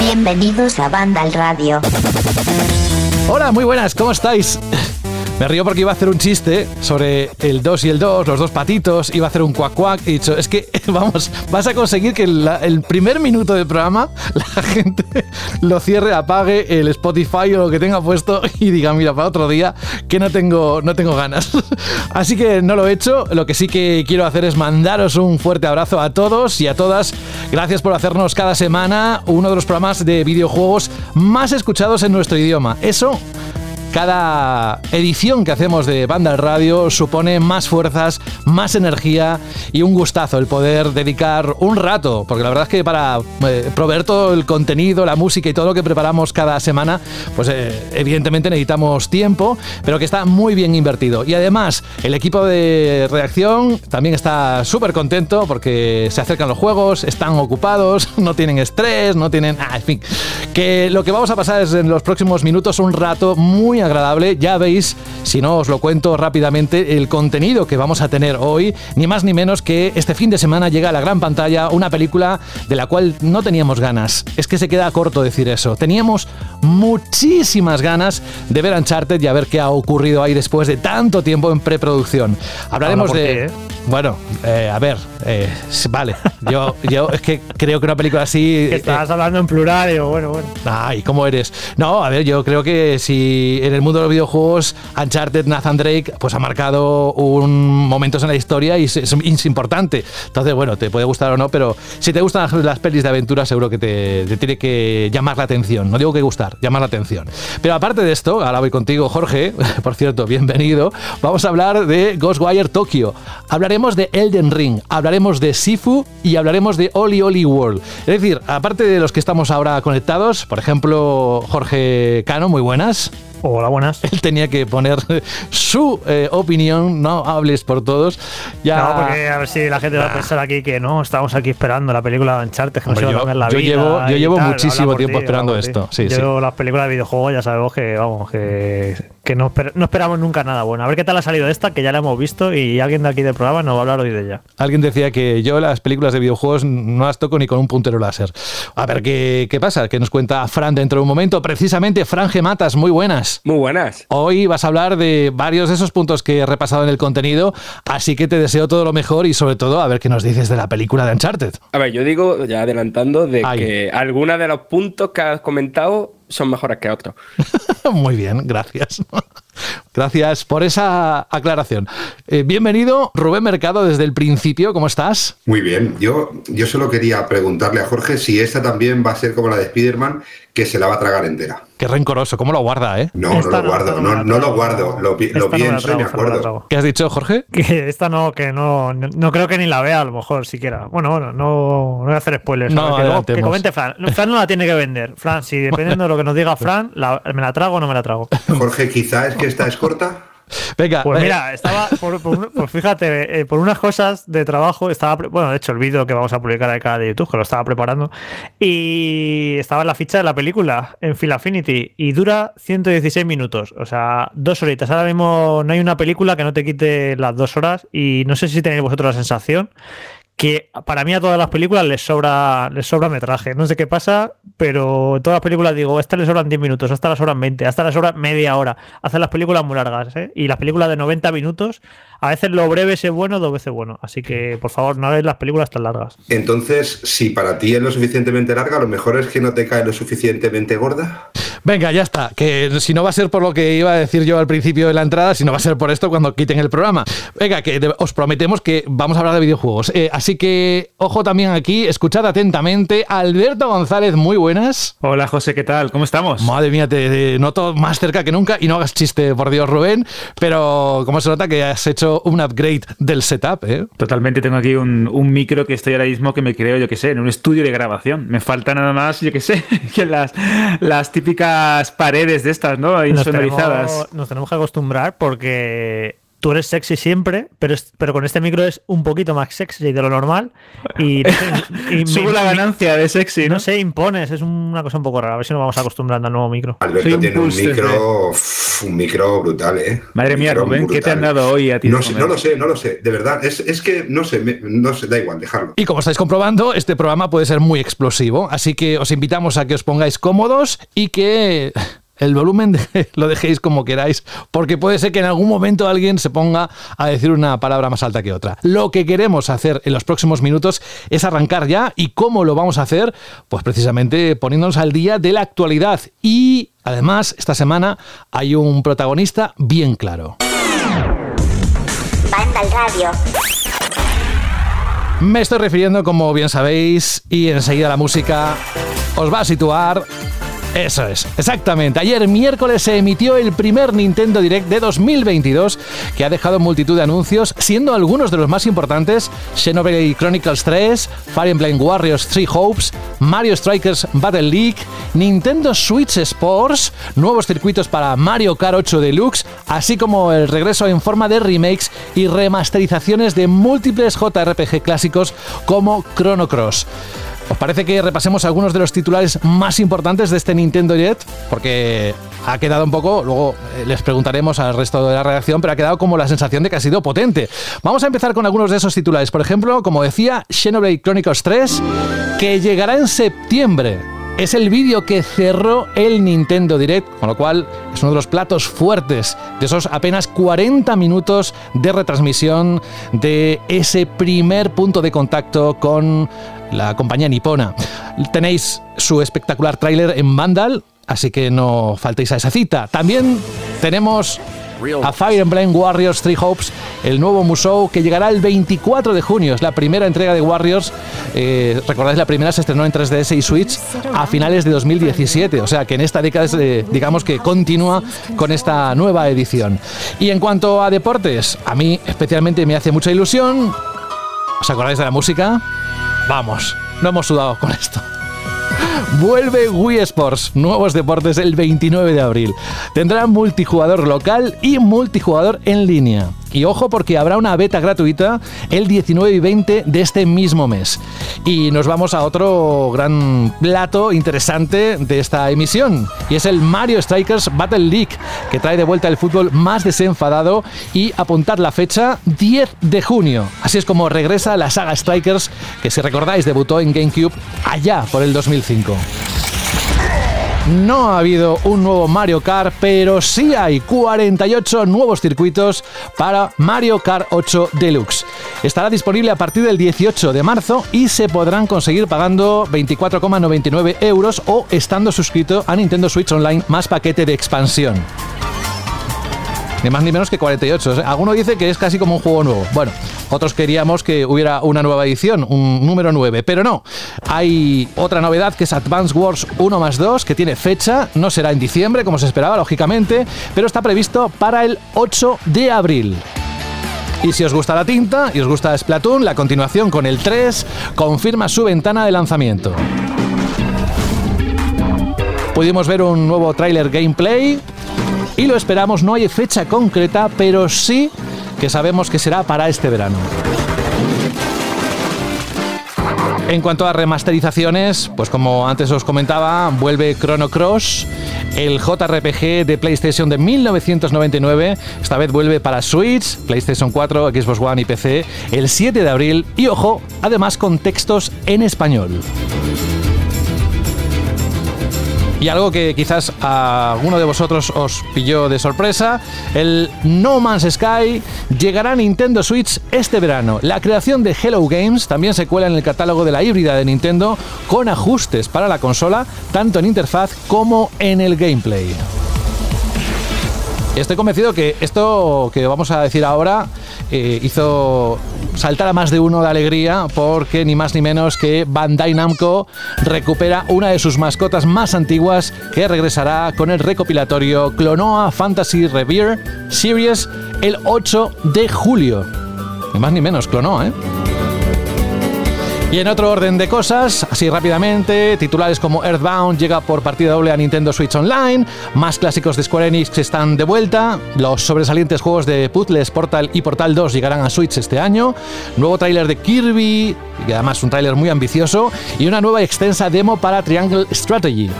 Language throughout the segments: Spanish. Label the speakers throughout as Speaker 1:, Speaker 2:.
Speaker 1: Bienvenidos a Banda al Radio.
Speaker 2: Hola, muy buenas, ¿cómo estáis? Me río porque iba a hacer un chiste sobre el 2 y el 2, los dos patitos, iba a hacer un cuac cuac y he dicho, es que, vamos, vas a conseguir que el primer minuto del programa la gente lo cierre, apague el Spotify o lo que tenga puesto y diga, mira, para otro día que no tengo, no tengo ganas. Así que no lo he hecho, lo que sí que quiero hacer es mandaros un fuerte abrazo a todos y a todas. Gracias por hacernos cada semana uno de los programas de videojuegos más escuchados en nuestro idioma. Eso cada edición que hacemos de Banda al Radio supone más fuerzas, más energía y un gustazo el poder dedicar un rato, porque la verdad es que para eh, proveer todo el contenido, la música y todo lo que preparamos cada semana, pues eh, evidentemente necesitamos tiempo, pero que está muy bien invertido. Y además, el equipo de reacción también está súper contento porque se acercan los juegos, están ocupados, no tienen estrés, no tienen... Ah, en fin, que lo que vamos a pasar es en los próximos minutos un rato muy agradable. Ya veis, si no os lo cuento rápidamente, el contenido que vamos a tener hoy, ni más ni menos que este fin de semana llega a la gran pantalla una película de la cual no teníamos ganas. Es que se queda corto decir eso. Teníamos muchísimas ganas de ver Uncharted y a ver qué ha ocurrido ahí después de tanto tiempo en preproducción. Hablaremos de...
Speaker 3: ¿eh?
Speaker 2: Bueno, eh, a ver, eh, vale. Yo, yo es que creo que una película así.
Speaker 3: Estabas hablando en plural, y bueno, bueno.
Speaker 2: Ay, ¿cómo eres? No, a ver, yo creo que si en el mundo de los videojuegos Uncharted, Nathan Drake, pues ha marcado un momentos en la historia y es, importante. Entonces, bueno, te puede gustar o no, pero si te gustan las, pelis de aventura, seguro que te, te, tiene que llamar la atención. No digo que gustar, llamar la atención. Pero aparte de esto, ahora voy contigo, Jorge. Por cierto, bienvenido. Vamos a hablar de Ghostwire Tokyo. Hablaremos de Elden Ring, hablaremos de Sifu y hablaremos de Oli Oli World. Es decir, aparte de los que estamos ahora conectados, por ejemplo, Jorge Cano, muy buenas.
Speaker 3: Hola, buenas.
Speaker 2: Él tenía que poner su eh, opinión, no hables por todos. Ya...
Speaker 3: No, porque a ver si la gente va a pensar aquí que no, estamos aquí esperando la película de Uncharted, que
Speaker 2: Hombre,
Speaker 3: nos iba
Speaker 2: yo,
Speaker 3: a comer la
Speaker 2: yo
Speaker 3: vida
Speaker 2: llevo, yo llevo
Speaker 3: tal,
Speaker 2: muchísimo tiempo
Speaker 3: ti,
Speaker 2: esperando esto. sí.
Speaker 3: yo las películas de videojuegos ya sabemos que, vamos, que, que no, esper- no esperamos nunca nada bueno. A ver qué tal ha salido esta, que ya la hemos visto y alguien de aquí del programa nos va a hablar hoy de ella.
Speaker 2: Alguien decía que yo las películas de videojuegos no las toco ni con un puntero láser. A ver qué, qué pasa, que nos cuenta Fran dentro de un momento. Precisamente, Fran Gematas, muy buenas.
Speaker 4: Muy buenas.
Speaker 2: Hoy vas a hablar de varios de esos puntos que he repasado en el contenido, así que te deseo todo lo mejor y sobre todo a ver qué nos dices de la película de Uncharted.
Speaker 4: A ver, yo digo, ya adelantando, de
Speaker 2: Ay.
Speaker 4: que algunos de los puntos que has comentado son mejores que otros.
Speaker 2: Muy bien, gracias. Gracias por esa aclaración. Eh, bienvenido, Rubén Mercado, desde el principio. ¿Cómo estás?
Speaker 5: Muy bien, yo, yo solo quería preguntarle a Jorge si esta también va a ser como la de Spider-Man, que se la va a tragar entera.
Speaker 2: Qué rencoroso, ¿cómo lo guarda, eh?
Speaker 5: No,
Speaker 3: Esta
Speaker 5: no lo guardo,
Speaker 3: no
Speaker 5: lo guardo, lo, pienso y me acuerdo.
Speaker 2: ¿Qué has dicho, Jorge?
Speaker 3: Que esta no, que no, no, creo que ni la vea a lo mejor siquiera. Bueno, bueno, no, no voy a hacer spoilers.
Speaker 2: No,
Speaker 3: que, luego-
Speaker 2: adelantemos.
Speaker 3: que comente Fran. Fran no la tiene que vender. Fran, si dependiendo de lo que nos diga Fran, la- me la trago o no me la trago.
Speaker 5: Jorge, quizá es que esta es corta.
Speaker 2: Venga,
Speaker 3: Pues
Speaker 2: eh,
Speaker 3: mira, estaba, por, por pues fíjate, eh, por unas cosas de trabajo, estaba, bueno, de hecho el vídeo que vamos a publicar canal de YouTube, que lo estaba preparando, y estaba en la ficha de la película, en Phil Affinity, y dura 116 minutos, o sea, dos horitas. Ahora mismo no hay una película que no te quite las dos horas, y no sé si tenéis vosotros la sensación que para mí a todas las películas les sobra les sobra metraje. No sé qué pasa, pero en todas las películas digo, a esta le sobran 10 minutos, a esta le sobran 20, a esta le sobran media hora. Hacen las películas muy largas, ¿eh? Y las películas de 90 minutos, a veces lo breve es bueno, dos veces bueno. Así que, por favor, no hagáis las películas tan largas.
Speaker 5: Entonces, si para ti es lo suficientemente larga, lo mejor es que no te cae lo suficientemente gorda.
Speaker 2: Venga, ya está. Que si no va a ser por lo que iba a decir yo al principio de la entrada, si no va a ser por esto cuando quiten el programa. Venga, que os prometemos que vamos a hablar de videojuegos. Eh, así que, ojo también aquí, escuchad atentamente. Alberto González, muy buenas.
Speaker 6: Hola José, ¿qué tal? ¿Cómo estamos?
Speaker 2: Madre mía, te, te noto más cerca que nunca y no hagas chiste, por Dios, Rubén. Pero como se nota que has hecho un upgrade del setup, ¿eh?
Speaker 6: Totalmente, tengo aquí un, un micro que estoy ahora mismo que me creo, yo que sé, en un estudio de grabación. Me falta nada más, yo que sé, que las, las típicas paredes de estas, ¿no?
Speaker 3: Nos
Speaker 6: Insonorizadas.
Speaker 3: tenemos, nos tenemos que acostumbrar porque tú eres sexy siempre, pero, es- pero con este micro es un poquito más sexy de lo normal. Y, y
Speaker 6: Subo la ganancia de sexy, ¿no?
Speaker 3: no sé, impones, es una cosa un poco rara. A ver si nos vamos acostumbrando al nuevo micro.
Speaker 5: Alberto tiene un micro, un micro brutal, ¿eh?
Speaker 6: Madre mía, Rubén, ¿qué te han dado hoy a ti?
Speaker 5: No, sé, no lo sé, no lo sé. De verdad, es, es que no sé, me- no sé, da igual, dejarlo.
Speaker 2: Y como estáis comprobando, este programa puede ser muy explosivo, así que os invitamos a que os pongáis cómodos y que el volumen de- lo dejéis como queráis, porque puede ser que en algún momento alguien se ponga a decir una palabra más alta que otra. Lo que queremos hacer en los próximos minutos es arrancar ya y cómo lo vamos a hacer, pues precisamente poniéndonos al día de la actualidad y además esta semana hay un protagonista bien claro.
Speaker 1: Radio.
Speaker 2: Me estoy refiriendo, como bien sabéis, y enseguida la música os va a situar. Eso es, exactamente. Ayer miércoles se emitió el primer Nintendo Direct de 2022 que ha dejado multitud de anuncios, siendo algunos de los más importantes Xenoblade Chronicles 3, Fire Emblem Warriors 3 Hopes, Mario Strikers Battle League, Nintendo Switch Sports, nuevos circuitos para Mario Kart 8 Deluxe, así como el regreso en forma de remakes y remasterizaciones de múltiples JRPG clásicos como Chrono Cross. ¿Os parece que repasemos algunos de los titulares más importantes de este Nintendo Direct? Porque ha quedado un poco, luego eh, les preguntaremos al resto de la redacción, pero ha quedado como la sensación de que ha sido potente. Vamos a empezar con algunos de esos titulares. Por ejemplo, como decía, Xenoblade Chronicles 3, que llegará en septiembre. Es el vídeo que cerró el Nintendo Direct, con lo cual es uno de los platos fuertes de esos apenas 40 minutos de retransmisión de ese primer punto de contacto con la compañía nipona. Tenéis su espectacular tráiler en Vandal, así que no faltéis a esa cita. También tenemos a Fire Emblem Warriors 3 Hopes, el nuevo Musou que llegará el 24 de junio. Es la primera entrega de Warriors. Eh, Recordáis, la primera se estrenó en 3DS y Switch a finales de 2017. O sea que en esta década, es, eh, digamos que continúa con esta nueva edición. Y en cuanto a deportes, a mí especialmente me hace mucha ilusión. ¿Os acordáis de la música? Vamos, no hemos sudado con esto. Vuelve Wii Sports, nuevos deportes el 29 de abril. Tendrá multijugador local y multijugador en línea. Y ojo porque habrá una beta gratuita el 19 y 20 de este mismo mes. Y nos vamos a otro gran plato interesante de esta emisión. Y es el Mario Strikers Battle League, que trae de vuelta el fútbol más desenfadado y apuntad la fecha 10 de junio. Así es como regresa la saga Strikers, que si recordáis debutó en GameCube allá por el 2005. No ha habido un nuevo Mario Kart, pero sí hay 48 nuevos circuitos para Mario Kart 8 Deluxe. Estará disponible a partir del 18 de marzo y se podrán conseguir pagando 24,99 euros o estando suscrito a Nintendo Switch Online más paquete de expansión. Ni más ni menos que 48. ¿eh? Alguno dice que es casi como un juego nuevo. Bueno, otros queríamos que hubiera una nueva edición, un número 9, pero no. Hay otra novedad que es Advance Wars 1 más 2, que tiene fecha, no será en diciembre como se esperaba, lógicamente, pero está previsto para el 8 de abril. Y si os gusta la tinta y os gusta Splatoon, la continuación con el 3 confirma su ventana de lanzamiento. Pudimos ver un nuevo tráiler gameplay y lo esperamos, no hay fecha concreta, pero sí que sabemos que será para este verano. En cuanto a remasterizaciones, pues como antes os comentaba, vuelve Chrono Cross, el JRPG de PlayStation de 1999. Esta vez vuelve para Switch, PlayStation 4, Xbox One y PC el 7 de abril. Y ojo, además con textos en español. Y algo que quizás a alguno de vosotros os pilló de sorpresa, el No Man's Sky llegará a Nintendo Switch este verano. La creación de Hello Games también se cuela en el catálogo de la híbrida de Nintendo con ajustes para la consola, tanto en interfaz como en el gameplay. Estoy convencido que esto que vamos a decir ahora eh, hizo saltar a más de uno de alegría porque ni más ni menos que Bandai Namco recupera una de sus mascotas más antiguas que regresará con el recopilatorio Clonoa Fantasy Revere Series el 8 de julio. Ni más ni menos, Clonoa, ¿eh? Y en otro orden de cosas, así rápidamente, titulares como Earthbound llega por partida doble a Nintendo Switch Online, más clásicos de Square Enix están de vuelta, los sobresalientes juegos de Puzzles Portal y Portal 2 llegarán a Switch este año, nuevo tráiler de Kirby, y además un tráiler muy ambicioso, y una nueva extensa demo para Triangle Strategy.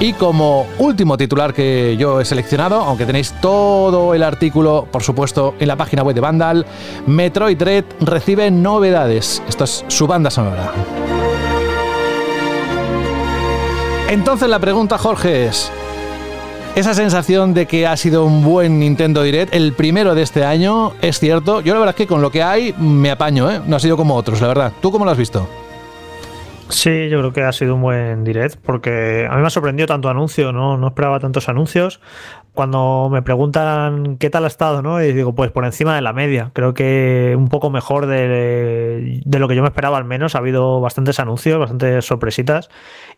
Speaker 2: Y como último titular que yo he seleccionado, aunque tenéis todo el artículo, por supuesto, en la página web de Vandal, Metroid Dread recibe novedades. Esto es su banda sonora. Entonces la pregunta, Jorge, es, esa sensación de que ha sido un buen Nintendo Direct, el primero de este año, es cierto. Yo la verdad es que con lo que hay me apaño, ¿eh? No ha sido como otros, la verdad. ¿Tú cómo lo has visto?
Speaker 3: Sí, yo creo que ha sido un buen direct porque a mí me ha sorprendido tanto anuncio, ¿no? No esperaba tantos anuncios. Cuando me preguntan qué tal ha estado, ¿no? Y digo, pues por encima de la media. Creo que un poco mejor de, lo que yo me esperaba al menos. Ha habido bastantes anuncios, bastantes sorpresitas.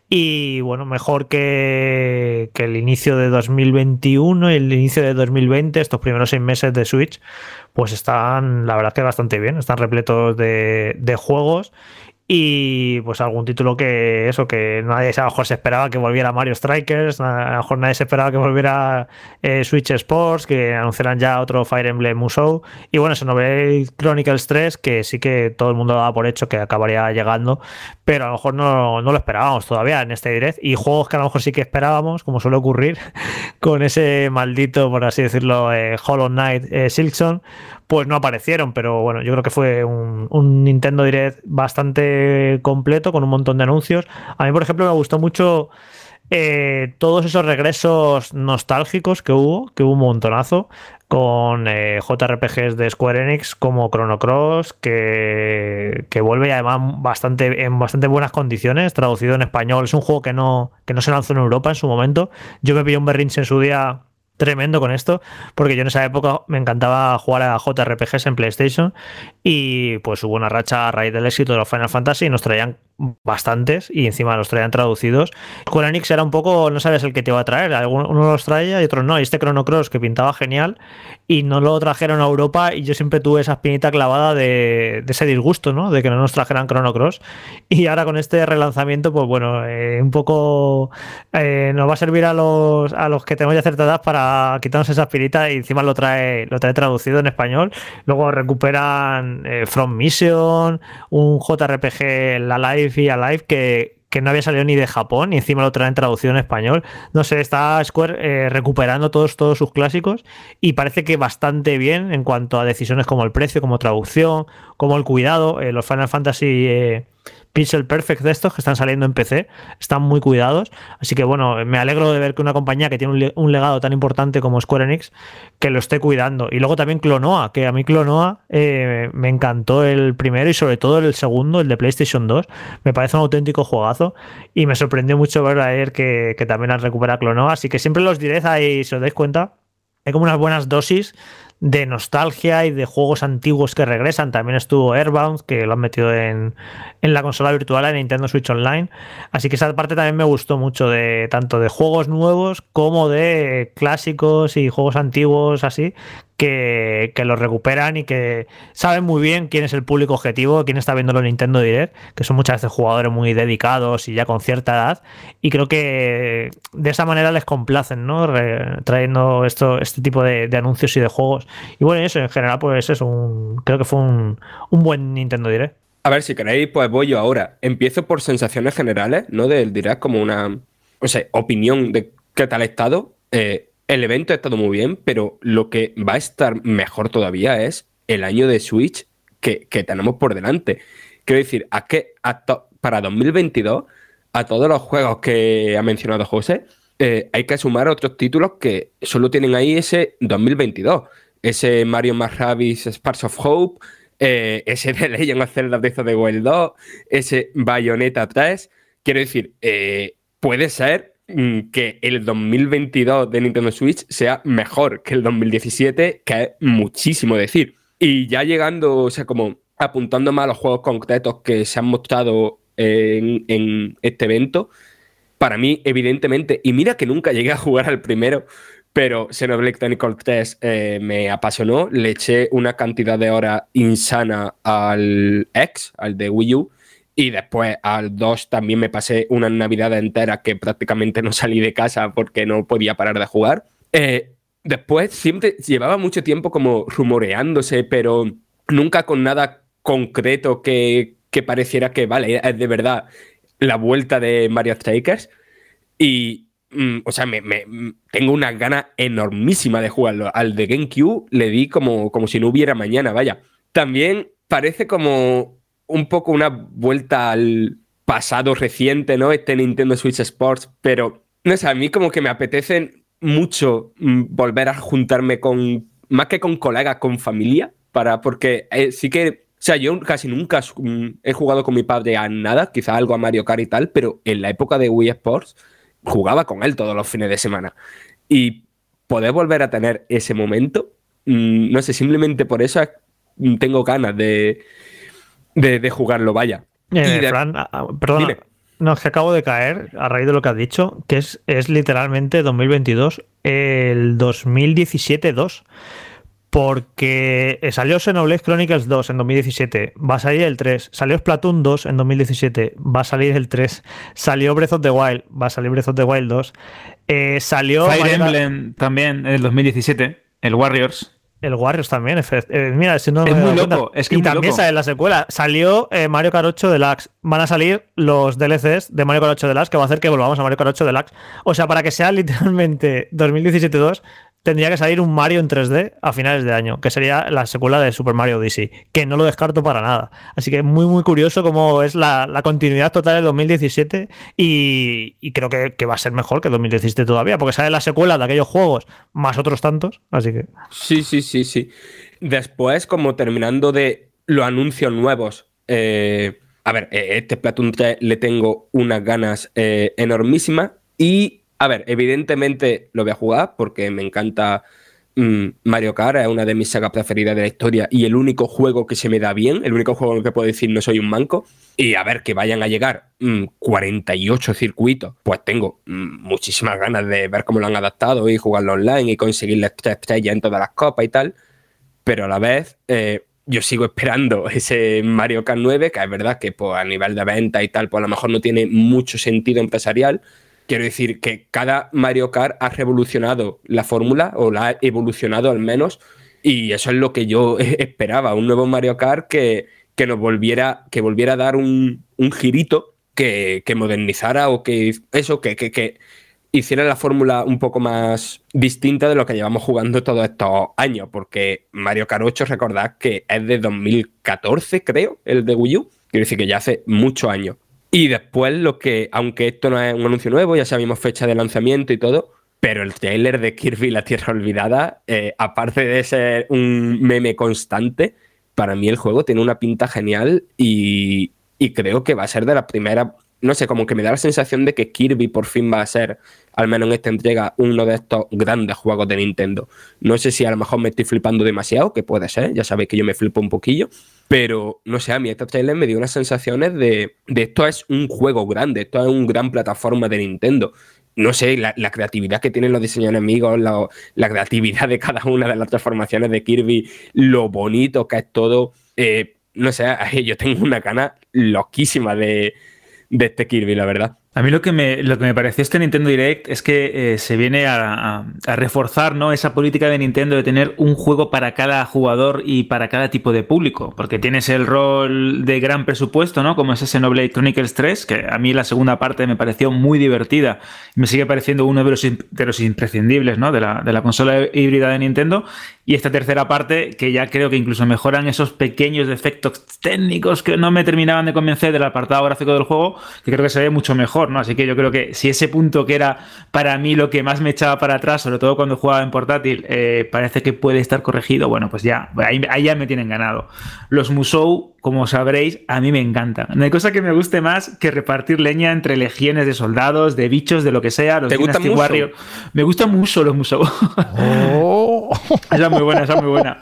Speaker 3: Y bueno, mejor que, que el inicio de 2021 y el inicio de 2020, estos primeros seis meses de Switch, pues están, la verdad que bastante bien. Están repletos de, de juegos y pues algún título que eso, que nadie a lo mejor se esperaba que volviera Mario Strikers, a lo mejor nadie se esperaba que volviera eh, Switch Sports, que anunciaran ya otro Fire Emblem Musou. Y bueno, ve Chronicles 3, que sí que todo el mundo daba por hecho que acabaría llegando, pero a lo mejor no, no, lo esperábamos todavía en este direct. Y juegos que a lo mejor sí que esperábamos, como suele ocurrir, con ese maldito, por así decirlo, eh, Hollow Knight eh, Silkson, pues no aparecieron, pero bueno, yo creo que fue un, Nintendo Direct bastante completo, con un montón de anuncios. A mí, por ejemplo, me gustó mucho eh, todos esos regresos nostálgicos que hubo, que hubo un montonazo, con eh, JRPGs de Square Enix como Chrono Cross, que, que vuelve además bastante, en bastante buenas condiciones, traducido en español. Es un juego que no, que no se lanzó en Europa en su momento. Yo me pillé un berrinche en su día tremendo con esto, porque yo en esa época me encantaba jugar a JRPGs en PlayStation y pues hubo una racha a raíz del éxito de los Final Fantasy y nos traían bastantes y encima los traían traducidos. Square Enix era un poco, no sabes el que te iba a traer, uno los traía y otros no. Y este Chrono Cross que pintaba genial y no lo trajeron a Europa y yo siempre tuve esa espinita clavada de, ese disgusto, ¿no? De que no nos trajeran Chrono Cross. Y ahora con este relanzamiento, pues bueno, eh, un poco eh, nos va a servir a los, a los que tenemos ya cierta edad para quitarnos esa espinita y encima lo trae, lo trae traducido en español. Luego recuperan eh, From Mission, un JRPG La Live Alive que, que no había salido ni de Japón y encima lo traen traducido en español. No sé, está Square eh, recuperando todos, todos sus clásicos y parece que bastante bien en cuanto a decisiones como el precio, como traducción, como el cuidado. Eh, los Final Fantasy eh, Pixel Perfect de estos que están saliendo en PC, están muy cuidados. Así que bueno, me alegro de ver que una compañía que tiene un, legado tan importante como Square Enix, que lo esté cuidando. Y luego también Clonoa, que a mí Clonoa eh, me encantó el primero y sobre todo el segundo, el de PlayStation 2. Me parece un auténtico juegazo y me sorprendió mucho ver ayer que, que también han recuperado Clonoa. Así que siempre los diré ahí, si os dais cuenta, hay como unas buenas dosis de nostalgia y de juegos antiguos que regresan. También estuvo Airbound, que lo han metido en, en, la consola virtual en Nintendo Switch Online. Así que esa parte también me gustó mucho de tanto de juegos nuevos como de clásicos y juegos antiguos así, que, que, lo recuperan y que saben muy bien quién es el público objetivo, quién está viendo los Nintendo Direct, que son muchas veces jugadores muy dedicados y ya con cierta edad. Y creo que de esa manera les complacen, ¿no? trayendo esto, este tipo de, anuncios y de juegos. Y bueno, eso en general, pues es un. Creo que fue un, un buen Nintendo Direct.
Speaker 4: A ver, si queréis, pues voy yo ahora. Empiezo por sensaciones generales, ¿no? Del Direct como una, no sé, opinión de qué tal estado. Eh, el evento ha estado muy bien, pero lo que va a estar mejor todavía es el año de Switch que, tenemos por delante. Quiero decir, a que para 2022, a todos los juegos que ha mencionado José, eh, hay que sumar otros títulos que solo tienen ahí ese 2022. Ese Mario más Rabbids Sparks of Hope, eh, ese de Legend of Zelda Breath of the Wild 2, ese Bayonetta 3. Quiero decir, eh, puede ser que el 2022 de Nintendo Switch sea mejor que el 2017, que es muchísimo decir. Y ya llegando, o sea, como apuntando más a los juegos concretos que se han mostrado en, este evento, para mí, evidentemente, y mira que nunca llegué a jugar al primero, pero Xenoblade Chronicles 3 eh, me apasionó, le eché una cantidad de horas insana al X, al de Wii U, Y después al 2 también me pasé una Navidad entera que prácticamente no salí de casa porque no podía parar de jugar. Eh, después siempre llevaba mucho tiempo como rumoreándose, pero nunca con nada concreto que, que pareciera que, vale, es de verdad la vuelta de Mario Strikers. Y, mm, o sea, me, me- tengo una gana enormísima de jugarlo. Al de GameCube le di como, como si no hubiera mañana, vaya. También parece como un poco una vuelta al pasado reciente, ¿no? Este Nintendo Switch Sports, pero no sé, a mí como que me apetece mucho mm, volver a juntarme con, más que con colegas, con familia, para, porque eh, sí que, o sea, yo casi nunca mm, he jugado con mi padre a nada, quizá algo a Mario Kart y tal, pero en la época de Wii Sports jugaba con él todos los fines de semana. Y poder volver a tener ese momento, mm, no sé, simplemente por eso tengo ganas de, de, de jugarlo, vaya.
Speaker 3: Eh,
Speaker 4: Y de-
Speaker 3: Fran, ah, ah, perdona.
Speaker 4: Dime.
Speaker 3: No, es que acabo de caer a raíz de lo que has dicho, que es, es literalmente 2022, el 2017-2. Porque salió Xenoblade Chronicles 2 en 2017, va a salir el 3. Salió Splatoon 2 en 2017, va a salir el 3. Salió Breath of the Wild, va a salir Breath of the Wild 2. Eh, salió
Speaker 6: Fire Emblem también en el 2017, el Warriors.
Speaker 3: El Warriors también, eh, mira, si no
Speaker 6: Es
Speaker 3: me
Speaker 6: muy loco,
Speaker 3: cuenta.
Speaker 6: es que
Speaker 3: y
Speaker 6: es muy
Speaker 3: también
Speaker 6: loco.
Speaker 3: sale la secuela. Salió eh, Mario Kart 8 Deluxe. Van a salir los DLCs de Mario Kart 8 Deluxe que va a hacer que volvamos a Mario Kart 8 Deluxe. O sea, para que sea literalmente 2017-2, tendría que salir un Mario en 3D a finales de año, que sería la secuela de Super Mario Odyssey, que no lo descarto para nada. Así que muy, muy curioso cómo es la, la continuidad total del 2017 y, creo que, que va a ser mejor que 2017 todavía, porque sale la secuela de aquellos juegos más otros tantos. Así que...
Speaker 4: Sí, sí, sí, sí. Después, como terminando de los anuncios nuevos, eh, a ver, eh, este Splatoon 3 le tengo unas ganas eh, enormísimas y, a ver, evidentemente lo voy a jugar porque me encanta mm, Mario Kart, es una de mis sagas preferidas de la historia y el único juego que se me da bien, el único juego en el que puedo decir no soy un manco. Y a ver, que vayan a llegar mm, 48 circuitos, pues tengo mm, muchísimas ganas de ver cómo lo han adaptado y jugarlo online y conseguir las estrellas en todas las copas y tal. Pero a la vez, eh, yo sigo esperando ese Mario Kart 9, que es verdad que pues, a nivel de venta y tal, pues a lo mejor no tiene mucho sentido empresarial. Quiero decir que cada Mario Kart ha revolucionado la fórmula, o la ha evolucionado al menos, y eso es lo que yo esperaba, un nuevo Mario Kart que, que nos volviera, que volviera a dar un, un girito, que, modernizara o que eso, que, que hiciera la fórmula un poco más distinta de lo que llevamos jugando todos estos años, porque Mario Kart 8, recordad que es de 2014, creo, el de Wii U, quiero decir que ya hace muchos años. Y después lo que, aunque esto no es un anuncio nuevo, ya sabemos fecha de lanzamiento y todo, pero el trailer de Kirby la Tierra Olvidada, eh, aparte de ser un meme constante, para mí el juego tiene una pinta genial y, y creo que va a ser de la primera, no sé, como que me da la sensación de que Kirby por fin va a ser, al menos en esta entrega, uno de estos grandes juegos de Nintendo. No sé si a lo mejor me estoy flipando demasiado, que puede ser, ya sabéis que yo me flipo un poquillo, pero no sé, a mí este trailer me dio unas sensaciones de, de esto es un juego grande, esto es un gran plataforma de Nintendo. No sé, la, creatividad que tienen los diseños enemigos, la, la creatividad de cada una de las transformaciones de Kirby, lo bonito que es todo. eh, no sé, yo tengo una gana loquísima de, de este Kirby, la verdad.
Speaker 6: A mí lo que me, lo que me pareció este Nintendo Direct es que eh, se viene a, reforzar ¿no? esa política de Nintendo de tener un juego para cada jugador y para cada tipo de público. Porque tienes el rol de gran presupuesto, ¿no? Como es ese Xenoblade Chronicles 3, que a mí la segunda parte me pareció muy divertida. Me sigue pareciendo uno de los, de los imprescindibles ¿no? de, la, de la consola híbrida de Nintendo. Y esta tercera parte, que ya creo que incluso mejoran esos pequeños defectos técnicos que no me terminaban de convencer del apartado gráfico del juego, que creo que se ve mucho mejor, ¿no? Así que yo creo que si ese punto que era para mí lo que más me echaba para atrás, sobre todo cuando jugaba en portátil, eh, parece que puede estar corregido, bueno, pues ya, ahí, ahí ya me tienen ganado. Los Musou, como sabréis, a mí me encantan. No hay cosa que me guste más que repartir leña entre legiones de soldados, de bichos, de lo que sea. Los
Speaker 4: ¿Te gustan?
Speaker 6: Warrior. Me gustan mucho los Musou.
Speaker 2: Oh,
Speaker 6: Esa es muy buena, esa es muy buena.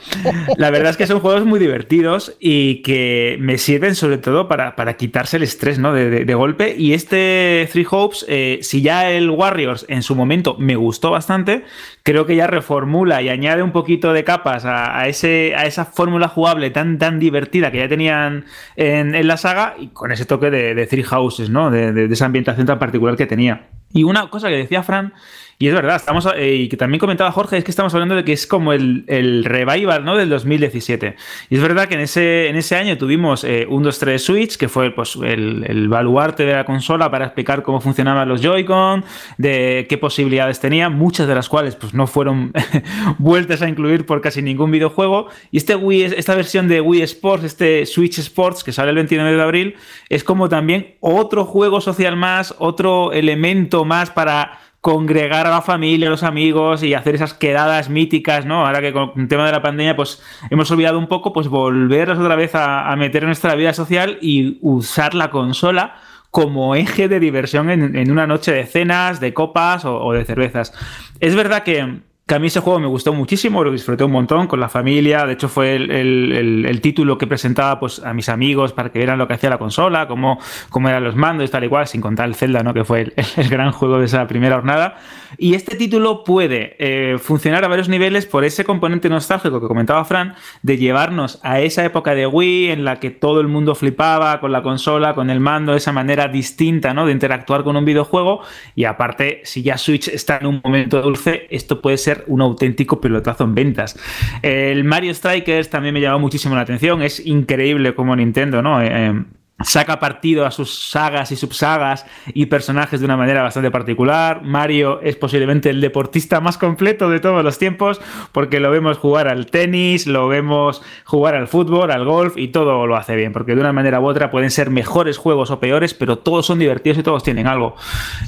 Speaker 6: La verdad es que son juegos muy divertidos y que me sirven sobre todo para, para quitarse el estrés ¿no? de, golpe. Y este Three Hopes, eh, si ya el Warriors en su momento me gustó bastante, creo que ya reformula y añade un poquito de capas a, ese, a esa fórmula jugable tan, tan divertida que ya tenían en, la saga y con ese toque de, Three Houses, ¿no? de esa ambientación tan particular que tenía. Y una cosa que decía Fran y es verdad, estamos, eh, y que también comentaba Jorge, es que estamos hablando de que es como el, el revival ¿no? del 2017. Y es verdad que en ese, en ese año tuvimos eh, un 2-3 Switch, que fue pues, el, el, baluarte de la consola para explicar cómo funcionaban los Joy-Con, de qué posibilidades tenía, muchas de las cuales pues, no fueron vueltas a incluir por casi ningún videojuego. Y este Wii, esta versión de Wii Sports, este Switch Sports, que sale el 29 de abril, es como también otro juego social más, otro elemento más para congregar a la familia, a los amigos y hacer esas quedadas míticas, ¿no? Ahora que con el tema de la pandemia, pues hemos olvidado un poco, pues volvernos otra vez a, meter en nuestra vida social y usar la consola como eje de diversión en, una noche de cenas, de copas o de cervezas. Es verdad que que a mí ese juego me gustó muchísimo, lo disfruté un montón con la familia, de hecho fue el, el, título que presentaba pues, a mis amigos para que vieran lo que hacía la consola, cómo, cómo eran los mandos y tal y cual, sin contar el Zelda, ¿no? que fue el gran juego de esa primera jornada. Y este título puede eh, funcionar a varios niveles por ese componente nostálgico que comentaba Fran, de llevarnos a esa época de Wii en la que todo el mundo flipaba con la consola, con el mando, esa manera distinta ¿no? de interactuar con un videojuego. Y aparte, si ya Switch está en un momento dulce, esto puede ser un auténtico pelotazo en ventas. El Mario Strikers también me llamó muchísimo la atención. Es increíble como Nintendo, ¿no? Eh, saca partido a sus sagas y subsagas y personajes de una manera bastante particular. Mario es posiblemente el deportista más completo de todos los tiempos porque lo vemos jugar al tenis, lo vemos jugar al fútbol, al golf y todo lo hace bien porque de una manera u otra pueden ser mejores juegos o peores, pero todos son divertidos y todos tienen algo.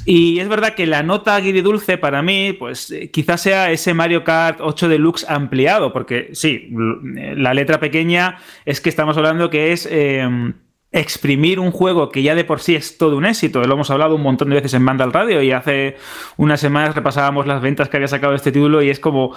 Speaker 6: Y es verdad que la nota dulce para mí, pues quizás sea ese Mario Kart 8 Deluxe ampliado porque sí, la letra pequeña es que estamos hablando que es... Eh, exprimir un juego que ya de por sí es todo un éxito. Lo hemos hablado un montón de veces en Banda al Radio y hace unas semanas repasábamos las ventas que había sacado este título y es como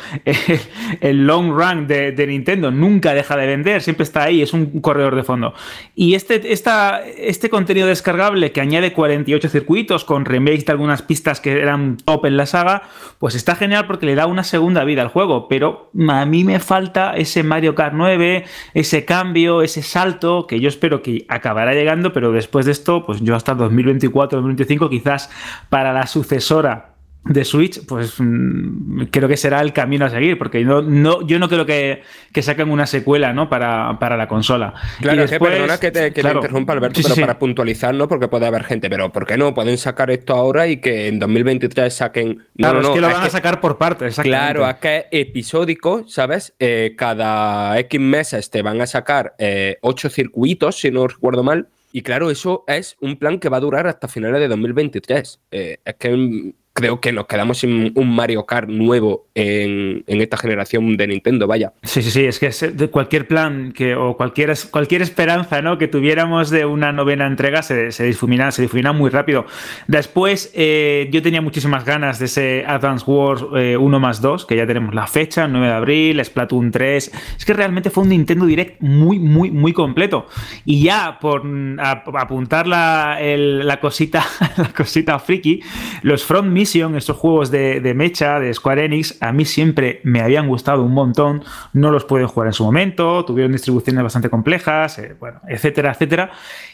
Speaker 6: el, long run de, de, Nintendo. Nunca deja de vender, siempre está ahí, es un corredor de fondo. Y este, esta, este contenido descargable que añade 48 circuitos con remakes de algunas pistas que eran top en la saga, pues está genial porque le da una segunda vida al juego. Pero a mí me falta ese Mario Kart 9, ese cambio, ese salto que yo espero que acabará llegando, pero después de esto, pues yo hasta 2024, 2025, quizás para la sucesora de Switch, pues mmm, creo que será el camino a seguir, porque no, no, yo no creo que, que saquen una secuela ¿no? para, para la consola.
Speaker 4: Claro, y después, que perdona que te, que claro, te interrumpa, Alberto, sí, pero sí. para puntualizar, ¿no? Porque puede haber gente, pero ¿por qué no? Pueden sacar esto ahora y que en 2023 saquen. No,
Speaker 6: claro,
Speaker 4: no,
Speaker 6: es que lo van a sacar por partes.
Speaker 4: Claro, es que es episódico, ¿sabes? Eh, cada X meses te van a sacar eh, ocho circuitos, si no recuerdo mal. Y claro, eso es un plan que va a durar hasta finales de 2023. Eh, es que creo que nos quedamos sin un Mario Kart nuevo en, en, esta generación de Nintendo, vaya.
Speaker 6: Sí, sí, sí, es que es de cualquier plan que, o cualquier, cualquier esperanza ¿no? que tuviéramos de una novena entrega se, se, difumina, se difumina muy rápido. Después, eh, yo tenía muchísimas ganas de ese Advance Wars eh, 1 más 2, que ya tenemos la fecha, 9 de abril, Splatoon 3. Es que realmente fue un Nintendo Direct muy, muy, muy completo. Y ya por a, apuntar la, el, la, cosita, la cosita friki, los Front Mission, estos juegos de, mecha, de Square Enix, a mí siempre me habían gustado un montón. No los pueden jugar en su momento, tuvieron distribuciones bastante complejas, eh, bueno, etcétera, etcétera.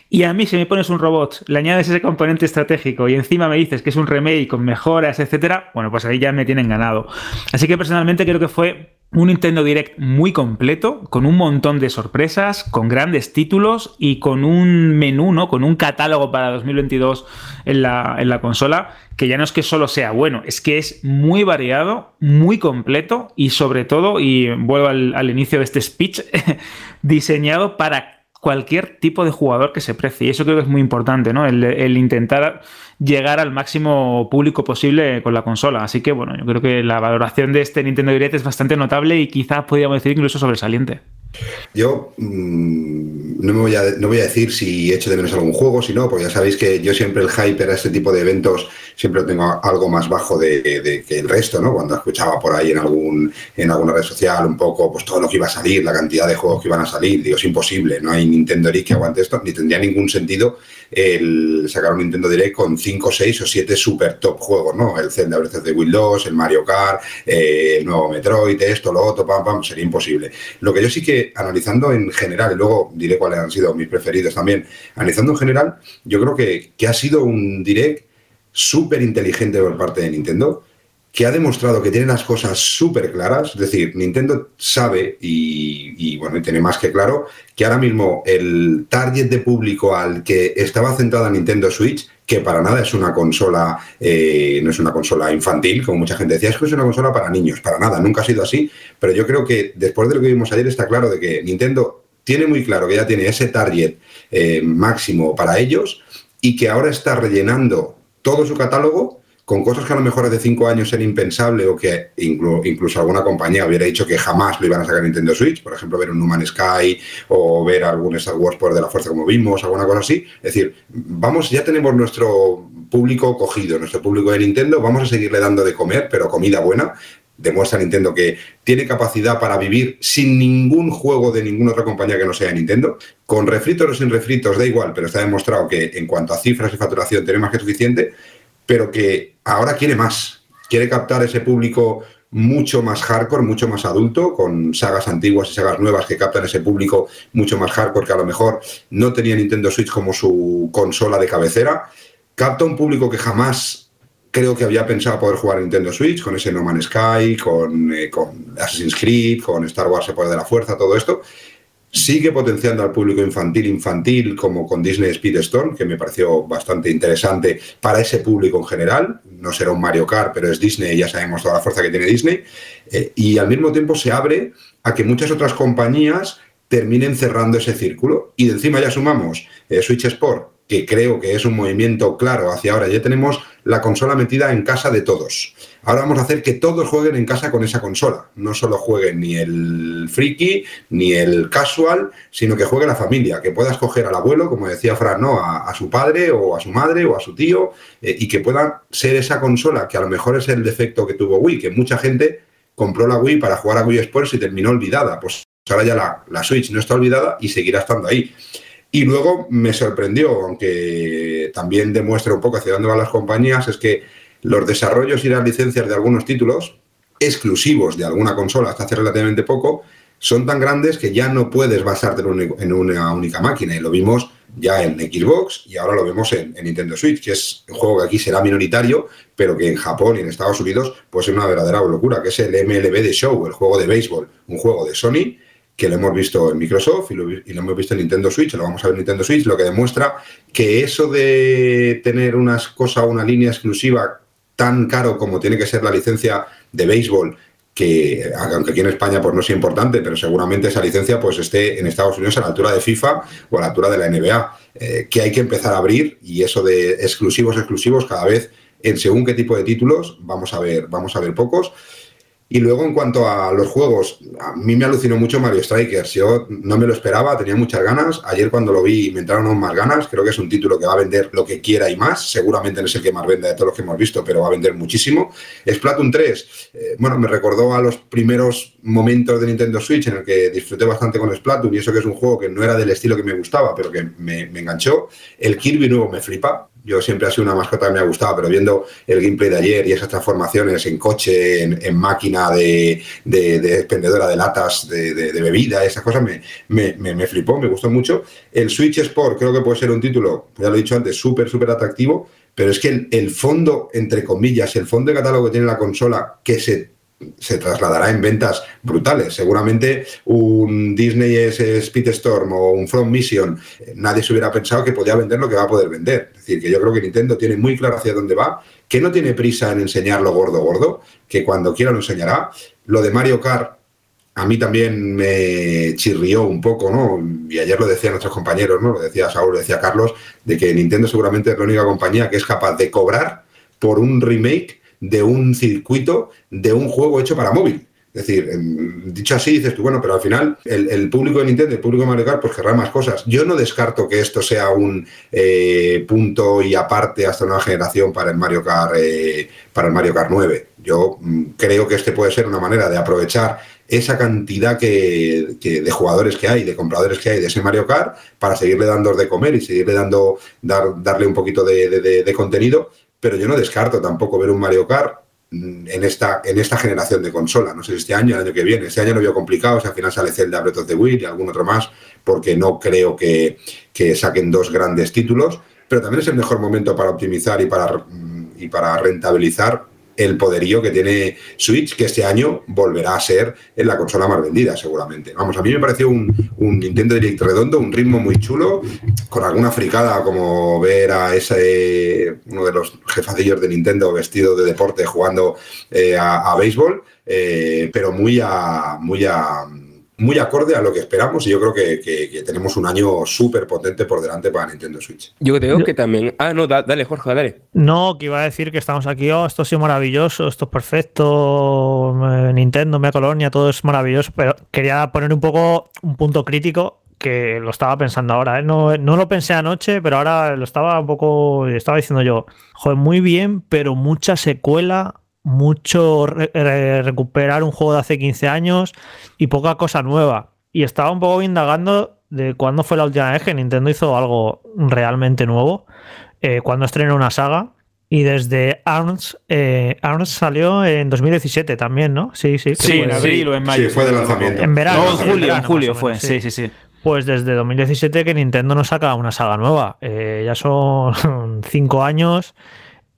Speaker 6: Y a mí, si me pones un robot, le añades ese componente estratégico y encima me dices que es un remake con mejoras, etcétera, bueno, pues ahí ya me tienen ganado. Así que personalmente creo que fue un Nintendo Direct muy completo, con un montón de sorpresas, con grandes títulos y con un menú, ¿no? Con un catálogo para 2022 en la, en la consola, que ya no es que solo sea bueno, es que es muy variado, muy completo y sobre todo, y vuelvo al, al inicio de este speech, diseñado para cualquier tipo de jugador que se precie. Y eso creo que es muy importante, ¿no? El, intentar llegar al máximo público posible con la consola. Así que, bueno, yo creo que la valoración de este Nintendo Direct es bastante notable y quizás podríamos decir incluso sobresaliente.
Speaker 5: Yo mmm, no, me voy a, no voy a decir si he hecho de menos algún juego, si no, porque ya sabéis que yo siempre el hype a este tipo de eventos siempre lo tengo algo más bajo de, que el resto, ¿no? Cuando escuchaba por ahí en algún en alguna red social un poco pues todo lo que iba a salir, la cantidad de juegos que iban a salir, digo, es imposible, no hay Nintendo Direct que aguante esto, ni tendría ningún sentido el sacar un Nintendo Direct con 5, 6 o 7 super top juegos, ¿no? El Zelda Breath of the Wild 2, el Mario Kart, eh, el nuevo Metroid, esto, lo otro, pam, pam, sería imposible. Lo que yo sí que, analizando en general, y luego diré cuáles han sido mis preferidos también, analizando en general, yo creo que, que ha sido un Direct súper inteligente por parte de Nintendo, que ha demostrado que tiene las cosas súper claras, es decir, Nintendo sabe y, bueno, tiene más que claro que ahora mismo el target de público al que estaba centrada Nintendo Switch, que para nada es una consola, eh, no es una consola infantil, como mucha gente decía, es que es una consola para niños, para nada, nunca ha sido así, pero yo creo que después de lo que vimos ayer está claro de que Nintendo tiene muy claro que ya tiene ese target eh, máximo para ellos y que ahora está rellenando todo su catálogo con cosas que a lo mejor hace cinco años era impensable o que inclu incluso alguna compañía hubiera dicho que jamás lo iban a sacar Nintendo Switch, por ejemplo, ver un No Man's Sky o ver algún Star Wars por de la fuerza como vimos, alguna cosa así. Es decir, vamos, ya tenemos nuestro público cogido, nuestro público de Nintendo, vamos a seguirle dando de comer, pero comida buena. Demuestra Nintendo que tiene capacidad para vivir sin ningún juego de ninguna otra compañía que no sea Nintendo. Con refritos o sin refritos, da igual, pero está demostrado que en cuanto a cifras y facturación tiene más que suficiente pero que ahora quiere más, quiere captar ese público mucho más hardcore, mucho más adulto, con sagas antiguas y sagas nuevas que captan ese público mucho más hardcore que a lo mejor no tenía Nintendo Switch como su consola de cabecera. Capta un público que jamás creo que había pensado poder jugar a Nintendo Switch, con ese No Man's Sky, con, eh, con Assassin's Creed, con Star Wars El Poder de la Fuerza, todo esto sigue potenciando al público infantil infantil como con Disney Speedstorm, que me pareció bastante interesante para ese público en general. No será un Mario Kart, pero es Disney, ya sabemos toda la fuerza que tiene Disney. Eh, y al mismo tiempo se abre a que muchas otras compañías terminen cerrando ese círculo. Y de encima ya sumamos eh, Switch Sport, que creo que es un movimiento claro hacia ahora. Ya tenemos la consola metida en casa de todos. Ahora vamos a hacer que todos jueguen en casa con esa consola. No solo jueguen ni el friki ni el casual, sino que juegue la familia. Que pueda escoger al abuelo, como decía Fran, ¿no? a, su padre o a su madre o a su tío, eh, y que pueda ser esa consola que a lo mejor es el defecto que tuvo Wii, que mucha gente compró la Wii para jugar a Wii Sports y terminó olvidada. Pues ahora ya la, la Switch no está olvidada y seguirá estando ahí. Y luego me sorprendió, aunque también demuestra un poco hacia dónde van las compañías, es que los desarrollos y las licencias de algunos títulos exclusivos de alguna consola hasta hace relativamente poco son tan grandes que ya no puedes basarte en una única máquina. Y lo vimos ya en Xbox y ahora lo vemos en, en, Nintendo Switch, que es un juego que aquí será minoritario, pero que en Japón y en Estados Unidos pues es una verdadera locura, que es el MLB de Show, el juego de béisbol, un juego de Sony que lo hemos visto en Microsoft y lo, y lo, hemos visto en Nintendo Switch, lo vamos a ver en Nintendo Switch, lo que demuestra que eso de tener una cosa, una línea exclusiva tan caro como tiene que ser la licencia de béisbol, que aunque aquí en España pues no es importante, pero seguramente esa licencia pues esté en Estados Unidos a la altura de FIFA o a la altura de la NBA, eh, que hay que empezar a abrir y eso de exclusivos, exclusivos, cada vez en según qué tipo de títulos, vamos a ver, vamos a ver pocos. Y luego, en cuanto a los juegos, a mí me alucinó mucho Mario Strikers. Yo no me lo esperaba, tenía muchas ganas. Ayer, cuando lo vi, me entraron aún más ganas. Creo que es un título que va a vender lo que quiera y más. Seguramente no es el que más venda de todos los que hemos visto, pero va a vender muchísimo. Splatoon 3, eh, bueno, me recordó a los primeros momentos de Nintendo Switch en el que disfruté bastante con Splatoon. Y eso que es un juego que no era del estilo que me gustaba, pero que me, me enganchó. El Kirby nuevo me flipa. Yo siempre ha sido una mascota que me ha gustado, pero viendo el gameplay de ayer y esas transformaciones en coche, en, máquina de, de, de, expendedora de latas de, bebida, esas cosas me, me, me, me, flipó, me gustó mucho. El Switch Sport creo que puede ser un título, ya lo he dicho antes, súper, súper atractivo, pero es que el, el, fondo, entre comillas, el fondo de catálogo que tiene la consola, que se se trasladará en ventas brutales. Seguramente un Disney Speedstorm o un From Mission, nadie se hubiera pensado que podía vender lo que va a poder vender. Es decir, que yo creo que Nintendo tiene muy claro hacia dónde va, que no tiene prisa en enseñarlo gordo, gordo, que cuando quiera lo enseñará. Lo de Mario Kart a mí también me chirrió un poco, ¿no? Y ayer lo decían nuestros compañeros, ¿no? Lo decía Saúl, lo decía Carlos, de que Nintendo seguramente es la única compañía que es capaz de cobrar por un remake de un circuito de un juego hecho para móvil. Es decir, dicho así, dices tú, bueno, pero al final el, público de Nintendo, el público de Mario Kart, pues querrá más cosas. Yo no descarto que esto sea un eh, punto y aparte hasta una generación para el Mario Kart, eh, para el Mario Kart 9. Yo mm, creo que este puede ser una manera de aprovechar esa cantidad que, de jugadores que hay, de compradores que hay de ese Mario Kart, para seguirle dando de comer y seguirle dando, dar, darle un poquito de, de contenido. Pero yo no descarto tampoco ver un Mario Kart en esta, en esta generación de consola. No sé si este año, el año que viene. Este año lo veo complicado, si al final sale Zelda Breath of the Wild y algún otro más, porque no creo que, que, saquen dos grandes títulos. Pero también es el mejor momento para optimizar y para, y para rentabilizar el poderío que tiene Switch, que este año volverá a ser la consola más vendida, seguramente. Vamos, a mí me pareció un, un Nintendo Direct redondo, un ritmo muy chulo, con alguna fricada como ver a ese uno de los jefacillos de Nintendo vestido de deporte jugando eh, a, béisbol, eh, pero muy a, muy a muy acorde a lo que esperamos y yo creo que, tenemos un año súper potente por delante para Nintendo Switch.
Speaker 4: Yo creo que también... Ah, no, dale, Jorge, dale.
Speaker 3: No, que iba a decir que estamos aquí, oh, esto ha sido maravilloso, esto es perfecto, Nintendo, Mea Colonia, todo es maravilloso, pero quería poner un poco un punto crítico que lo estaba pensando ahora. ¿eh? No, no, lo pensé anoche, pero ahora lo estaba un poco. Estaba diciendo yo, joder, muy bien, pero mucha secuela mucho recuperar un juego de hace 15 años y poca cosa nueva. Y estaba un poco indagando de cuándo fue la última vez que Nintendo hizo algo realmente nuevo, eh, cuando estrenó una saga. Y desde ARMS, eh, ARMS salió en 2017 también, ¿no? Sí, sí.
Speaker 6: Sí, en abril o en mayo.
Speaker 5: Sí, fue de lanzamiento.
Speaker 3: En verano.
Speaker 6: No, en julio, en, julio fue. Sí, sí, sí.
Speaker 3: Pues desde 2017 que Nintendo no saca una saga nueva. Eh, ya son cinco años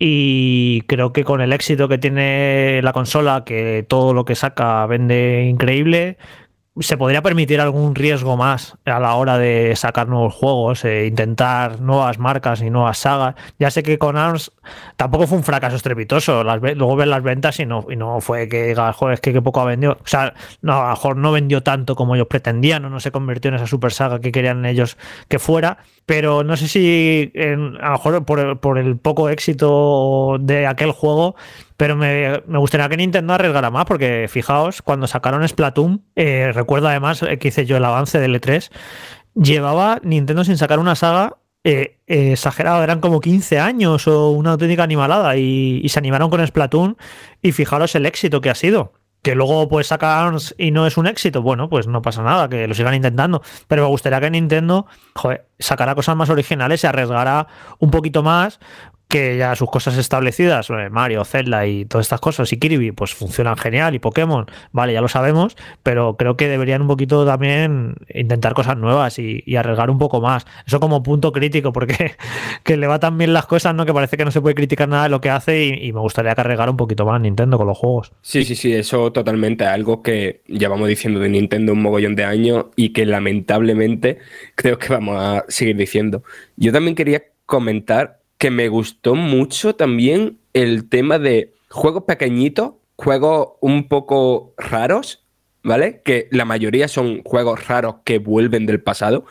Speaker 3: y creo que con el éxito que tiene la consola, que todo lo que saca vende increíble, se podría permitir algún riesgo más a la hora de sacar nuevos juegos, e intentar nuevas marcas y nuevas sagas. Ya sé que con ARMS tampoco fue un fracaso estrepitoso. luego ven las ventas y no, y no fue que diga, joder, es que, poco ha vendido. O sea, no, a lo mejor no vendió tanto como ellos pretendían o no se convirtió en esa super saga que querían ellos que fuera. Pero no sé si a lo mejor por, por el poco éxito de aquel juego pero me, gustaría que Nintendo arriesgara más, porque fijaos, cuando sacaron Splatoon, eh, recuerdo además que hice yo el avance del E3, llevaba Nintendo sin sacar una saga eh, eh, exagerado, eran como 15 años o una auténtica animalada y, se animaron con Splatoon y fijaros el éxito que ha sido. Que luego pues saca ARMS y no es un éxito, bueno, pues no pasa nada, que lo sigan intentando. Pero me gustaría que Nintendo sacara cosas más originales y arriesgara un poquito más, que ya sus cosas establecidas, eh, Mario, Zelda y todas estas cosas, y Kirby, pues funcionan genial, y Pokémon, vale, ya lo sabemos, pero creo que deberían un poquito también intentar cosas nuevas y, arriesgar un poco más. Eso como punto crítico, porque que le va tan bien las cosas, ¿no? Que parece que no se puede criticar nada de lo que hace y, me gustaría cargar un poquito más Nintendo con los juegos.
Speaker 4: Sí, sí, sí, eso totalmente, algo que llevamos diciendo de Nintendo un mogollón de años y que lamentablemente creo que vamos a seguir diciendo. Yo también quería comentar que me gustó mucho también el tema de juegos pequeñitos, juegos un poco raros, ¿vale? Que la mayoría son juegos raros que vuelven del pasado,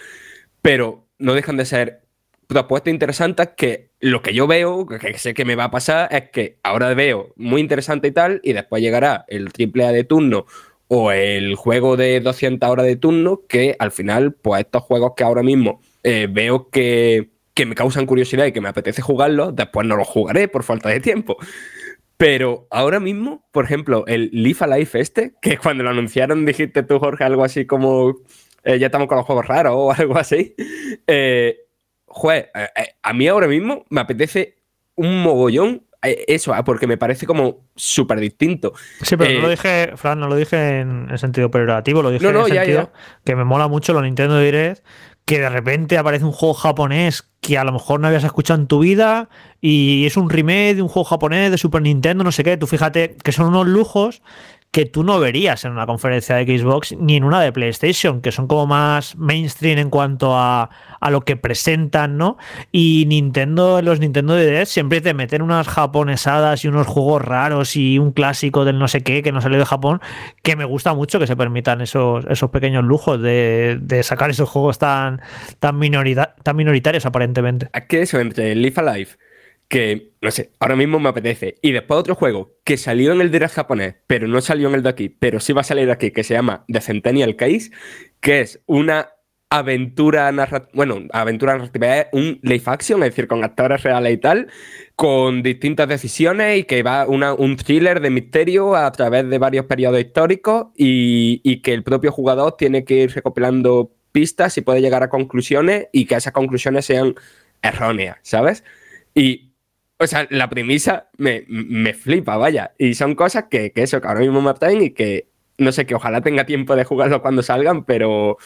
Speaker 4: pero no dejan de ser propuestas interesantes que lo que yo veo, que sé que me va a pasar, es que ahora veo muy interesante y tal, y después llegará el triple A de turno o el juego de 200 horas de turno, que al final, pues estos juegos que ahora mismo eh, veo que que me causan curiosidad y que me apetece jugarlo, después no lo jugaré por falta de tiempo. Pero ahora mismo, por ejemplo, el Live Alive este, que cuando lo anunciaron dijiste tú, Jorge, algo así como eh, ya estamos con los juegos raros o algo así. Eh, eh, eh, a mí ahora mismo me apetece un mogollón eso, ah, porque me parece como súper distinto.
Speaker 3: Sí, pero no lo dije, Fran, no lo dije en, sentido peyorativo, lo dije en el sentido que me mola mucho lo Nintendo Direct que de repente aparece un juego japonés que a lo mejor no habías escuchado en tu vida y es un remake de un juego japonés de Super Nintendo, no sé qué. Tú fíjate que son unos lujos que tú no verías en una conferencia de Xbox ni en una de PlayStation, que son como más mainstream en cuanto a, lo que presentan, ¿no? Y Nintendo, los Nintendo DS siempre te meten unas japonesadas y unos juegos raros y un clásico del no sé qué que no salió de Japón, que me gusta mucho que se permitan esos, esos pequeños lujos de, sacar esos juegos tan, tan, minoritarios aparentemente.
Speaker 4: ¿Qué eso entre Live Alive? Que, no sé, ahora mismo me apetece. Y después otro juego que salió en el direct japonés, pero no salió en el de aquí, pero sí va a salir aquí, que se llama The Centennial Case, que es una aventura narrativa, bueno, aventura narrativa es un live action, es decir, con actores reales y tal, con distintas decisiones y que va una, un thriller de misterio a través de varios periodos históricos y, y, que el propio jugador tiene que ir recopilando pistas y puede llegar a conclusiones y que esas conclusiones sean erróneas, ¿sabes? Y, o sea, la premisa me, me flipa, vaya. Y son cosas que, que eso, que ahora mismo me atraen y que, no sé, que ojalá tenga tiempo de jugarlo cuando salgan, pero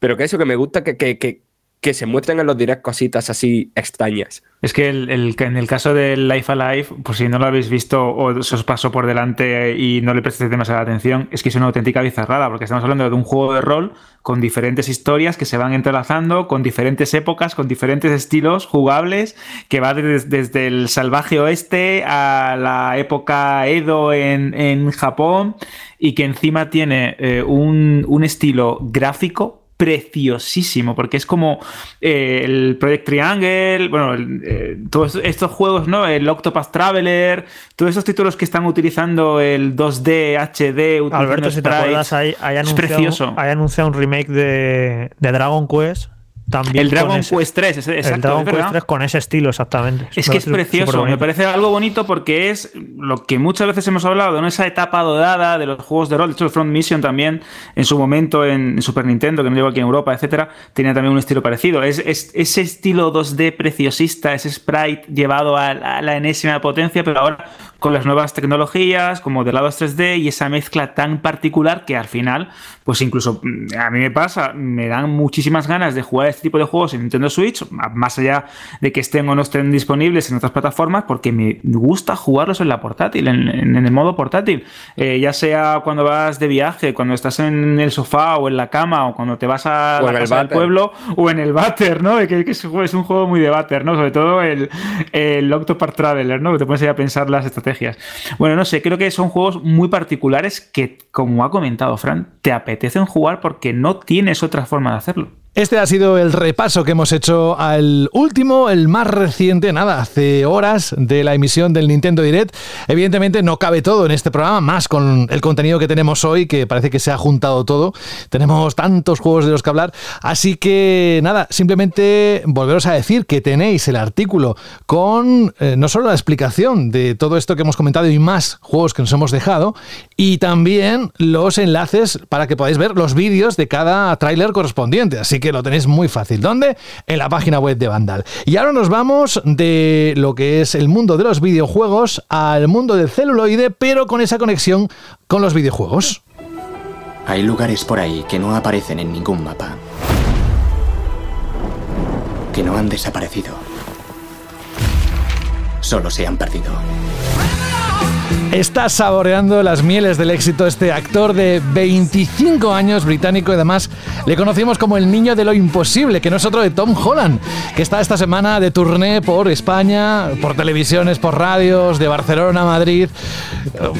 Speaker 4: pero que eso que me gusta que, que, que, que se muestren en los directos cositas así extrañas.
Speaker 6: Es que el, el, en el caso del Life Alive, pues si no lo habéis visto o se os pasó por delante y no le prestéis demasiada atención, es que es una auténtica bizarrada, porque estamos hablando de un juego de rol con diferentes historias que se van entrelazando, con diferentes épocas, con diferentes estilos jugables, que va desde, desde el salvaje oeste a la época Edo en, en Japón, y que encima tiene eh, un, un estilo gráfico preciosísimo, porque es como eh, el Project Triangle, bueno, el, eh, todos estos juegos, ¿no? El Octopath Traveler, todos estos títulos que están utilizando el 2D, HD,
Speaker 3: Alberto, si te acuerdas, hay, hay, anunciado,
Speaker 6: es precioso.
Speaker 3: hay anunciado un remake de, de Dragon Quest también
Speaker 6: el Dragon
Speaker 3: ese,
Speaker 6: Quest 3, exacto,
Speaker 3: el Dragon
Speaker 6: es
Speaker 3: Quest 3 con ese estilo exactamente.
Speaker 6: Es que es precioso, me parece algo bonito porque es lo que muchas veces hemos hablado, en esa etapa dorada de los juegos de rol, de hecho el Front Mission también en su momento en Super Nintendo, que no llegó aquí en Europa, etcétera, tenía también un estilo parecido. Es, es ese estilo 2D preciosista, ese sprite llevado a, a la enésima potencia, pero ahora con las nuevas tecnologías, con modelados 3D y esa mezcla tan particular que al final, pues incluso a mí me pasa, me dan muchísimas ganas de jugar este tipo de juegos en Nintendo Switch, más allá de que estén o no estén disponibles en otras plataformas, porque me gusta jugarlos en la portátil, en, en, en el modo portátil, eh, ya sea cuando vas de viaje, cuando estás en el sofá o en la cama o cuando te vas a la casa del pueblo o en el váter, ¿no? Que, que es, es un juego muy de váter, ¿no? Sobre todo el, el Traveler, ¿no? Que te pones ahí a pensar las estrategias. Bueno, no sé, creo que son juegos muy particulares que, como ha comentado Fran, te apetecen jugar porque no tienes otra forma de hacerlo.
Speaker 2: Este ha sido el repaso que hemos hecho al último, el más reciente, nada, hace horas de la emisión del Nintendo Direct. Evidentemente no cabe todo en este programa, más con el contenido que tenemos hoy, que parece que se ha juntado todo. Tenemos tantos juegos de los que hablar. Así que nada, simplemente volveros a decir que tenéis el artículo con eh, no solo la explicación de todo esto que hemos comentado y más juegos que nos hemos dejado, y también los enlaces para que podáis ver los vídeos de cada tráiler correspondiente. Así que lo tenéis muy fácil. ¿Dónde? En la página web de Vandal. Y ahora nos vamos de lo que es el mundo de los videojuegos al mundo del celuloide, pero con esa conexión con los videojuegos.
Speaker 1: Hay lugares por ahí que no aparecen en ningún mapa. Que no han desaparecido. Solo se han perdido.
Speaker 2: Está saboreando las mieles del éxito este actor de 25 años británico y además le conocimos como el niño de lo imposible, que no es otro de Tom Holland, que está esta semana de tourné por España, por televisiones, por radios, de Barcelona a Madrid,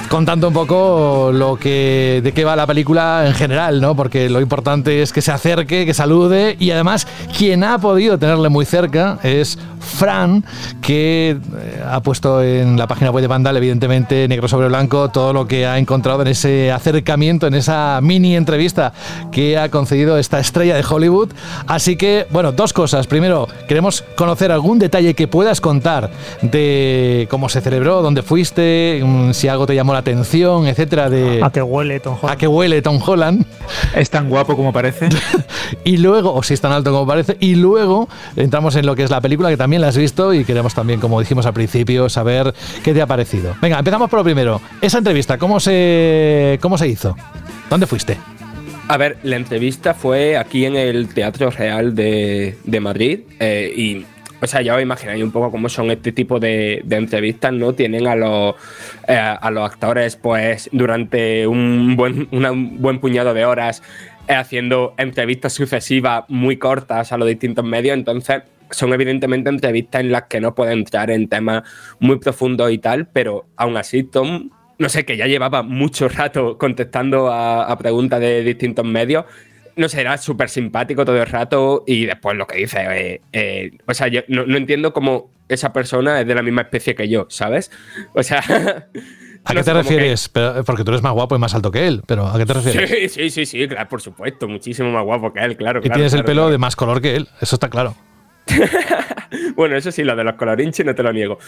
Speaker 2: contando un poco lo que de qué va la película en general, ¿no? Porque lo importante es que se acerque, que salude y además quien ha podido tenerle muy cerca es Fran, que eh, ha puesto en la página web de Vandal, evidentemente, negro sobre blanco, todo lo que ha encontrado en ese acercamiento, en esa mini entrevista que ha concedido esta estrella de Hollywood. Así que, bueno, dos cosas. Primero, queremos conocer algún detalle que puedas contar de cómo se celebró, dónde fuiste, mm, si algo te llamó la atención, etcétera, de
Speaker 3: A que huele Tom Holland.
Speaker 2: a qué huele Tom Holland.
Speaker 6: Es tan guapo como parece.
Speaker 2: Y luego, o si es tan alto como parece, y luego entramos en lo que es la película, que también la has visto y queremos también, como dijimos al principio, saber qué te ha parecido. Venga, empezamos por lo primero. Esa entrevista, ¿cómo se, cómo se hizo? ¿Dónde fuiste?
Speaker 4: A ver, la entrevista fue aquí en el Teatro Real de, de Madrid eh, y, o sea, ya os imagináis un poco cómo son este tipo de, entrevistas, ¿no? Tienen a los, eh, a los actores, pues, durante un buen, un buen puñado de horas eh, haciendo entrevistas sucesivas muy cortas a los distintos medios, entonces son evidentemente entrevistas en las que no puede entrar en temas muy profundos y tal, pero aún así Tom, no sé, que ya llevaba mucho rato contestando a, a preguntas de distintos medios, no sé, era súper simpático todo el rato y después lo que dice, eh, eh, o sea, yo no, no entiendo cómo esa persona es de la misma especie que yo, ¿sabes? O sea...
Speaker 2: ¿A
Speaker 4: no
Speaker 2: qué te
Speaker 4: que-
Speaker 2: refieres? Pero- porque tú eres más guapo y más alto que él, pero ¿a qué te refieres?
Speaker 4: Sí, sí, sí, sí, claro, por supuesto, muchísimo más guapo que él, claro.
Speaker 2: y
Speaker 4: claro,
Speaker 2: tienes el pelo de más color que él, eso está claro.
Speaker 4: Bueno, eso sí, lo de los colorinches no te lo niego.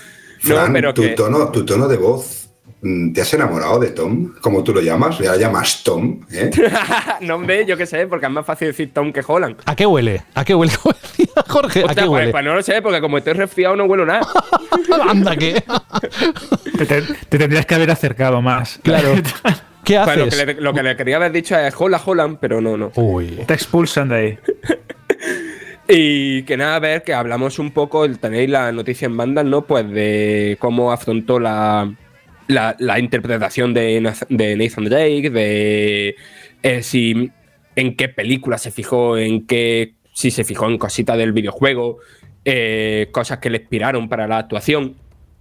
Speaker 4: No,
Speaker 5: Fran,
Speaker 4: pero
Speaker 5: tu,
Speaker 4: que...
Speaker 5: tono, tu tono de voz, mm, ¿te has enamorado de Tom? Como tú lo llamas, ya llamas Tom, ¿eh?
Speaker 4: no, hombre, yo qué sé, porque es más fácil decir Tom que Holland.
Speaker 2: ¿A qué huele? ¿A qué huele? Jorge, ¿a
Speaker 4: Hostia,
Speaker 2: qué
Speaker 4: pues,
Speaker 2: huele?
Speaker 4: pues no lo sé, porque como estoy resfriado no huelo nada.
Speaker 2: Anda, ¿qué?
Speaker 6: Te, te- te tendrías que haber acercado más.
Speaker 2: Claro. ¿Qué
Speaker 4: Pues lo,
Speaker 2: haces?
Speaker 4: que le, lo que le quería haber dicho es Hola Holland, pero no, no.
Speaker 2: Uy.
Speaker 6: te expulsan de ahí.
Speaker 4: Y que nada, a ver, que hablamos un poco, tenéis la noticia en bandas, ¿no? Pues de cómo afrontó la, la, interpretación de, de Nathan Drake, de eh, si en qué película se fijó, en qué, si se fijó en cositas del videojuego, eh, cosas que le inspiraron para la actuación.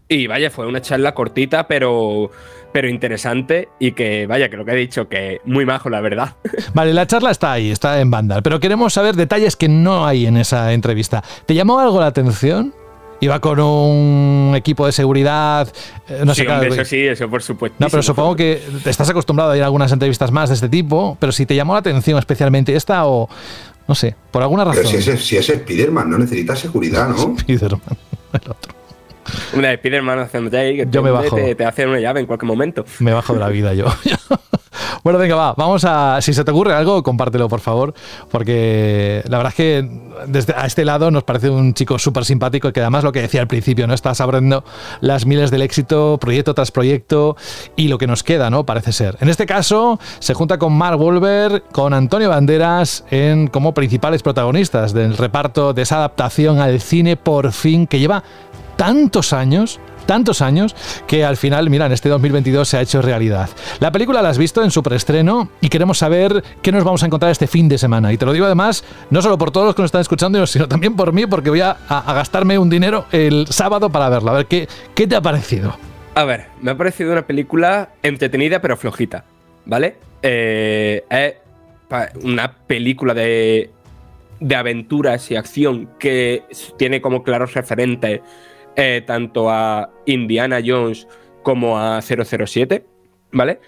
Speaker 4: Y vaya, fue una charla cortita, pero, pero interesante y que, vaya, que lo que he dicho, que muy majo, la verdad.
Speaker 2: Vale, la charla está ahí, está en banda, pero queremos saber detalles que no hay en esa entrevista. ¿Te llamó algo la atención? Iba con un equipo de seguridad, eh, no sé,
Speaker 4: sí,
Speaker 2: claro,
Speaker 4: hombre, eso sí, eso por supuesto.
Speaker 2: No, pero supongo que estás acostumbrado a ir a algunas entrevistas más de este tipo, pero si te llamó la atención especialmente esta o, no sé, por alguna razón.
Speaker 5: Pero si es, si es Spiderman, no necesita seguridad, ¿no?
Speaker 2: Spiderman, el otro.
Speaker 4: Una de Spider-Man haciendo Jay, que
Speaker 2: Yo me bajo.
Speaker 4: Te, te hacen una llave en cualquier momento.
Speaker 2: Me bajo de la vida yo. bueno, venga, va, vamos a... Si se te ocurre algo, compártelo, por favor, porque la verdad es que desde a este lado nos parece un chico súper simpático y que además lo que decía al principio, ¿no? Está saboreando las miles del éxito, proyecto tras proyecto y lo que nos queda, ¿no? Parece ser. En este caso, se junta con Mark Wolver, con Antonio Banderas en como principales protagonistas del reparto de esa adaptación al cine por fin que lleva tantos años, tantos años, que al final, mira, en este 2022 se ha hecho realidad. La película la has visto en su preestreno y queremos saber qué nos vamos a encontrar este fin de semana. Y te lo digo además, no solo por todos los que nos están escuchando, sino también por mí, porque voy a, gastarme un dinero el sábado para verla. A ver, ¿qué, te ha parecido?
Speaker 4: A ver, me ha parecido una película entretenida pero flojita, ¿vale? Eh, es una película de, de aventuras y acción que tiene como claros referentes eh, tanto a Indiana Jones como a 007, ¿vale?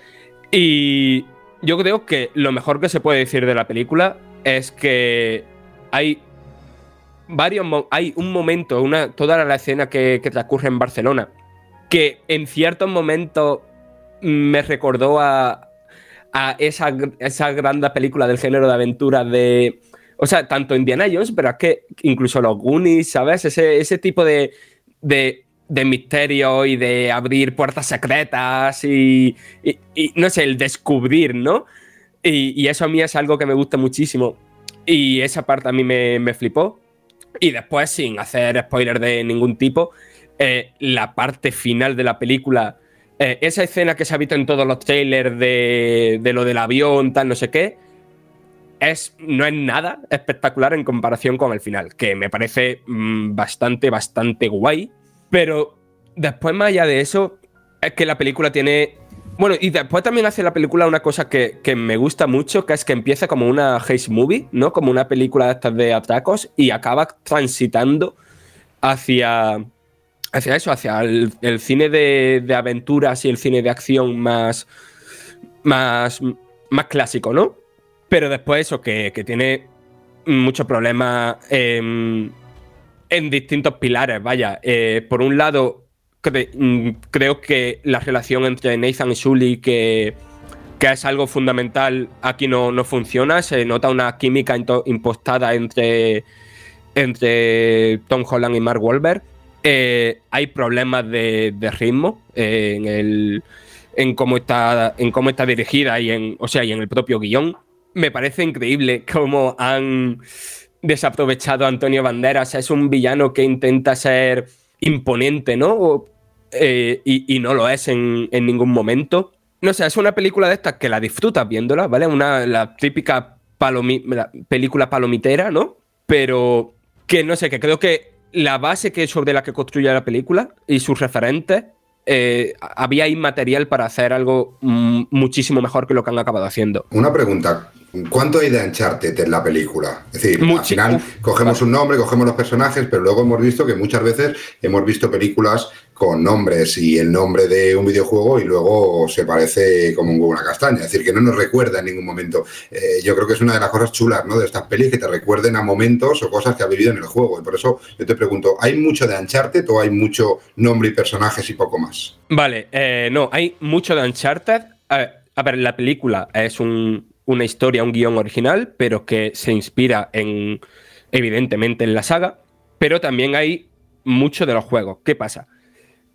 Speaker 4: Y yo creo que lo mejor que se puede decir de la película es que hay varios hay un momento, una, toda la escena que, que transcurre en Barcelona, que en ciertos momentos me recordó a, a esa, esa grande película del género de aventuras de. O sea, tanto Indiana Jones, pero es que incluso los Goonies, ¿sabes? Ese, ese tipo de, de, de misterio y de abrir puertas secretas y, y- no sé, el descubrir, ¿no? Y, y eso a mí es algo que me gusta muchísimo. Y esa parte a mí me, me flipó. Y después, sin hacer spoiler de ningún tipo, eh, la parte final de la película, eh, esa escena que se ha visto en todos los trailers de, de lo del avión, tal, no sé qué, es, no es nada espectacular en comparación con el final, que me parece mm, bastante, bastante guay. Pero después, más allá de eso, es que la película tiene. Bueno, y después también hace la película una cosa que, que me gusta mucho, que es que empieza como una heist movie, ¿no? Como una película de estas de atracos y acaba transitando hacia, hacia eso, hacia el, el cine de, de aventuras y el cine de acción más, más, más clásico, ¿no? Pero después eso, que, que tiene muchos problemas em, en distintos pilares, vaya. Eh, por un lado, mm, creo que la relación entre Nathan y Sully, que, que es algo fundamental, aquí no, no funciona. Se nota una química impostada entre, entre Tom Holland y Mark Wahlberg. Eh, hay problemas de, de ritmo eh, en, el, en, cómo está, en cómo está dirigida y en, o sea, y en el propio guion. Me parece increíble cómo han desaprovechado a Antonio Banderas. Es un villano que intenta ser imponente, ¿no? Eh, y, no lo es en, ningún momento. No sé, es una película de estas que la disfrutas viéndola, ¿vale? Una, la típica palomi- la película palomitera, ¿no? Pero que no sé, que creo que la base que sobre la que construye la película y sus referentes, eh, había ahí material para hacer algo mm, muchísimo mejor que lo que han acabado haciendo.
Speaker 5: Una pregunta. ¿Cuánto hay de Uncharted en la película? Es decir, al final cogemos un nombre, cogemos los personajes, pero luego hemos visto que muchas veces hemos visto películas con nombres y el nombre de un videojuego y luego se parece como un huevo a una castaña. Es decir, que no nos recuerda en ningún momento. Eh, yo creo que es una de las cosas chulas ¿no? de estas pelis que te recuerden a momentos o cosas que has vivido en el juego. Y por eso yo te pregunto, ¿hay mucho de Uncharted o hay mucho nombre y personajes y poco más?
Speaker 4: Vale, eh, no, hay mucho de Uncharted. A, a ver, la película es un- una historia, un guion original, pero que se inspira en, evidentemente, en la saga, pero también hay mucho de los juegos. ¿Qué pasa?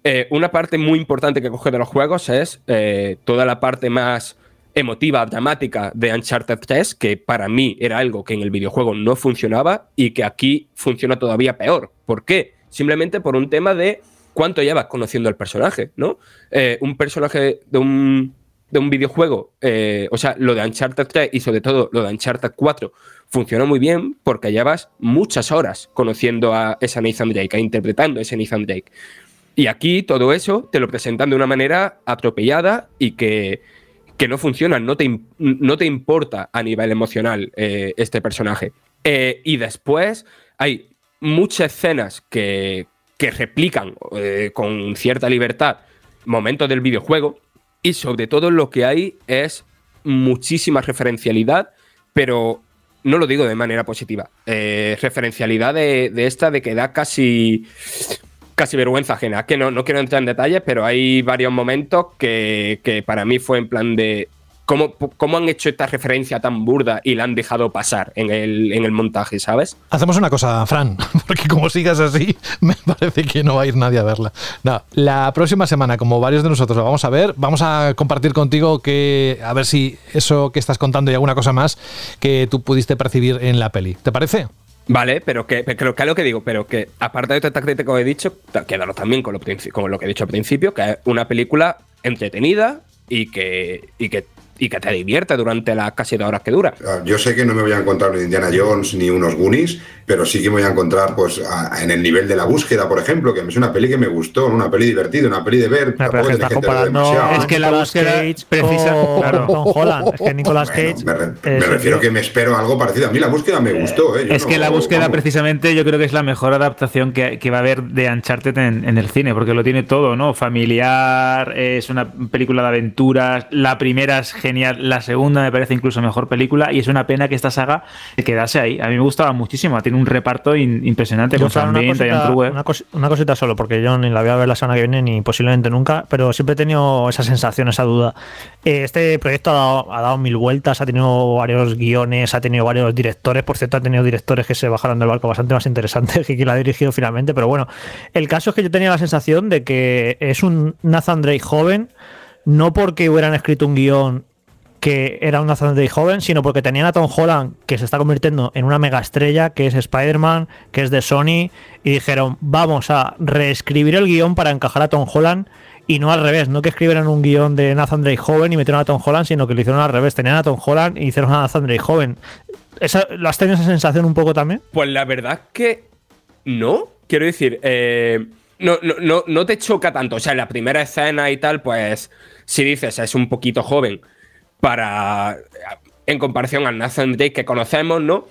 Speaker 4: Eh, una parte muy importante que coge de los juegos es eh, toda la parte más emotiva, dramática de Uncharted 3, que para mí era algo que en el videojuego no funcionaba y que aquí funciona todavía peor. ¿Por qué? Simplemente por un tema de cuánto llevas conociendo al personaje, ¿no? Eh, un personaje de un, de un videojuego, eh, o sea, lo de Uncharted 3 y sobre todo lo de Uncharted 4 funcionó muy bien porque llevas muchas horas conociendo a esa Nathan Drake, interpretando a ese Nathan Drake. Y aquí todo eso te lo presentan de una manera atropellada y que, que no funciona, no te, no te importa a nivel emocional eh, este personaje. Eh, y después hay muchas escenas que, que replican con cierta libertad momentos del videojuego y sobre todo lo que hay es muchísima referencialidad, pero no lo digo de manera positiva. Eh, referencialidad de, esta de que da casi casi vergüenza ajena. Que no, no quiero entrar en detalles, pero hay varios momentos que, que para mí fue en plan de. ¿Cómo, ¿Cómo han hecho esta referencia tan burda y la han dejado pasar en el, en el montaje, ¿sabes?
Speaker 2: Hacemos una cosa, Fran, porque como sigas así, me parece que no va a ir nadie a verla. No, la próxima semana, como varios de nosotros lo vamos a ver, vamos a compartir contigo que a ver si eso que estás contando y alguna cosa más que tú pudiste percibir en la peli. ¿Te parece?
Speaker 4: Vale, pero que, pero que es lo que digo, pero que aparte de esta crítica que he dicho, quedaros también con lo, con lo que he dicho al principio, que es una película entretenida y que, y que, y que te divierte durante las casi dos horas que dura.
Speaker 5: Ah, Yo sé que no me voy a encontrar un Indiana Jones ni unos Goonies, pero sí que me voy a encontrar pues a- en el nivel de la búsqueda, por ejemplo, que es una peli que me gustó, una peli divertida, una peli de ver.
Speaker 3: pero
Speaker 5: tampoco
Speaker 3: es que
Speaker 5: tienes
Speaker 3: estás
Speaker 5: que tener
Speaker 3: comparando
Speaker 5: demasiado.
Speaker 3: a
Speaker 6: Es que la búsqueda
Speaker 3: Cage
Speaker 6: precisa-
Speaker 3: con
Speaker 6: claro.
Speaker 3: Tom Holland. Es que Nicolas
Speaker 5: Bueno,
Speaker 3: Cage.
Speaker 5: me, re- me refiero que me espero algo parecido. A mí la búsqueda me gustó. ¿eh?
Speaker 6: Es que
Speaker 5: no-
Speaker 6: la búsqueda
Speaker 5: vamos.
Speaker 6: precisamente yo creo que es la mejor adaptación que, que va a haber de Uncharted en, en el cine, porque lo tiene todo, ¿no? Familiar, es una película de aventuras, la primera es genial, la segunda me parece incluso mejor película y es una pena que esta saga se quedase ahí. A mí me gustaba muchísimo, tiene un reparto in- impresionante
Speaker 3: Yo,
Speaker 6: con Sam Diane Kruger.
Speaker 3: una, cos- una cosita solo, porque yo ni la voy a ver la semana que viene ni posiblemente nunca, pero siempre he tenido esa sensación, esa duda. Eh, Este proyecto ha dado, ha dado mil vueltas, ha tenido varios guiones, ha tenido varios directores. Por cierto, ha tenido directores que se bajaron del barco bastante más interesantes que quien la ha dirigido finalmente. Pero bueno, el caso es que yo tenía la sensación de que es un Nathan Drake joven, no porque hubieran escrito un guion que era un Nathan joven, sino porque tenían a Tom Holland, que se está convirtiendo en una mega estrella, que es Spider-Man, que es de Sony, y dijeron, vamos a reescribir el guion para encajar a Tom Holland, y no al revés, no que escribieran un guion de Nathan Drake joven y metieron a Tom Holland, sino que lo hicieron al revés, tenían a Tom Holland y hicieron a Nathan Drake joven. ¿Esa, ¿Lo has tenido esa sensación un poco también?
Speaker 4: Pues la verdad que no. Quiero decir, eh, no, no, no, no te choca tanto. O sea, en la primera escena y tal, pues si dices es un poquito joven para. en comparación al Nathan Drake que conocemos, ¿no?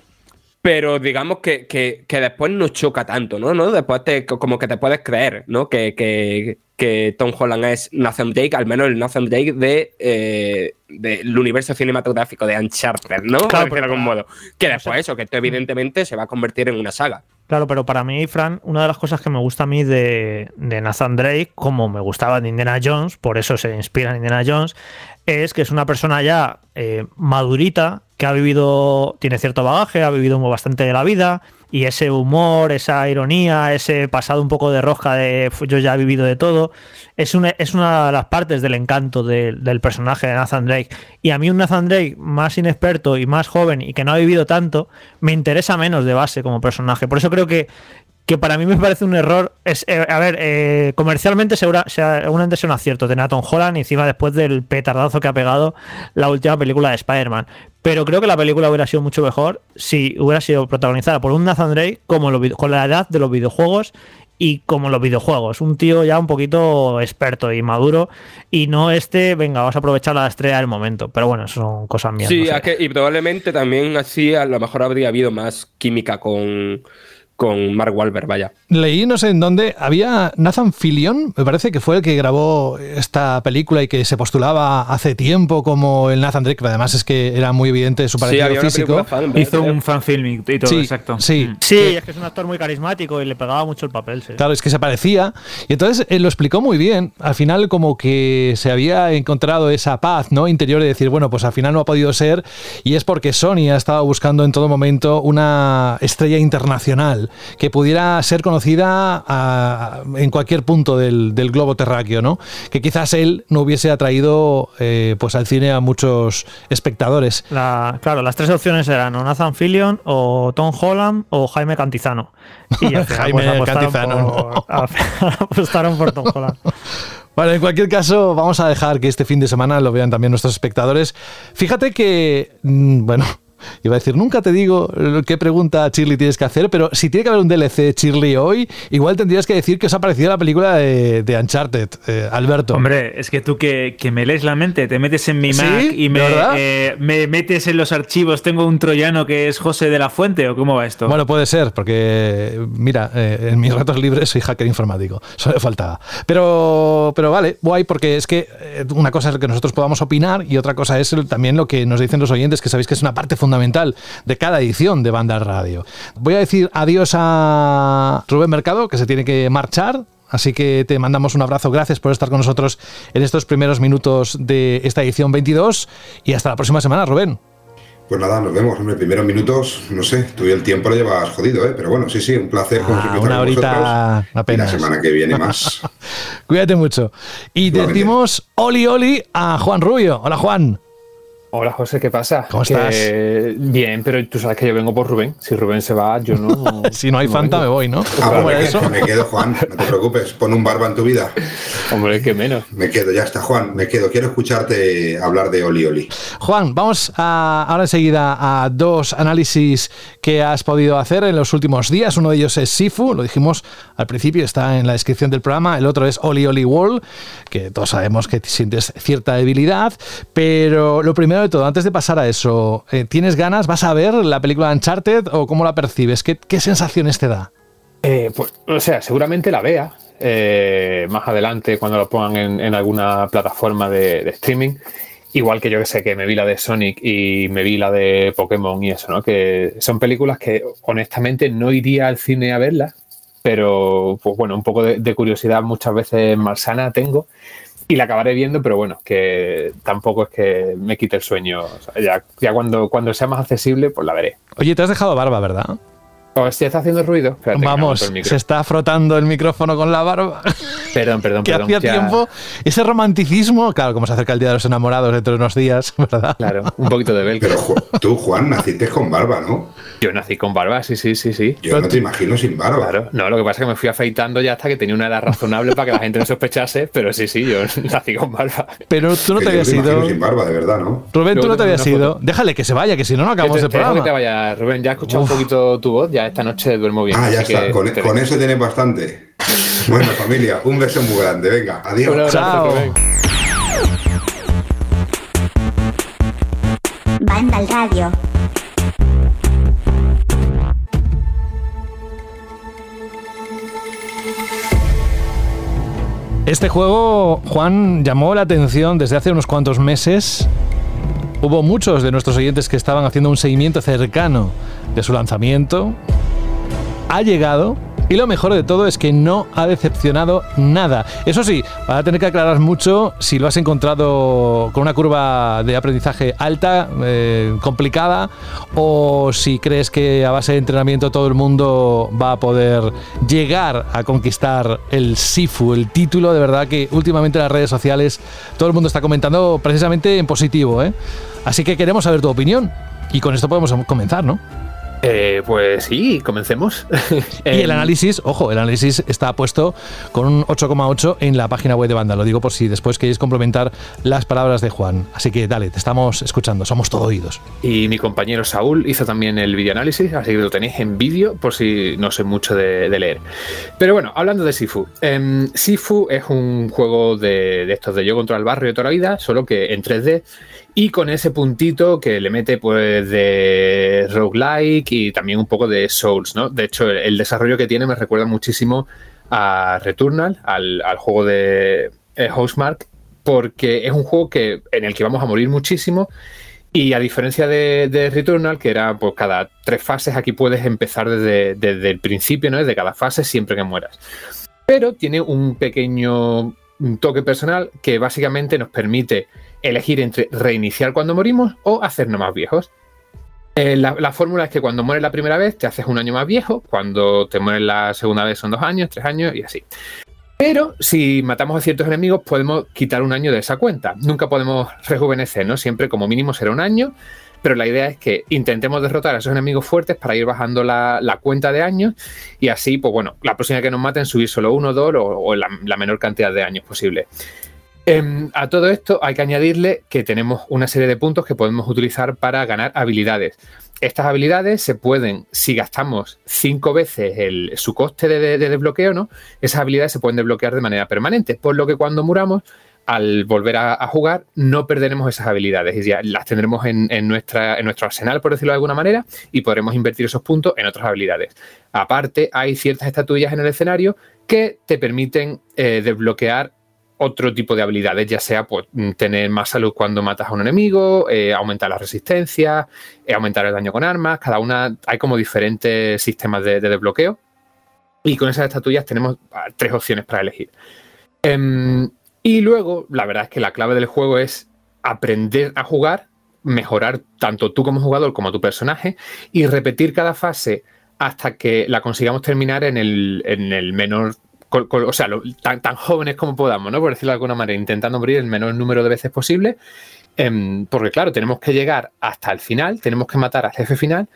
Speaker 4: Pero digamos que, que- que después no choca tanto, ¿no? ¿no? Después te, como que te puedes creer, ¿no? Que, que- que Tom Holland es Nathan Drake, al menos el Nathan Drake de, eh, del universo cinematográfico de Uncharted, ¿no? Por
Speaker 3: Claro, pero-
Speaker 4: algún modo. Que después eso, que esto evidentemente se va a convertir en una saga.
Speaker 3: Claro, pero para mí, Fran, una de las cosas que me gusta a mí de, de Nathan Drake, como me gustaba de Indiana Jones, por eso se inspira en Indiana Jones, es que es una persona ya eh, madurita, que ha vivido, tiene cierto bagaje, ha vivido bastante de la vida, y ese humor, esa ironía, ese pasado un poco de rosca de "Fu, yo ya he vivido de todo, es una, es una de las partes del encanto de- del personaje de Nathan Drake. Y a mí un Nathan Drake más inexperto y más joven y que no ha vivido tanto, me interesa menos de base como personaje. Por eso creo que, que para mí me parece un error. Es, eh, a ver, eh, comercialmente segura, seguramente es un acierto a Tom Holland encima después del petardazo que ha pegado la última película de Spider-Man. Pero creo que la película hubiera sido mucho mejor si hubiera sido protagonizada por un Nathan Drake como lo con la edad de los videojuegos y como los videojuegos, un tío ya un poquito experto y maduro y no este, venga, vamos a aprovechar la estrella del momento. Pero bueno, eso son cosas mías.
Speaker 4: Sí,
Speaker 3: no sé.
Speaker 4: es que- y probablemente también así a lo mejor habría habido más química con, con Mark Wahlberg, vaya.
Speaker 2: Leí, no sé en dónde, había Nathan Fillion, me parece que fue el que grabó esta película y que se postulaba hace tiempo como el Nathan Drake, pero además es que era muy evidente su
Speaker 4: Sí,
Speaker 2: parecido físico.
Speaker 6: Hizo un fan filming y todo,
Speaker 2: Sí,
Speaker 6: exacto.
Speaker 2: sí.
Speaker 6: Mm.
Speaker 3: Sí, es que es un actor muy carismático y le pegaba mucho el papel. Sí.
Speaker 2: Claro, es que se parecía. Y entonces él lo explicó muy bien. Al final, como que se había encontrado esa paz ¿no? interior de decir, bueno, pues al final no ha podido ser. Y es porque Sony ha estado buscando en todo momento una estrella internacional que pudiera ser conocida a- en cualquier punto del, del globo terráqueo, ¿no? Que quizás él no hubiese atraído eh, pues al cine a muchos espectadores.
Speaker 3: La- claro, las tres opciones eran o Nathan Fillion, o Tom Holland, o Jaime Cantizano. Y final,
Speaker 2: Jaime
Speaker 3: pues, apostaron
Speaker 2: Cantizano,
Speaker 3: por-
Speaker 2: no.
Speaker 3: apostaron por Tom Holland.
Speaker 2: Bueno, en cualquier caso, vamos a dejar que este fin de semana lo vean también nuestros espectadores. Fíjate que, mm, bueno, iba a decir, nunca te digo qué pregunta Shirley tienes que hacer, pero si tiene que haber un DLC Shirley hoy, igual tendrías que decir que os ha parecido la película de, de Uncharted, eh, Alberto.
Speaker 6: Hombre, es que tú que, que me lees la mente, te metes en mi
Speaker 2: ¿Sí?
Speaker 6: Mac y me, eh, me metes en los archivos, tengo un troyano que es José de la Fuente o cómo va esto.
Speaker 2: Bueno, puede ser, porque mira, eh, en mis ratos libres soy hacker informático, solo faltaba. Pero, pero vale, guay, porque es que eh, una cosa es lo que nosotros podamos opinar y otra cosa es también lo que nos dicen los oyentes, que sabéis que es una parte fundamental de cada edición de Banda Radio. Voy a decir adiós a Rubén Mercado, que se tiene que marchar. Así que te mandamos un abrazo, gracias por estar con nosotros en estos primeros minutos de esta edición 22 y hasta la próxima semana, Rubén.
Speaker 5: Pues nada, nos vemos. Hombre, primeros minutos, no sé, tú y el tiempo lo llevas jodido, ¿eh? Pero bueno, sí, sí, un placer
Speaker 2: Ah, una horita apenas.
Speaker 5: Y la semana que viene más.
Speaker 2: Cuídate mucho. Y
Speaker 5: Igualmente.
Speaker 2: decimos oli oli a Juan Rubio. Hola Juan.
Speaker 7: Hola José, ¿qué pasa?
Speaker 2: ¿Cómo estás?
Speaker 7: Que- Bien, pero tú sabes que yo vengo por Rubén. Si Rubén se va, yo no.
Speaker 2: Si no hay Fanta me voy, ¿no?
Speaker 5: Ah,
Speaker 2: ¿Cómo
Speaker 5: me,
Speaker 2: era
Speaker 5: quedo,
Speaker 2: eso?
Speaker 5: me quedo, Juan, no te preocupes. Pon un barba en tu vida.
Speaker 7: Hombre, que menos.
Speaker 5: Me quedo, ya está, Juan, me quedo. Quiero escucharte hablar de Oli Oli.
Speaker 2: Juan, vamos a, ahora enseguida a dos análisis que has podido hacer en los últimos días. Uno de ellos es Sifu, lo dijimos al principio, está en la descripción del programa. El otro es Oli Oli World, que todos sabemos que sientes cierta debilidad. Pero lo primero de todo, antes de pasar a eso, eh, ¿tienes ganas? ¿Vas a ver la película Uncharted o cómo la percibes? ¿Qué, sensaciones te da?
Speaker 7: Eh, pues, o sea, seguramente la vea eh, más adelante cuando lo pongan en, alguna plataforma de, de streaming. Igual que yo que sé que me vi la de Sonic y me vi la de Pokémon y eso, ¿no? Que son películas que honestamente no iría al cine a verlas, pero pues bueno, un poco de, de curiosidad muchas veces malsana tengo y la acabaré viendo, pero bueno, que tampoco es que me quite el sueño. O sea, ya ya cuando, cuando sea más accesible, pues la veré.
Speaker 2: Oye, te has dejado barba, ¿verdad?
Speaker 7: O si está haciendo ruido. Espérate,
Speaker 2: Vamos, se está frotando el micrófono con la barba.
Speaker 7: Perdón, perdón,
Speaker 2: que
Speaker 7: perdón.
Speaker 2: hacía
Speaker 7: ya-
Speaker 2: tiempo. Ese romanticismo, claro, como se acerca el Día de los Enamorados dentro de unos días, ¿verdad?
Speaker 7: Claro, un poquito de velcro.
Speaker 5: Pero tú, Juan, naciste con barba, ¿no?
Speaker 7: Yo nací con barba, sí, sí, sí, sí.
Speaker 5: Yo no te imagino sin barba.
Speaker 7: Claro, no, lo que pasa es que me fui afeitando ya hasta que tenía una edad razonable para que la gente no sospechase, pero sí, sí, yo nací con barba.
Speaker 2: Pero tú no
Speaker 5: Que
Speaker 2: te habías ido.
Speaker 5: sin barba, de verdad, ¿no?
Speaker 2: Rubén, tú no te habías ido. Déjale que se vaya, que si no, no acabamos
Speaker 7: te dejo que te
Speaker 2: programa.
Speaker 7: vaya, Rubén, ya he escuchado
Speaker 2: Uf.
Speaker 7: un poquito tu voz, ya esta noche duermo bien.
Speaker 5: Ah, ya está. Con,
Speaker 7: te
Speaker 5: con
Speaker 7: dejo.
Speaker 5: eso tienes bastante. Bueno, familia, un beso muy grande. Venga, adiós.
Speaker 7: Un abrazo,
Speaker 2: Chao.
Speaker 7: Rubén.
Speaker 8: Banda al radio.
Speaker 2: Este juego, Juan, llamó la atención desde hace unos cuantos meses. Hubo muchos de nuestros oyentes que estaban haciendo un seguimiento cercano de su lanzamiento. Ha llegado y lo mejor de todo es que no ha decepcionado nada. Eso sí, va a tener que aclarar mucho si lo has encontrado con una curva de aprendizaje alta, eh, complicada, o si crees que a base de entrenamiento todo el mundo va a poder llegar a conquistar el Sifu, el título. De verdad que últimamente en las redes sociales todo el mundo está comentando precisamente en positivo. ¿eh? Así que queremos saber tu opinión. Y con esto podemos comenzar, ¿no?
Speaker 7: Eh, pues sí, comencemos.
Speaker 2: y el análisis, ojo, el análisis está puesto con un 8,8 en la página web de banda. Lo digo por si después queréis complementar las palabras de Juan. Así que dale, te estamos escuchando, somos todo oídos.
Speaker 7: Y mi compañero Saúl hizo también el videoanálisis, así que lo tenéis en vídeo por si no sé mucho de, de leer. Pero bueno, hablando de Sifu. em, Sifu es un juego de, de estos de yo contra el barrio de toda la vida, solo que en 3D y con ese puntito que le mete pues de roguelike y también un poco de Souls, ¿no? De hecho, el, desarrollo que tiene me recuerda muchísimo a Returnal, al, juego de eh, Housemark, porque es un juego que, en el que vamos a morir muchísimo y a diferencia de, de Returnal, que era pues cada tres fases, aquí puedes empezar desde, desde el principio, ¿no? Desde cada fase siempre que mueras. Pero tiene un pequeño toque personal que básicamente nos permite elegir entre reiniciar cuando morimos o hacernos más viejos. Eh, la, la fórmula es que cuando mueres la primera vez te haces un año más viejo, cuando te mueres la segunda vez son dos años, tres años y así. Pero si matamos a ciertos enemigos podemos quitar un año de esa cuenta. Nunca podemos rejuvenecer, ¿no? Siempre como mínimo será un año, pero la idea es que intentemos derrotar a esos enemigos fuertes para ir bajando la, cuenta de años y así, pues bueno, la próxima que nos maten subir solo uno, dos o, la menor cantidad de años posible. Em, a todo esto hay que añadirle que tenemos una serie de puntos que podemos utilizar para ganar habilidades. Estas habilidades se pueden, si gastamos cinco veces el- su coste de, de- de desbloqueo, ¿no? Esas habilidades se pueden desbloquear de manera permanente, por lo que cuando muramos, al volver a, jugar, no perderemos esas habilidades y ya las tendremos en nuestro arsenal, por decirlo de alguna manera, y podremos invertir esos puntos en otras habilidades. Aparte, hay ciertas estatuillas en el escenario que te permiten eh, desbloquear otro tipo de habilidades, ya sea pues, mm, tener más salud cuando matas a un enemigo, eh, aumentar la resistencia, eh, aumentar el daño con armas, cada una hay como diferentes sistemas de, de desbloqueo y con esas estatuillas tenemos ah, tres opciones para elegir. Em, y luego, la verdad es que la clave del juego es aprender a jugar, mejorar tanto tú como jugador como tu personaje y repetir cada fase hasta que la consigamos terminar en el, en el menor col- o sea, tan, tan jóvenes como podamos, ¿no? Por decirlo de alguna manera, intentando morir el menor número de veces posible. Em, porque, claro, tenemos que llegar hasta el final, tenemos que matar al jefe final,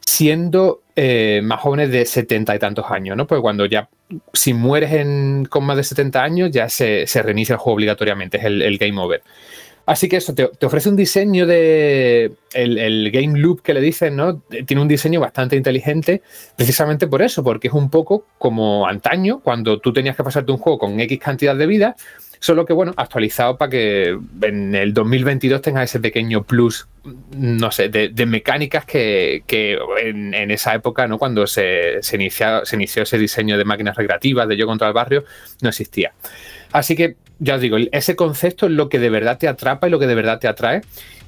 Speaker 7: siendo eh, más jóvenes de setenta y tantos años, ¿no? Pues cuando ya, si mueres en- con más de 70 años, ya se, reinicia el juego obligatoriamente, es el game over. Así que eso te, ofrece un diseño de. El, game loop que le dicen, ¿no? Tiene un diseño bastante inteligente, precisamente por eso, porque es un poco como antaño, cuando tú tenías que pasarte un juego con X cantidad de vida, solo que, bueno, actualizado para que en el 2022 tengas ese pequeño plus, no sé, de, mecánicas que, en, esa época, ¿no? Cuando se, se inició ese diseño de máquinas recreativas, de yo contra el barrio, no existía. Así que, ya os digo, ese concepto es lo que de verdad te atrapa y lo que de verdad te atrae.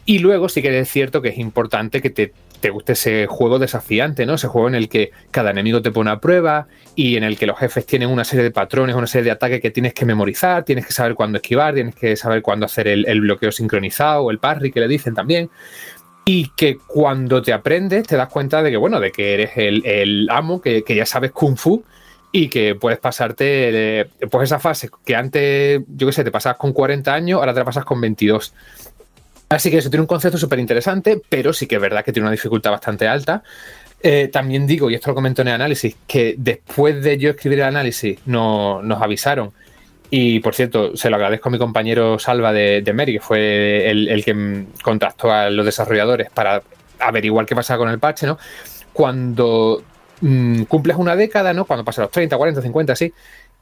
Speaker 7: Y luego sí que es cierto que es importante que te, te guste ese juego desafiante, ¿no? Ese juego en el que cada enemigo te pone a prueba y en el que los jefes tienen una serie de patrones, una serie de ataques que tienes que memorizar, tienes que saber cuándo esquivar, tienes que saber cuándo hacer el, el bloqueo sincronizado o el parry que le dicen también. Y que cuando te aprendes te das cuenta de que, bueno, de que eres el, el amo, que, que ya sabes kung fu y que puedes pasarte pues esa fase que antes, yo qué sé, te pasabas con 40 años, ahora te la pasas con 22. Así que eso tiene un concepto súper interesante, pero sí que es verdad que tiene una dificultad bastante alta. Eh, también digo, y esto lo comento en el análisis, que después de yo escribir el análisis no, nos avisaron. Y por cierto, se lo agradezco a mi compañero Salva de, de Meri, que fue el, el que contactó a los desarrolladores para averiguar qué pasaba con el parche, ¿no? Cuando mm, cumples una década, ¿no? Cuando pasas los 30, 40, 50, así,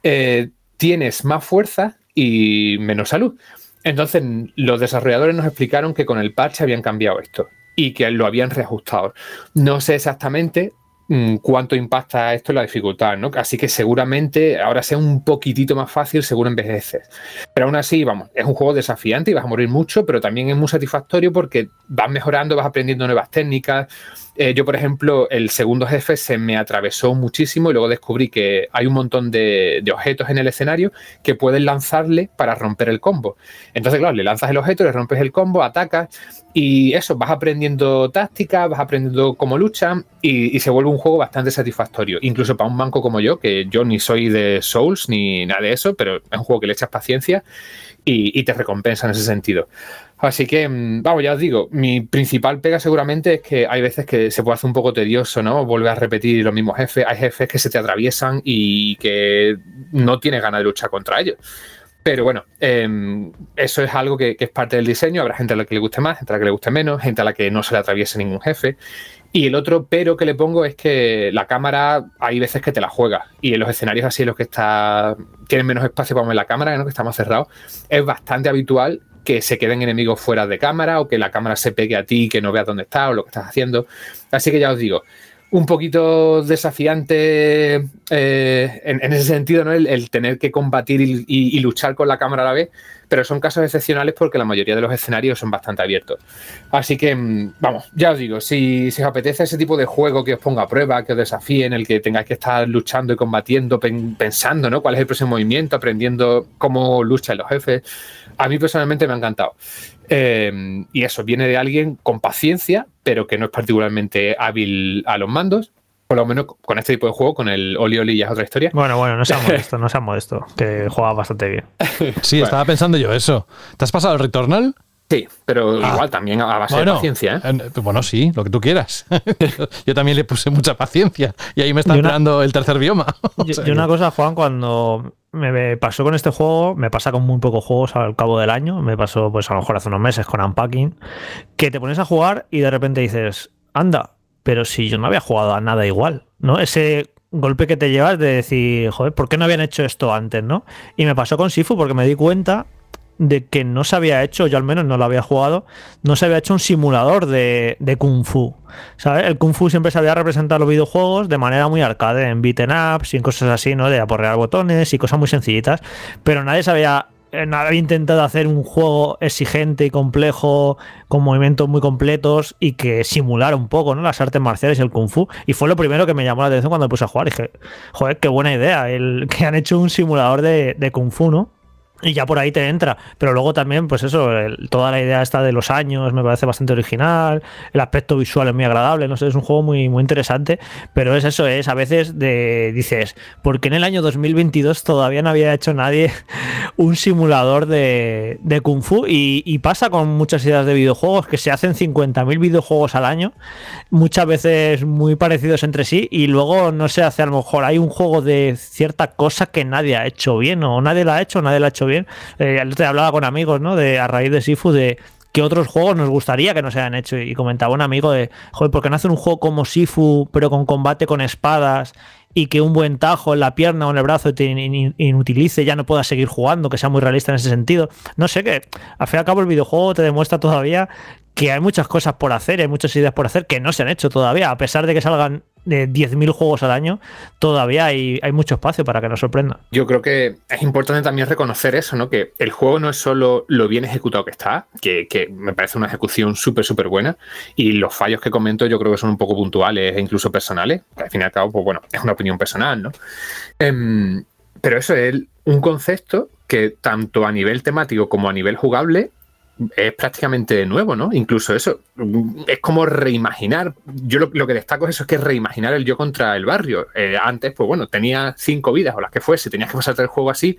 Speaker 7: eh, tienes más fuerza y menos salud. Entonces, los desarrolladores nos explicaron que con el parche habían cambiado esto y que lo habían reajustado. No sé exactamente mm, cuánto impacta esto en la dificultad, ¿no? Así que seguramente ahora sea un poquitito más fácil según envejeces. Pero aún así, vamos, es un juego desafiante y vas a morir mucho, pero también es muy satisfactorio porque vas mejorando, vas aprendiendo nuevas técnicas. Eh, yo, por ejemplo, el segundo jefe se me atravesó muchísimo y luego descubrí que hay un montón de, objetos en el escenario que puedes lanzarle para romper el combo. Entonces, claro, le lanzas el objeto, le rompes el combo, atacas y eso, vas aprendiendo tácticas, vas aprendiendo cómo luchan y, se vuelve un juego bastante satisfactorio. Incluso para un banco como yo, que yo ni soy de Souls ni nada de eso, pero es un juego que le echas paciencia y te recompensa en ese sentido. Así que, mm, vamos, ya os digo, mi principal pega seguramente es que hay veces que se puede hacer un poco tedioso, ¿no? Volver a repetir los mismos jefes. Hay jefes que se te atraviesan y que no tienes ganas de luchar contra ellos. Pero bueno, em, eso es algo que, es parte del diseño. Habrá gente a la que le guste más, gente a la que le guste menos, gente a la que no se le atraviese ningún jefe. Y el otro pero que le pongo es que la cámara hay veces que te la juega. Y en los escenarios así, en los que está, tienen menos espacio para mover la cámara, ¿no? que está más cerrado, es bastante habitual que se queden enemigos fuera de cámara o que la cámara se pegue a ti y que no veas dónde está o lo que estás haciendo. Así que ya os digo, un poquito desafiante eh, en, ese sentido, ¿no? El, tener que combatir y, luchar con la cámara a la vez, pero son casos excepcionales porque la mayoría de los escenarios son bastante abiertos. Así que, mm, vamos, ya os digo, si, si os apetece ese tipo de juego que os ponga a prueba, que os desafíe, en el que tengáis que estar luchando y combatiendo, pen, pensando, ¿no? ¿Cuál es el próximo movimiento? Aprendiendo cómo luchan los jefes. A mí personalmente me ha encantado. Eh, y eso viene de alguien con paciencia, pero que no es particularmente hábil a los mandos. Por lo menos con este tipo de juego, con el Oli Oli ya es otra historia.
Speaker 3: Bueno, bueno, no seas modesto, no seas modesto, que juega bastante bien.
Speaker 2: Sí, bueno. estaba pensando yo eso. ¿Te has pasado el Returnal?
Speaker 7: Sí, pero ah. igual también a base bueno, de paciencia. ¿eh?
Speaker 2: Bueno, sí, lo que tú quieras. yo también le puse mucha paciencia y ahí me está entrando el tercer bioma.
Speaker 3: y, y una cosa, Juan, cuando me pasó con este juego, me pasa con muy pocos juegos al cabo del año, me pasó pues a lo mejor hace unos meses con Unpacking, que te pones a jugar y de repente dices, anda, pero si yo no había jugado a nada igual, ¿no? Ese golpe que te llevas de decir, joder, ¿por qué no habían hecho esto antes, no? Y me pasó con Sifu porque me di cuenta de que no se había hecho, yo al menos no lo había jugado, no se había hecho un simulador de, de Kung Fu. ¿sabes? El Kung Fu siempre se había representado en los videojuegos de manera muy arcade, en beaten ups y en cosas así, ¿no? De aporrear botones y cosas muy sencillitas, pero nadie sabía nadie había intentado hacer un juego exigente y complejo con movimientos muy completos y que simulara un poco ¿no? las artes marciales y el kung fu y fue lo primero que me llamó la atención cuando me puse a jugar y dije joder qué buena idea el que han hecho un simulador de, de kung fu no y ya por ahí te entra. Pero luego también, pues eso, el, toda la idea esta de los años me parece bastante original, el aspecto visual es muy agradable, no sé, es un juego muy, muy interesante, pero es eso, es a veces de, dices, porque en el año 2022 todavía no había hecho nadie un simulador de, de Kung Fu? Y, y, pasa con muchas ideas de videojuegos, que se hacen 50.000 videojuegos al año, muchas veces muy parecidos entre sí, y luego no se hace, a lo mejor hay un juego de cierta cosa que nadie ha hecho bien, o nadie la ha hecho, nadie la ha hecho bien bien. Eh, te hablaba con amigos, ¿no? De a raíz de Sifu, de qué otros juegos nos gustaría que no se hayan hecho. Y comentaba un amigo de, joder, ¿por qué no hacen un juego como Sifu, pero con combate con espadas? Y que un buen tajo en la pierna o en el brazo te inutilice, ya no puedas seguir jugando, que sea muy realista en ese sentido. No sé, que al fin y al cabo el videojuego te demuestra todavía que hay muchas cosas por hacer, hay muchas ideas por hacer que no se han hecho todavía, a pesar de que salgan de 10.000 juegos al año, todavía hay, hay, mucho espacio para que nos sorprenda.
Speaker 7: Yo creo que es importante también reconocer eso, ¿no? Que el juego no es solo lo bien ejecutado que está, que, que me parece una ejecución súper, súper buena, y los fallos que comento yo creo que son un poco puntuales e incluso personales, al fin y al cabo, pues bueno, es una opinión personal, ¿no? Um, pero eso es un concepto que tanto a nivel temático como a nivel jugable es prácticamente nuevo, ¿no? Incluso eso, es como reimaginar. Yo lo, lo, que destaco es eso, es que reimaginar el yo contra el barrio. Eh, antes, pues bueno, tenía cinco vidas o las que fuese, tenías que pasarte el juego así,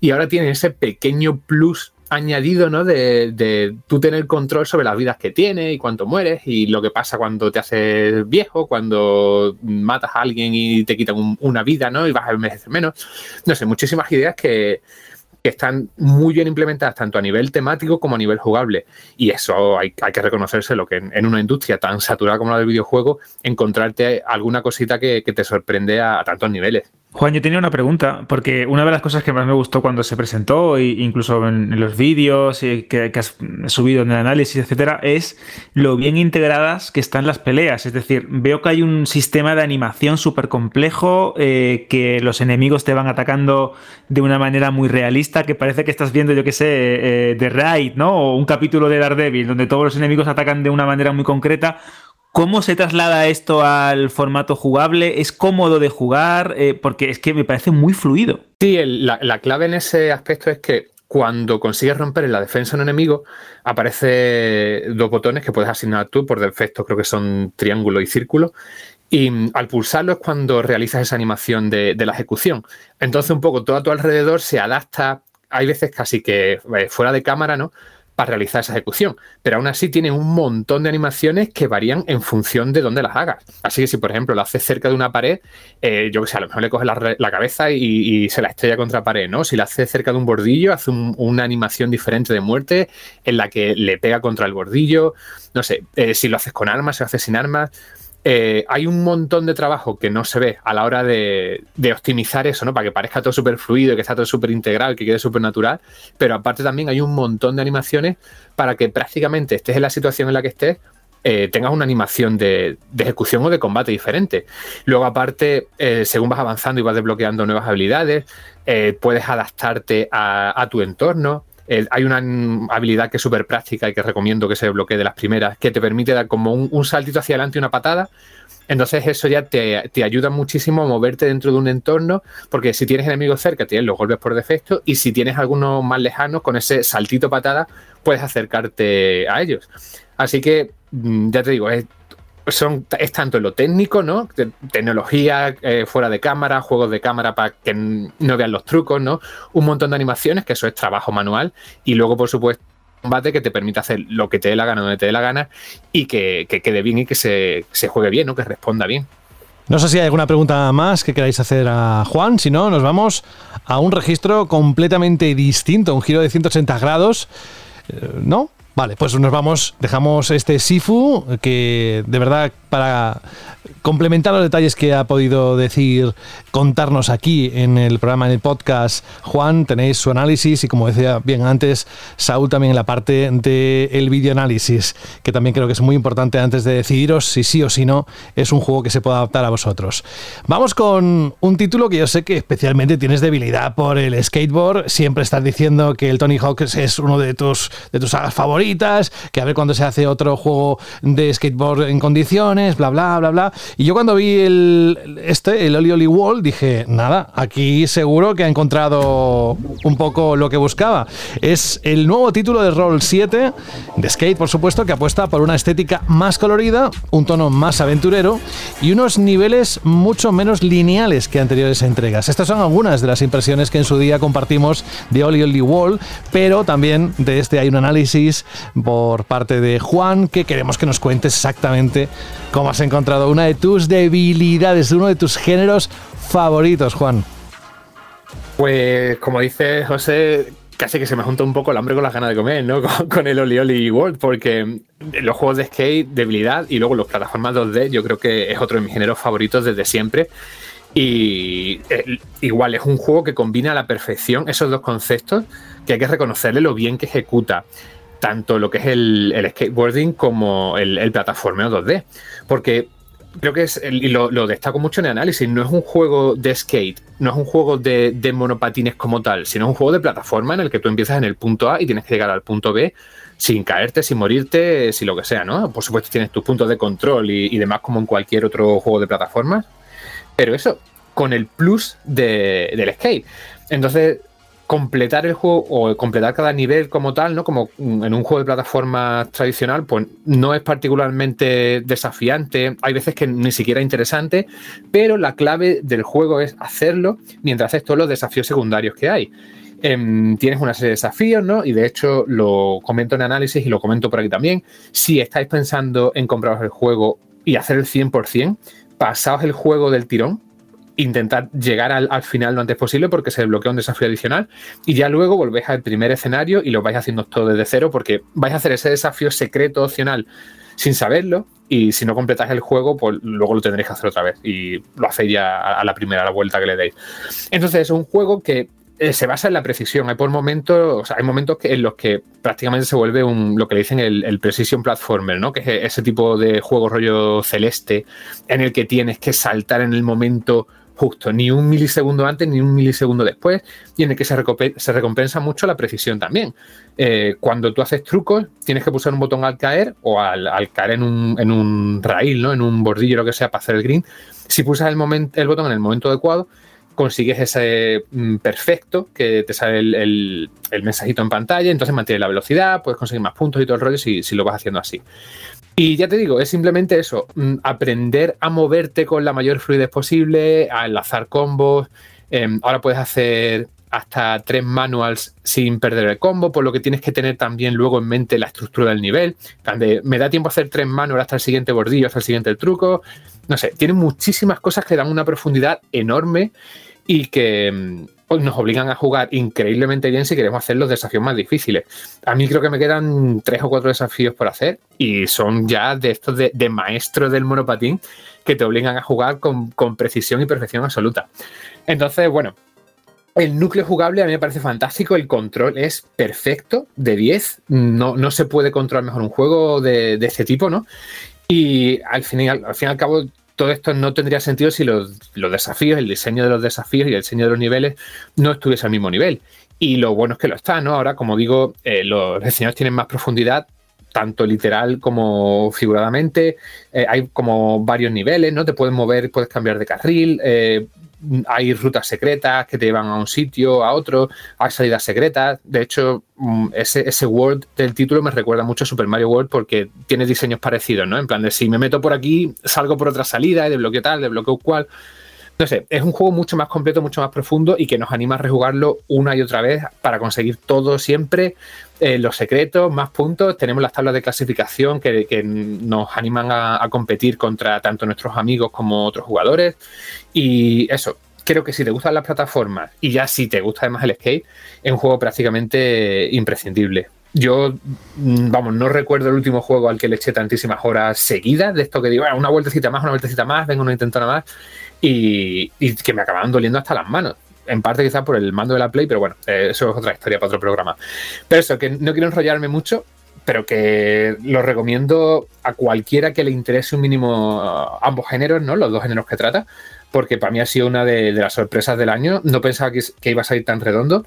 Speaker 7: y ahora tiene ese pequeño plus añadido, ¿no? De, de, tú tener control sobre las vidas que tienes y cuánto mueres y lo que pasa cuando te haces viejo, cuando matas a alguien y te quitan un, una vida, ¿no? Y vas a envejecer menos. No sé, muchísimas ideas que, que están muy bien implementadas tanto a nivel temático como a nivel jugable. Y eso hay, hay que reconocérselo, que en, una industria tan saturada como la del videojuego, encontrarte alguna cosita que, que te sorprende a tantos niveles.
Speaker 6: Juan, yo tenía una pregunta, porque una de las cosas que más me gustó cuando se presentó, e incluso en, los vídeos que, que, has subido en el análisis, etcétera, es lo bien integradas que están las peleas. Es decir, veo que hay un sistema de animación súper complejo, eh, que los enemigos te van atacando de una manera muy realista, que parece que estás viendo, yo qué sé, eh, The Raid, ¿no? O un capítulo de Daredevil, donde todos los enemigos atacan de una manera muy concreta ¿Cómo se traslada esto al formato jugable? ¿Es cómodo de jugar? Eh, porque es que me parece muy fluido.
Speaker 7: Sí, la, la, clave en ese aspecto es que cuando consigues romper en la defensa a un enemigo, aparece dos botones que puedes asignar tú, por defecto creo que son triángulo y círculo, y mm, al pulsarlo es cuando realizas esa animación de, de la ejecución. Entonces un poco todo a tu alrededor se adapta, hay veces casi que eh, fuera de cámara, ¿no? Para realizar esa ejecución. Pero aún así tiene un montón de animaciones que varían en función de dónde las hagas. Así que si, por ejemplo, lo haces cerca de una pared, eh, yo que sé, a lo mejor le coges la, cabeza y, se la estrella contra la pared, ¿no? Si la haces cerca de un bordillo, hace una animación diferente de muerte en la que le pega contra el bordillo. No sé, eh, si lo haces con armas, si lo haces sin armas. Eh, hay un montón de trabajo que no se ve a la hora de, optimizar eso, ¿no? Para que parezca todo súper fluido, que está todo súper integrado, que quede súper natural. Pero aparte también hay un montón de animaciones para que prácticamente estés en la situación en la que estés, eh, tengas una animación de, ejecución o de combate diferente. Luego, aparte, eh, según vas avanzando y vas desbloqueando nuevas habilidades, puedes adaptarte a tu entorno hay una habilidad que es súper práctica y que recomiendo que se bloquee de las primeras, que te permite dar como un, saltito hacia adelante y una patada. Entonces eso ya te, ayuda muchísimo a moverte dentro de un entorno, porque si tienes enemigos cerca, tienes los golpes por defecto, y si tienes algunos más lejanos, con ese saltito patada, puedes acercarte a ellos. Así que, mm, ya te digo, es son, es tanto lo técnico, ¿no? tecnología eh, fuera de cámara, juegos de cámara para que no vean los trucos, ¿no? Un montón de animaciones, que eso es trabajo manual. Y luego, por supuesto, combate que te permite hacer lo que te dé la gana, donde te dé la gana, y que, quede bien y que se, juegue bien, ¿no? Que responda bien.
Speaker 2: No sé si hay alguna pregunta más que queráis hacer a Juan, si no, nos vamos a un registro completamente distinto, un giro de 180 grados. Eh, ¿No? Vale, pues nos vamos, dejamos este Sifu, que de verdad para complementar los detalles que ha podido decir, contarnos aquí en el programa, en el podcast, Juan, tenéis su análisis y como decía bien antes, Saúl también en la parte del video análisis, que también creo que es muy importante antes de decidiros si sí o si no es un juego que se pueda adaptar a vosotros. Vamos con un título que yo sé que especialmente tienes debilidad por el skateboard, siempre estás diciendo que el Tony Hawk es uno de tus, de tus sagas favoritas, que a ver cuándo se hace otro juego de skateboard en condiciones, bla, bla, bla, bla. Y yo cuando vi el, este, el Oli Oli Wall, dije, nada, aquí seguro que ha encontrado un poco lo que buscaba. Es el nuevo título de Roll 7, de Skate, por supuesto, que apuesta por una estética más colorida, un tono más aventurero y unos niveles mucho menos lineales que anteriores entregas. Estas son algunas de las impresiones que en su día compartimos de Oli Oli Wall, pero también de este hay un análisis por parte de Juan que queremos que nos cuentes exactamente cómo has encontrado una de tus debilidades, uno de tus géneros favoritos, Juan?
Speaker 7: Pues como dice José, casi que se me junta un poco el hambre con las ganas de comer, ¿no? Con, el Oli Oli World, porque los juegos de skate, debilidad, y luego los plataformas 2D, yo creo que es otro de mis géneros favoritos desde siempre. Y eh, igual es un juego que combina a la perfección esos dos conceptos que hay que reconocerle lo bien que ejecuta tanto lo que es el, skateboarding como el, el plataformeo 2D. Porque creo que es, y lo, destaco mucho en el análisis, no es un juego de skate, no es un juego de, monopatines como tal, sino un juego de plataforma en el que tú empiezas en el punto A y tienes que llegar al punto B sin caerte, sin morirte, sin lo que sea, ¿no? Por supuesto tienes tus puntos de control y, demás como en cualquier otro juego de plataformas, pero eso con el plus del skate. Entonces, completar el juego o completar cada nivel como tal, ¿no? Como en un juego de plataforma tradicional, pues no es particularmente desafiante, hay veces que ni siquiera interesante, pero la clave del juego es hacerlo mientras haces todos los desafíos secundarios que hay. Em, tienes una serie de desafíos, ¿no? Y de hecho lo comento en análisis y lo comento por aquí también. Si estáis pensando en compraros el juego y hacer el 100%, pasaos el juego del tirón, intentar llegar al, final lo antes posible porque se desbloquea un desafío adicional y ya luego volvéis al primer escenario y lo vais haciendo todo desde cero porque vais a hacer ese desafío secreto opcional sin saberlo y si no completáis el juego pues luego lo tendréis que hacer otra vez y lo hacéis ya a, la primera, la vuelta que le deis. Entonces es un juego que eh, se basa en la precisión. Hay por momentos, hay momentos en los que prácticamente se vuelve lo que le dicen el, el, precision platformer, ¿no? Que es ese tipo de juego rollo celeste en el que tienes que saltar en el momento justo, ni un milisegundo antes ni un milisegundo después, y en el que se, recompensa, mucho la precisión también. Eh, cuando tú haces trucos, tienes que pulsar un botón al caer o al, caer en un, en un, raíl, ¿no? en un bordillo, lo que sea, para hacer el green. Si pulsas el, el botón en el momento adecuado, consigues ese mm, perfecto que te sale el, mensajito en pantalla, entonces mantiene la velocidad, puedes conseguir más puntos y todo el rollo si, si lo vas haciendo así. Y ya te digo, es simplemente eso, mm, aprender a moverte con la mayor fluidez posible, a enlazar combos. Em, ahora puedes hacer hasta tres manuals sin perder el combo, por lo que tienes que tener también luego en mente la estructura del nivel. me da tiempo hacer tres manuals hasta el siguiente bordillo, hasta el siguiente truco. No sé, tiene muchísimas cosas que dan una profundidad enorme y que mm, pues, nos obligan a jugar increíblemente bien si queremos hacer los desafíos más difíciles. A mí creo que me quedan tres o cuatro desafíos por hacer y son ya de estos de, maestro del monopatín que te obligan a jugar con, con precisión y perfección absoluta. Entonces, bueno, el núcleo jugable a mí me parece fantástico, el control es perfecto, de 10, no, no se puede controlar mejor un juego de, este tipo, ¿no? Y al fin, y al, fin y al cabo, todo esto no tendría sentido si los, desafíos, el diseño de los desafíos y el diseño de los niveles no estuviese al mismo nivel. Y lo bueno es que lo está, ¿no? Ahora, como digo, eh, los diseños tienen más profundidad, tanto literal como figuradamente. Eh, hay como varios niveles, ¿no? Te puedes mover, puedes cambiar de carril. Eh, hay rutas secretas que te llevan a un sitio, a otro, hay salidas secretas. De hecho, mm, ese, ese World del título me recuerda mucho a Super Mario World porque tiene diseños parecidos, ¿no? En plan de si me meto por aquí, salgo por otra salida y desbloqueo tal, desbloqueo cual. No sé, es un juego mucho más completo, mucho más profundo y que nos anima a rejugarlo una y otra vez para conseguir todo siempre, eh, los secretos, más puntos. Tenemos las tablas de clasificación que, nos animan a, competir contra tanto nuestros amigos como otros jugadores. Y eso, creo que si te gustan las plataformas y ya si te gusta además el skate, es un juego prácticamente imprescindible. Yo, mm, vamos, no recuerdo el último juego al que le eché tantísimas horas seguidas, de esto que digo, una vueltecita más, una vueltecita más, vengo una intentona más, y, que me acababan doliendo hasta las manos. En parte quizás por el mando de la Play, pero bueno, eh, eso es otra historia para otro programa. Pero eso, que no quiero enrollarme mucho, pero que lo recomiendo a cualquiera que le interese un mínimo uh, ambos géneros, ¿no? Los dos géneros que trata, porque para mí ha sido una de, las sorpresas del año. No pensaba que, que, iba a salir tan redondo.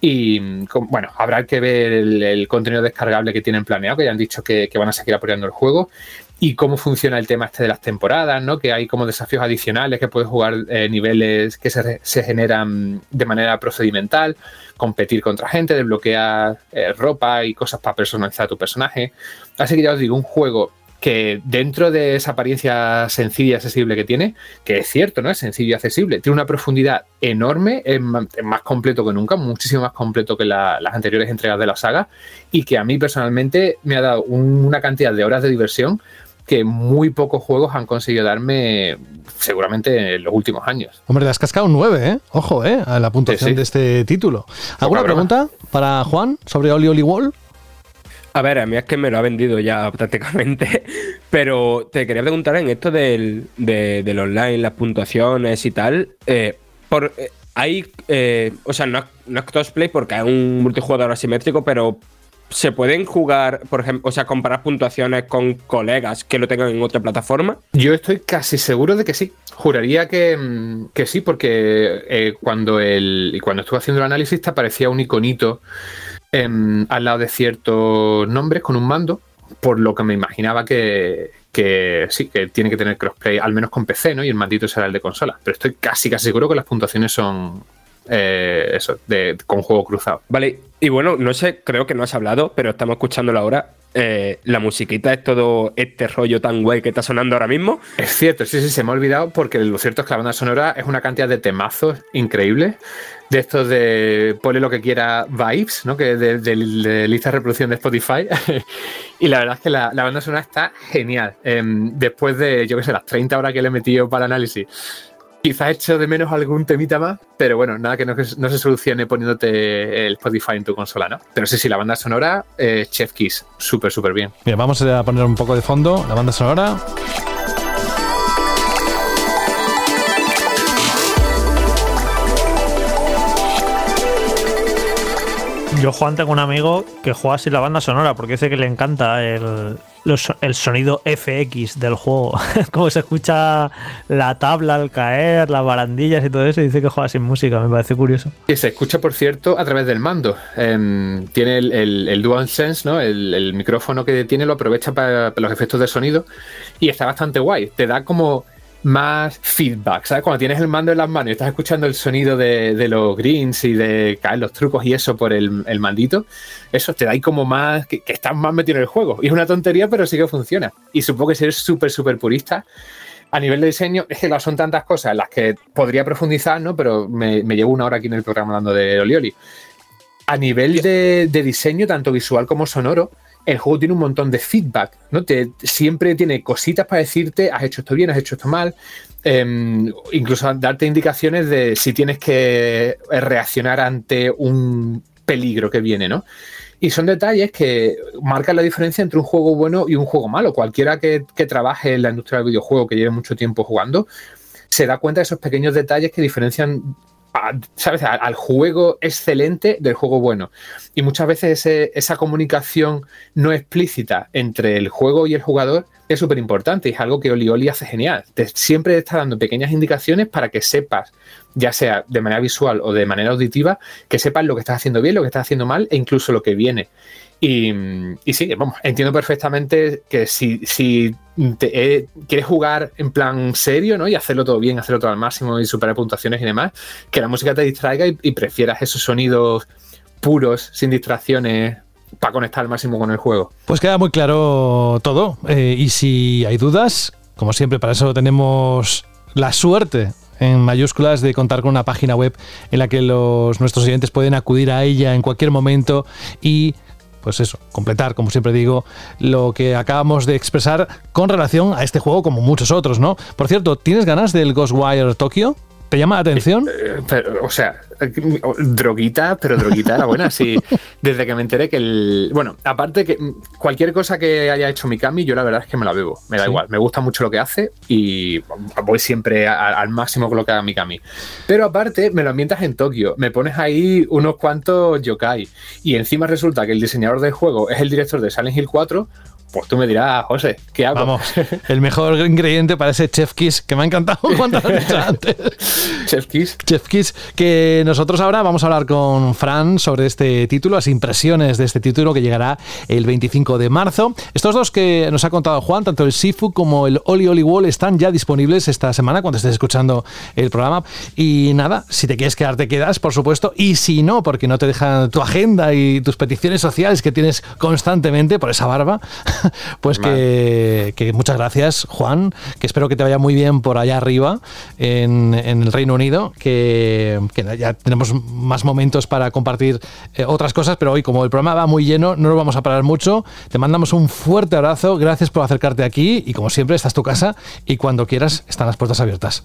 Speaker 7: Y bueno, habrá que ver el, contenido descargable que tienen planeado, que ya han dicho que, van a seguir apoyando el juego. Y cómo funciona el tema este de las temporadas, ¿no? Que hay como desafíos adicionales, que puedes jugar eh, niveles que se, generan de manera procedimental, competir contra gente, desbloquear eh, ropa y cosas para personalizar a tu personaje. Así que ya os digo, un juego que dentro de esa apariencia sencilla y accesible que tiene, que es cierto, ¿no? Es sencillo y accesible, tiene una profundidad enorme, es más completo que nunca, muchísimo más completo que las anteriores entregas de la saga, y que a mí personalmente me ha dado una cantidad de horas de diversión que muy pocos juegos han conseguido darme seguramente en los últimos años.
Speaker 2: Hombre, le has cascado un 9, ¿eh? Ojo, ¿eh? A la puntuación de este título. ¿Alguna pregunta para Juan sobre Oli Oli Wall?
Speaker 4: A ver, a mí es que me lo ha vendido ya prácticamente, pero te quería preguntar en esto del, online, las puntuaciones y tal. Eh, por, eh, hay, eh, o sea, no, no es cosplay porque hay un multijugador asimétrico, pero ¿Se pueden jugar, por ejemplo, o sea, comparar puntuaciones con colegas que lo tengan en otra plataforma?
Speaker 7: Yo estoy casi seguro de que sí. Juraría que, mm, sí, porque cuando, el, cuando estuve haciendo el análisis te aparecía un iconito Em, al lado de ciertos nombres con un mando, por lo que me imaginaba que, sí, que tiene que tener crossplay, al menos con PC, ¿no? Y el mandito será el de consola. Pero estoy casi, casi seguro que las puntuaciones son eh, eso, de, con juego cruzado.
Speaker 4: Vale, y bueno, no sé, creo que no has hablado, pero estamos escuchándolo ahora. Eh, la musiquita es todo este rollo tan guay que está sonando ahora mismo.
Speaker 7: Es cierto, sí, sí, se me ha olvidado porque lo cierto es que la banda sonora es una cantidad de temazos increíbles de estos de ponle lo que quiera vibes, ¿no? Que de, lista de reproducción de Spotify. y la verdad es que la, banda sonora está genial. Em, después de, yo qué sé, las 30 horas que le he metido para análisis, quizás hecho de menos algún temita más, pero bueno, nada que no, se solucione poniéndote el Spotify en tu consola, ¿no? Pero sí, sí, la banda sonora, eh, Chef Kiss, súper, súper bien.
Speaker 2: Bien, vamos a poner un poco de fondo la banda sonora.
Speaker 3: Yo, Juan, tengo un amigo que juega así la banda sonora porque dice que le encanta el, el sonido FX del juego. Como se escucha la tabla al caer, las barandillas y todo eso. dice que juega sin música, me parece curioso.
Speaker 7: Y se escucha, por cierto, a través del mando. Em, tiene el, el, DualSense, ¿no? El, micrófono que tiene lo aprovecha para los efectos de sonido y está bastante guay. Te da como más feedback, ¿sabes? Cuando tienes el mando en las manos y estás escuchando el sonido de, los greens y de caer los trucos y eso por el, mandito, eso te da ahí como más, que, estás más metido en el juego. Y es una tontería, pero sí que funciona. Y supongo que si eres súper, súper purista, A nivel de diseño, es que son tantas cosas en las que podría profundizar, ¿no? Pero me, llevo una hora aquí en el programa hablando de Olioli. A nivel de, diseño, tanto visual como sonoro, el juego tiene un montón de feedback, ¿no? Te, siempre tiene cositas para decirte, has hecho esto bien, has hecho esto mal, em, incluso darte indicaciones de si tienes que reaccionar ante un peligro que viene, ¿no? Y son detalles que marcan la diferencia entre un juego bueno y un juego malo. Cualquiera que, trabaje en la industria del videojuego, que lleve mucho tiempo jugando, se da cuenta de esos pequeños detalles que diferencian ¿sabes? al juego excelente del juego bueno. Y muchas veces esa comunicación no explícita entre el juego y el jugador es súper importante y es algo que Oli Oli hace genial. Te siempre está dando pequeñas indicaciones para que sepas, ya sea de manera visual o de manera auditiva, que sepas lo que estás haciendo bien, lo que estás haciendo mal e incluso lo que viene. Y, sí, vamos, entiendo perfectamente que si, si eh, quieres jugar en plan serio, ¿no? Y hacerlo todo bien, hacerlo todo al máximo y superar puntuaciones y demás, que la música te distraiga y prefieras esos sonidos puros, sin distracciones, para conectar al máximo con el juego.
Speaker 2: Pues queda muy claro todo. Eh, y si hay dudas, como siempre, para eso tenemos la suerte en mayúsculas de contar con una página web en la que los, nuestros oyentes pueden acudir a ella en cualquier momento y pues eso, completar, como siempre digo, lo que acabamos de expresar con relación a este juego como muchos otros, ¿no? Por cierto, ¿tienes ganas del Ghostwire Tokyo? ¿Te llama la atención?
Speaker 7: Eh, o sea, droguita, pero droguita era buena, sí. Desde que me enteré que el. Bueno, aparte que cualquier cosa que haya hecho Mikami, yo la verdad es que me la bebo. Me da igual. Me gusta mucho lo que hace y voy siempre al máximo con lo que haga Mikami. Pero aparte, me lo ambientas en Tokio. Me pones ahí unos cuantos yokai. Y encima resulta que el diseñador del juego es el director de Silent Hill 4 pues tú me dirás, José, ¿qué hago?
Speaker 2: Vamos, el mejor ingrediente para ese chef kiss que me ha encantado cuando lo dicho antes.
Speaker 7: chef kiss.
Speaker 2: Chef kiss, que nosotros ahora vamos a hablar con Fran sobre este título, las impresiones de este título que llegará el 25 de marzo. Estos dos que nos ha contado Juan, tanto el Sifu como el Oli Oli Wall, están ya disponibles esta semana cuando estés escuchando el programa. Y nada, si te quieres quedar, te quedas, por supuesto. Y si no, porque no te dejan tu agenda y tus peticiones sociales que tienes constantemente por esa barba, pues que, muchas gracias, Juan, que espero que te vaya muy bien por allá arriba en, el Reino Unido, que, ya tenemos más momentos para compartir eh, otras cosas, pero hoy como el programa va muy lleno, no nos vamos a parar mucho. Te mandamos un fuerte abrazo, gracias por acercarte aquí y como siempre, esta es tu casa y cuando quieras están las puertas abiertas.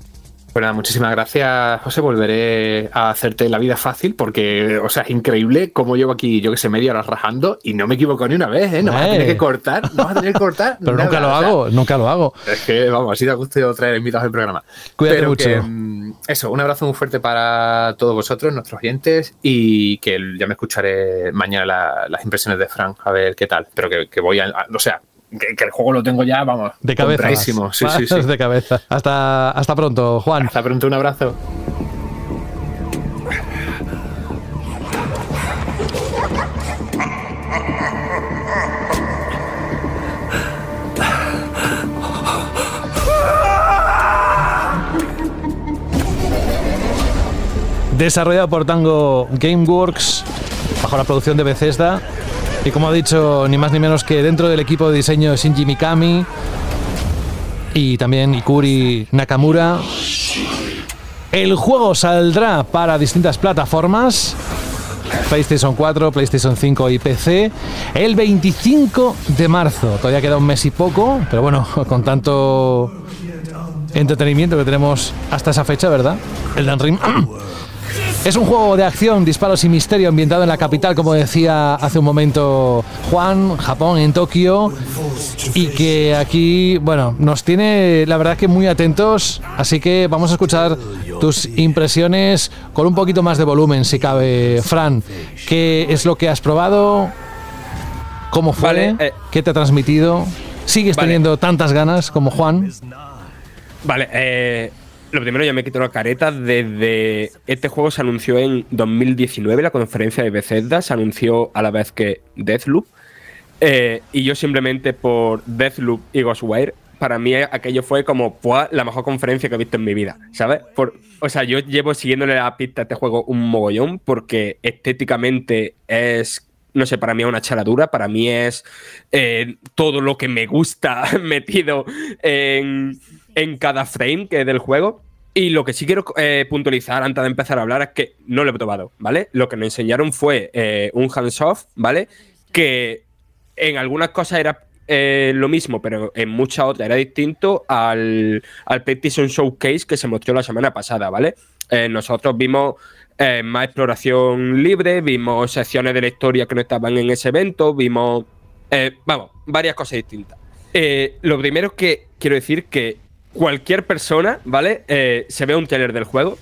Speaker 7: Bueno, pues muchísimas gracias, José. Volveré a hacerte la vida fácil porque, o sea, es increíble cómo llevo aquí, yo que sé, media hora rajando y no me equivoco ni una vez, ¿eh? No vas a tener que cortar, no vas a tener que cortar.
Speaker 2: Pero nunca lo hago, nunca lo hago.
Speaker 7: Es que, vamos, así da gusto traer invitados al programa.
Speaker 2: Cuídate mucho.
Speaker 7: Mm, eso, un abrazo muy fuerte para todos vosotros, nuestros oyentes, y que ya me escucharé mañana las impresiones de Frank, a ver qué tal. Pero que, que voy a, o sea, que, el juego lo tengo ya, vamos,
Speaker 2: de cabeza.
Speaker 7: Sí, sí, sí.
Speaker 2: De cabeza. Hasta, hasta pronto, Juan.
Speaker 7: Hasta pronto, un abrazo.
Speaker 2: Desarrollado por Tango Gameworks bajo la producción de Bethesda y como ha dicho, ni más ni menos que dentro del equipo de diseño Shinji Mikami y también Ikuri Nakamura. El juego saldrá para distintas plataformas. PlayStation 4, PlayStation 5 y PC el 25 de marzo. Todavía queda un mes y poco, pero bueno, con tanto entretenimiento que tenemos hasta esa fecha, ¿verdad? El Dan. Es un juego de acción, disparos y misterio ambientado en la capital, como decía hace un momento Juan, Japón, en Tokio, y que aquí, bueno, nos tiene la verdad que muy atentos, así que vamos a escuchar tus impresiones con un poquito más de volumen, si cabe. Fran, ¿qué es lo que has probado? ¿Cómo fue? Eh, ¿Qué te ha transmitido? ¿Sigues teniendo tantas ganas como Juan?
Speaker 4: Vale, eh, lo primero, ya me quito la careta. Desde este juego se anunció en 2019, la conferencia de Bethesda, se anunció a la vez que Deathloop. Eh, y yo simplemente por Deathloop y Ghostwire, para mí aquello fue como la mejor conferencia que he visto en mi vida, ¿sabes? O sea, yo llevo siguiéndole la pista a este juego un mogollón porque estéticamente es no sé, para mí es una charadura, para mí es eh, todo lo que me gusta metido en, en cada frame que del juego. Y lo que sí quiero eh, puntualizar antes de empezar a hablar es que no lo he probado, ¿vale? Lo que me enseñaron fue eh, un hands-off, ¿vale? Que en algunas cosas era eh, lo mismo, pero en muchas otras era distinto al, al PlayStation Showcase que se mostró la semana pasada, ¿vale? Nosotros vimos más exploración libre, vimos secciones de la historia que no estaban en ese evento, vimos, vamos, varias cosas distintas. Lo primero que quiero decir que cualquier persona, ¿vale? Eh, se ve un trailer del juego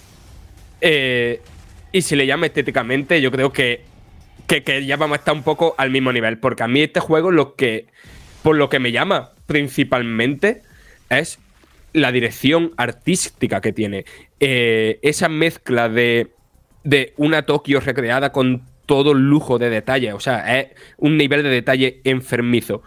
Speaker 4: eh, y si le llama estéticamente, yo creo que, que, que ya vamos a estar un poco al mismo nivel, porque a mí este juego lo que, por lo que me llama principalmente es la dirección artística que tiene. Eh, esa mezcla de, de una Tokio recreada con todo lujo de detalle. O sea, es un nivel de detalle enfermizo.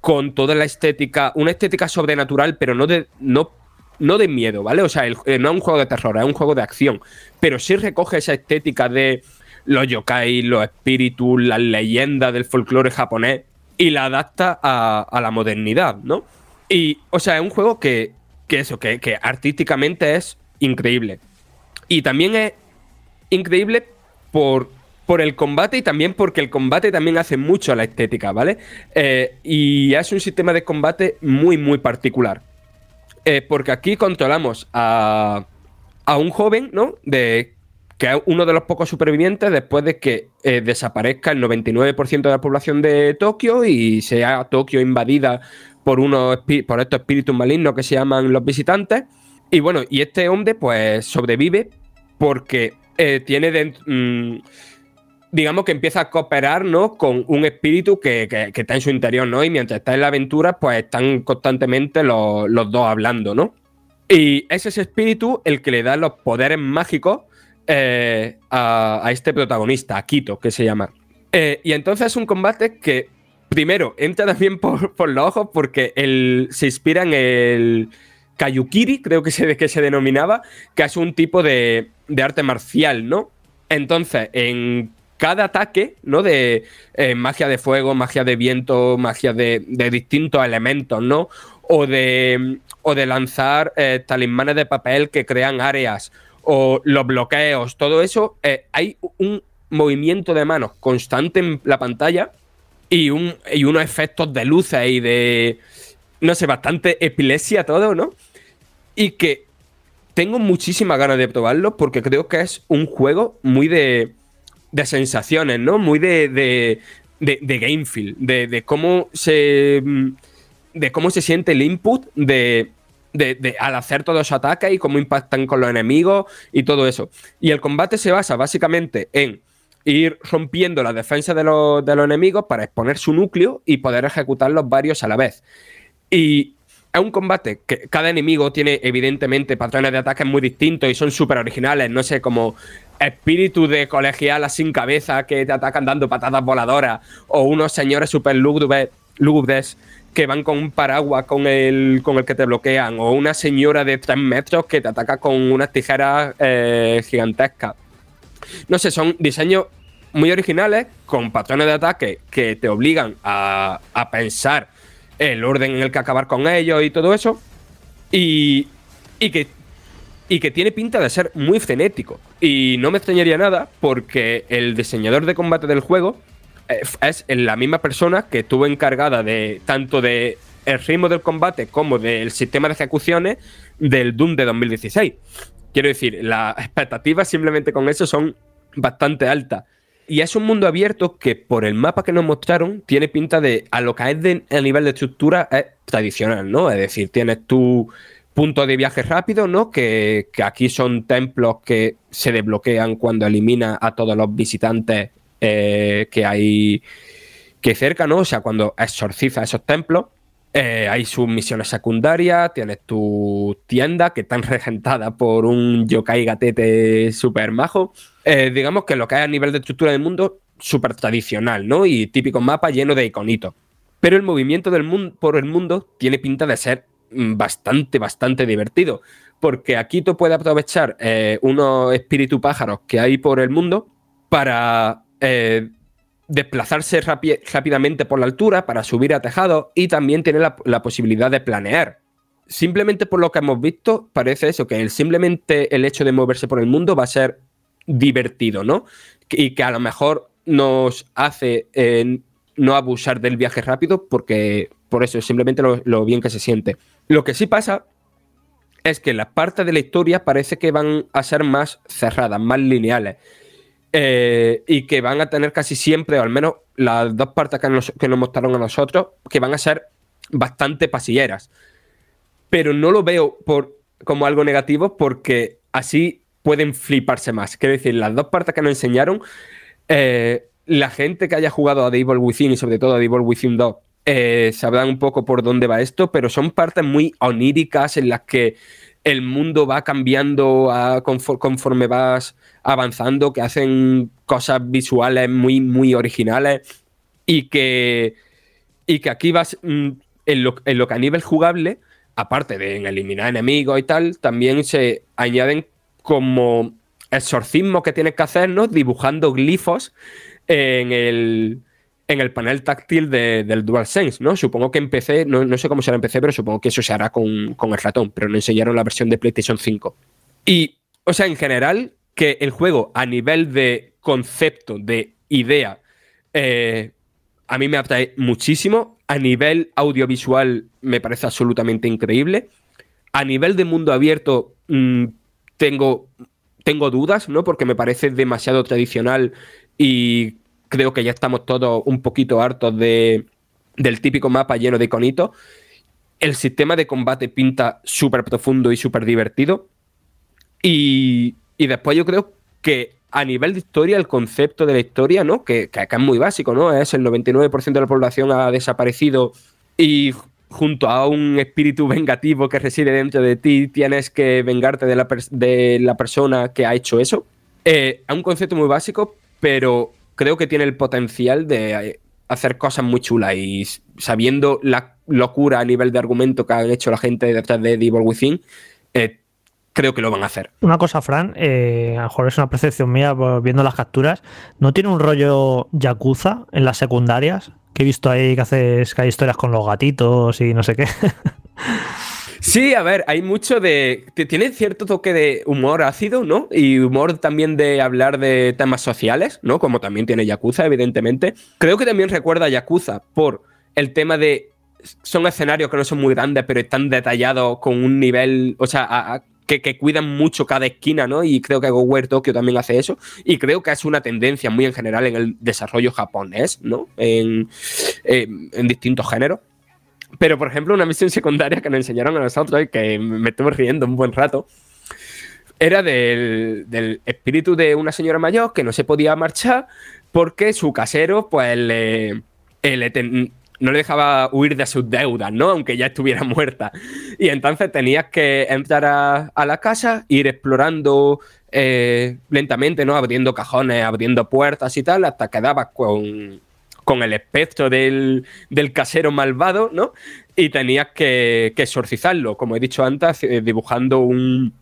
Speaker 4: Con toda la estética, una estética sobrenatural, pero no de, no, no de miedo, ¿vale? O sea, eh, no es un juego de terror, es un juego de acción. Pero sí recoge esa estética de los yokai, los espíritus, las leyendas del folclore japonés y la adapta a, a la modernidad, ¿no? Y, o sea, es un juego que, que eso, que, que artísticamente es increíble. Y también es increíble por, por el combate y también porque el combate también hace mucho a la estética, ¿vale? Eh, y es un sistema de combate muy, muy particular. Eh, porque aquí controlamos a, a un joven, ¿no? De, que es uno de los pocos supervivientes después de que eh, desaparezca el 99% de la población de Tokio y sea Tokio invadida por, unos, por estos espíritus malignos que se llaman los visitantes. Y bueno, y este hombre pues sobrevive porque tiene dent- mm, digamos que empieza a cooperar, ¿no? Con un espíritu que, que- está en su interior, ¿no? Y mientras está en la aventura, pues están constantemente los, los dos hablando, ¿no? Y es ese espíritu el que le da los poderes mágicos eh, a, a este protagonista, a Kito, que se llama. Eh, y entonces es un combate que, primero, entra también por, por los ojos porque él se inspira en el Kayukiri, creo que se, que se denominaba, que es un tipo de, de arte marcial, ¿no? Entonces, en cada ataque, ¿no? De eh, magia de fuego, magia de viento, magia de, distintos elementos, ¿no? O de, o de lanzar eh, talismanes de papel que crean áreas, o los bloqueos, todo eso, eh, hay un movimiento de manos constante en la pantalla y, un, y unos efectos de luces y de, no sé, bastante epilepsia todo, ¿no? Y que tengo muchísimas ganas de probarlo porque creo que es un juego muy de, de sensaciones, ¿no? Muy de, de, de, game feel, de, de cómo se. mm, de cómo se siente el input de, de- al hacer todos esos ataques y cómo impactan con los enemigos y todo eso. Y el combate se basa básicamente en ir rompiendo la defensa de los, de los enemigos para exponer su núcleo y poder ejecutarlos varios a la vez. Y es un combate que cada enemigo tiene evidentemente patrones de ataques muy distintos y son súper originales, no sé, como espíritus de colegialas sin cabeza que te atacan dando patadas voladoras o unos señores lúgubres lúgubres que van con un paraguas con el, con el que te bloquean o una señora de 3 metros que te ataca con unas tijeras eh, gigantescas. No sé, son diseños muy originales con patrones de ataque que te obligan a, a pensar el orden en el que acabar con ellos y todo eso. Y, y que y que tiene pinta de ser muy frenético. Y no me extrañaría nada porque el diseñador de combate del juego eh, es la misma persona que estuvo encargada de tanto de el ritmo del combate como del sistema de ejecuciones del Doom de 2016. Quiero decir, las expectativas simplemente con eso son bastante altas. Y es un mundo abierto que por el mapa que nos mostraron tiene pinta de a lo que es de, a nivel de estructura es tradicional, ¿no? Es decir, tienes tu punto de viaje rápido, ¿no? Que, aquí son templos que se desbloquean cuando elimina a todos los visitantes eh, que hay que cerca, ¿no? O sea, cuando exorciza esos templos. Eh, hay sus misiones secundarias, tienes tu tienda que están regentadas por un yokai gatete super majo. Eh, digamos que lo que hay a nivel de estructura del mundo, súper tradicional, ¿no? Y típico mapa lleno de iconitos. Pero el movimiento del mundo por el mundo tiene pinta de ser bastante, bastante divertido. Porque aquí tú puedes aprovechar eh, unos espíritu pájaros que hay por el mundo para eh, desplazarse rápidamente por la altura, para subir a tejados y también tiene la, la posibilidad de planear. simplemente por lo que hemos visto, parece eso, que el, simplemente el hecho de moverse por el mundo va a ser divertido, ¿no? Y que a lo mejor nos hace eh, no abusar del viaje rápido porque por eso, simplemente lo, bien que se siente. Lo que sí pasa es que las partes de la historia parece que van a ser más cerradas, más lineales. Eh, y que van a tener casi siempre, o al menos las dos partes que nos, mostraron a nosotros, que van a ser bastante pasilleras. Pero no lo veo por, como algo negativo porque así pueden fliparse más. Quiero decir, las dos partes que nos enseñaron, eh, la gente que haya jugado a The Evil Within y sobre todo a The Evil Within 2 eh, sabrán un poco por dónde va esto, pero son partes muy oníricas en las que el mundo va cambiando conforme vas avanzando, que hacen cosas visuales muy, muy originales y que, y que aquí vas, mm, en lo, en lo que a nivel jugable, aparte de eliminar enemigos y tal, también se añaden como exorcismo que tienes que hacernos dibujando glifos en el, en el panel táctil del DualSense, ¿no? Supongo que empecé, no, no sé cómo será en PC, pero supongo que eso se hará con, con el ratón, pero no enseñaron la versión de PlayStation 5. Y, o sea, en general, que el juego a nivel de concepto, de idea, eh, a mí me atrae muchísimo. A nivel audiovisual me parece absolutamente increíble. A nivel de mundo abierto mmm, tengo, tengo dudas, ¿no? Porque me parece demasiado tradicional y creo que ya estamos todos un poquito hartos de, del típico mapa lleno de iconitos. El sistema de combate pinta súper profundo y súper divertido. Y, y, después yo creo que a nivel de historia, el concepto de la historia, ¿no? Que, que acá es muy básico, ¿no? Es el 99% de la población ha desaparecido y junto a un espíritu vengativo que reside dentro de ti, tienes que vengarte de la, de la persona que ha hecho eso. Eh, es un concepto muy básico, pero creo que tiene el potencial de eh, hacer cosas muy chulas y sabiendo la locura a nivel de argumento que han hecho la gente detrás de Devil Within, eh, creo que lo van a hacer.
Speaker 3: Una cosa, Fran, eh, a lo mejor es una percepción mía viendo las capturas, ¿no tiene un rollo Yakuza en las secundarias? Que he visto ahí que haces que hay historias con los gatitos y no sé qué.
Speaker 4: Sí, a ver, hay mucho de. Tiene cierto toque de humor ácido, ¿no? Y humor también de hablar de temas sociales, ¿no? Como también tiene Yakuza, evidentemente. Creo que también recuerda a Yakuza por el tema de. Son escenarios que no son muy grandes, pero están detallados con un nivel. O sea, que, cuidan mucho cada esquina, ¿no? Y creo que GoWare Tokyo también hace eso. Y creo que es una tendencia muy en general en el desarrollo japonés, ¿no? En, en distintos géneros. Pero, por ejemplo, una misión secundaria que nos enseñaron a nosotros y que me estuve riendo un buen rato, era del, del, espíritu de una señora mayor que no se podía marchar porque su casero, pues, le, ten, no le dejaba huir de sus deudas, ¿no? Aunque ya estuviera muerta. Y entonces tenías que entrar a, a la casa, ir explorando eh, lentamente, ¿no? Abriendo cajones, abriendo puertas y tal, hasta que dabas con con el espectro del, del, casero malvado, ¿no? Y tenías que, que, exorcizarlo, como he dicho antes, eh, dibujando un,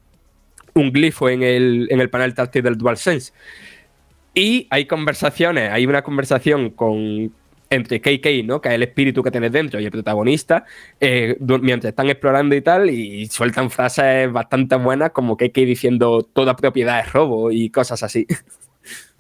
Speaker 4: un glifo en el, en el panel táctil del DualSense. Y hay conversaciones, hay una conversación con, entre KK, ¿no? Que es el espíritu que tienes dentro y el protagonista, eh, mientras están explorando y tal, y sueltan frases bastante buenas como KK diciendo toda propiedad es robo y cosas así.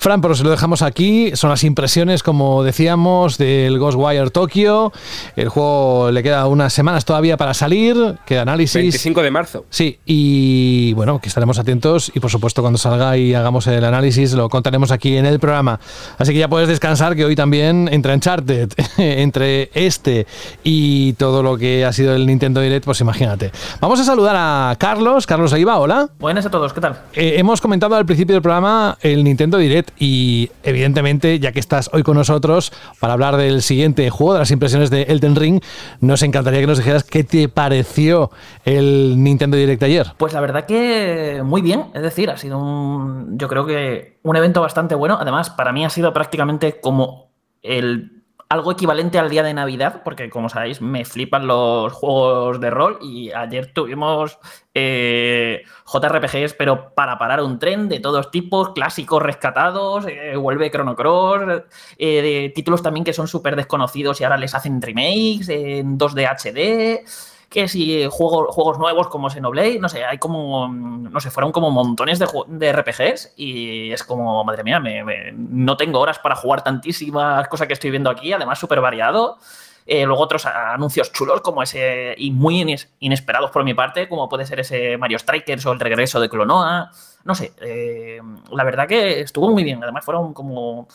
Speaker 2: Fran, pero se lo dejamos aquí. Son las impresiones, como decíamos, del Ghostwire Tokyo. El juego le queda unas semanas todavía para salir. Queda análisis.
Speaker 4: 25 de marzo.
Speaker 2: Sí, y bueno, que estaremos atentos. Y por supuesto, cuando salga y hagamos el análisis, lo contaremos aquí en el programa. Así que ya puedes descansar, que hoy también entre Uncharted, entre este y todo lo que ha sido el Nintendo Direct, pues imagínate. Vamos a saludar a Carlos. Carlos Aiva, hola.
Speaker 8: Buenas a todos, ¿qué tal?
Speaker 2: Eh, hemos comentado al principio del programa el Nintendo Direct y evidentemente, ya que estás hoy con nosotros para hablar del siguiente juego, de las impresiones de Elden Ring, nos encantaría que nos dijeras qué te pareció el Nintendo Direct ayer.
Speaker 8: Pues la verdad que muy bien, es decir, ha sido un, yo creo que un evento bastante bueno, además para mí ha sido prácticamente como el algo equivalente al día de Navidad, porque como sabéis, me flipan los juegos de rol y ayer tuvimos eh, JRPGs, pero para parar un tren de todos tipos, clásicos rescatados, eh, vuelve Chrono Cross, eh, de títulos también que son súper desconocidos y ahora les hacen remakes en 2D HD. Que si juego, juegos nuevos como Xenoblade, no sé, hay como, no sé, fueron como montones de, de RPGs y es como, madre mía, me- me- no tengo horas para jugar tantísimas cosas que estoy viendo aquí, además súper variado. Eh, luego otros anuncios chulos como ese, y muy ines- inesperados por mi parte, como puede ser ese Mario Strikers o el regreso de Clonoa. No sé, eh, la verdad que estuvo muy bien. Además fueron como...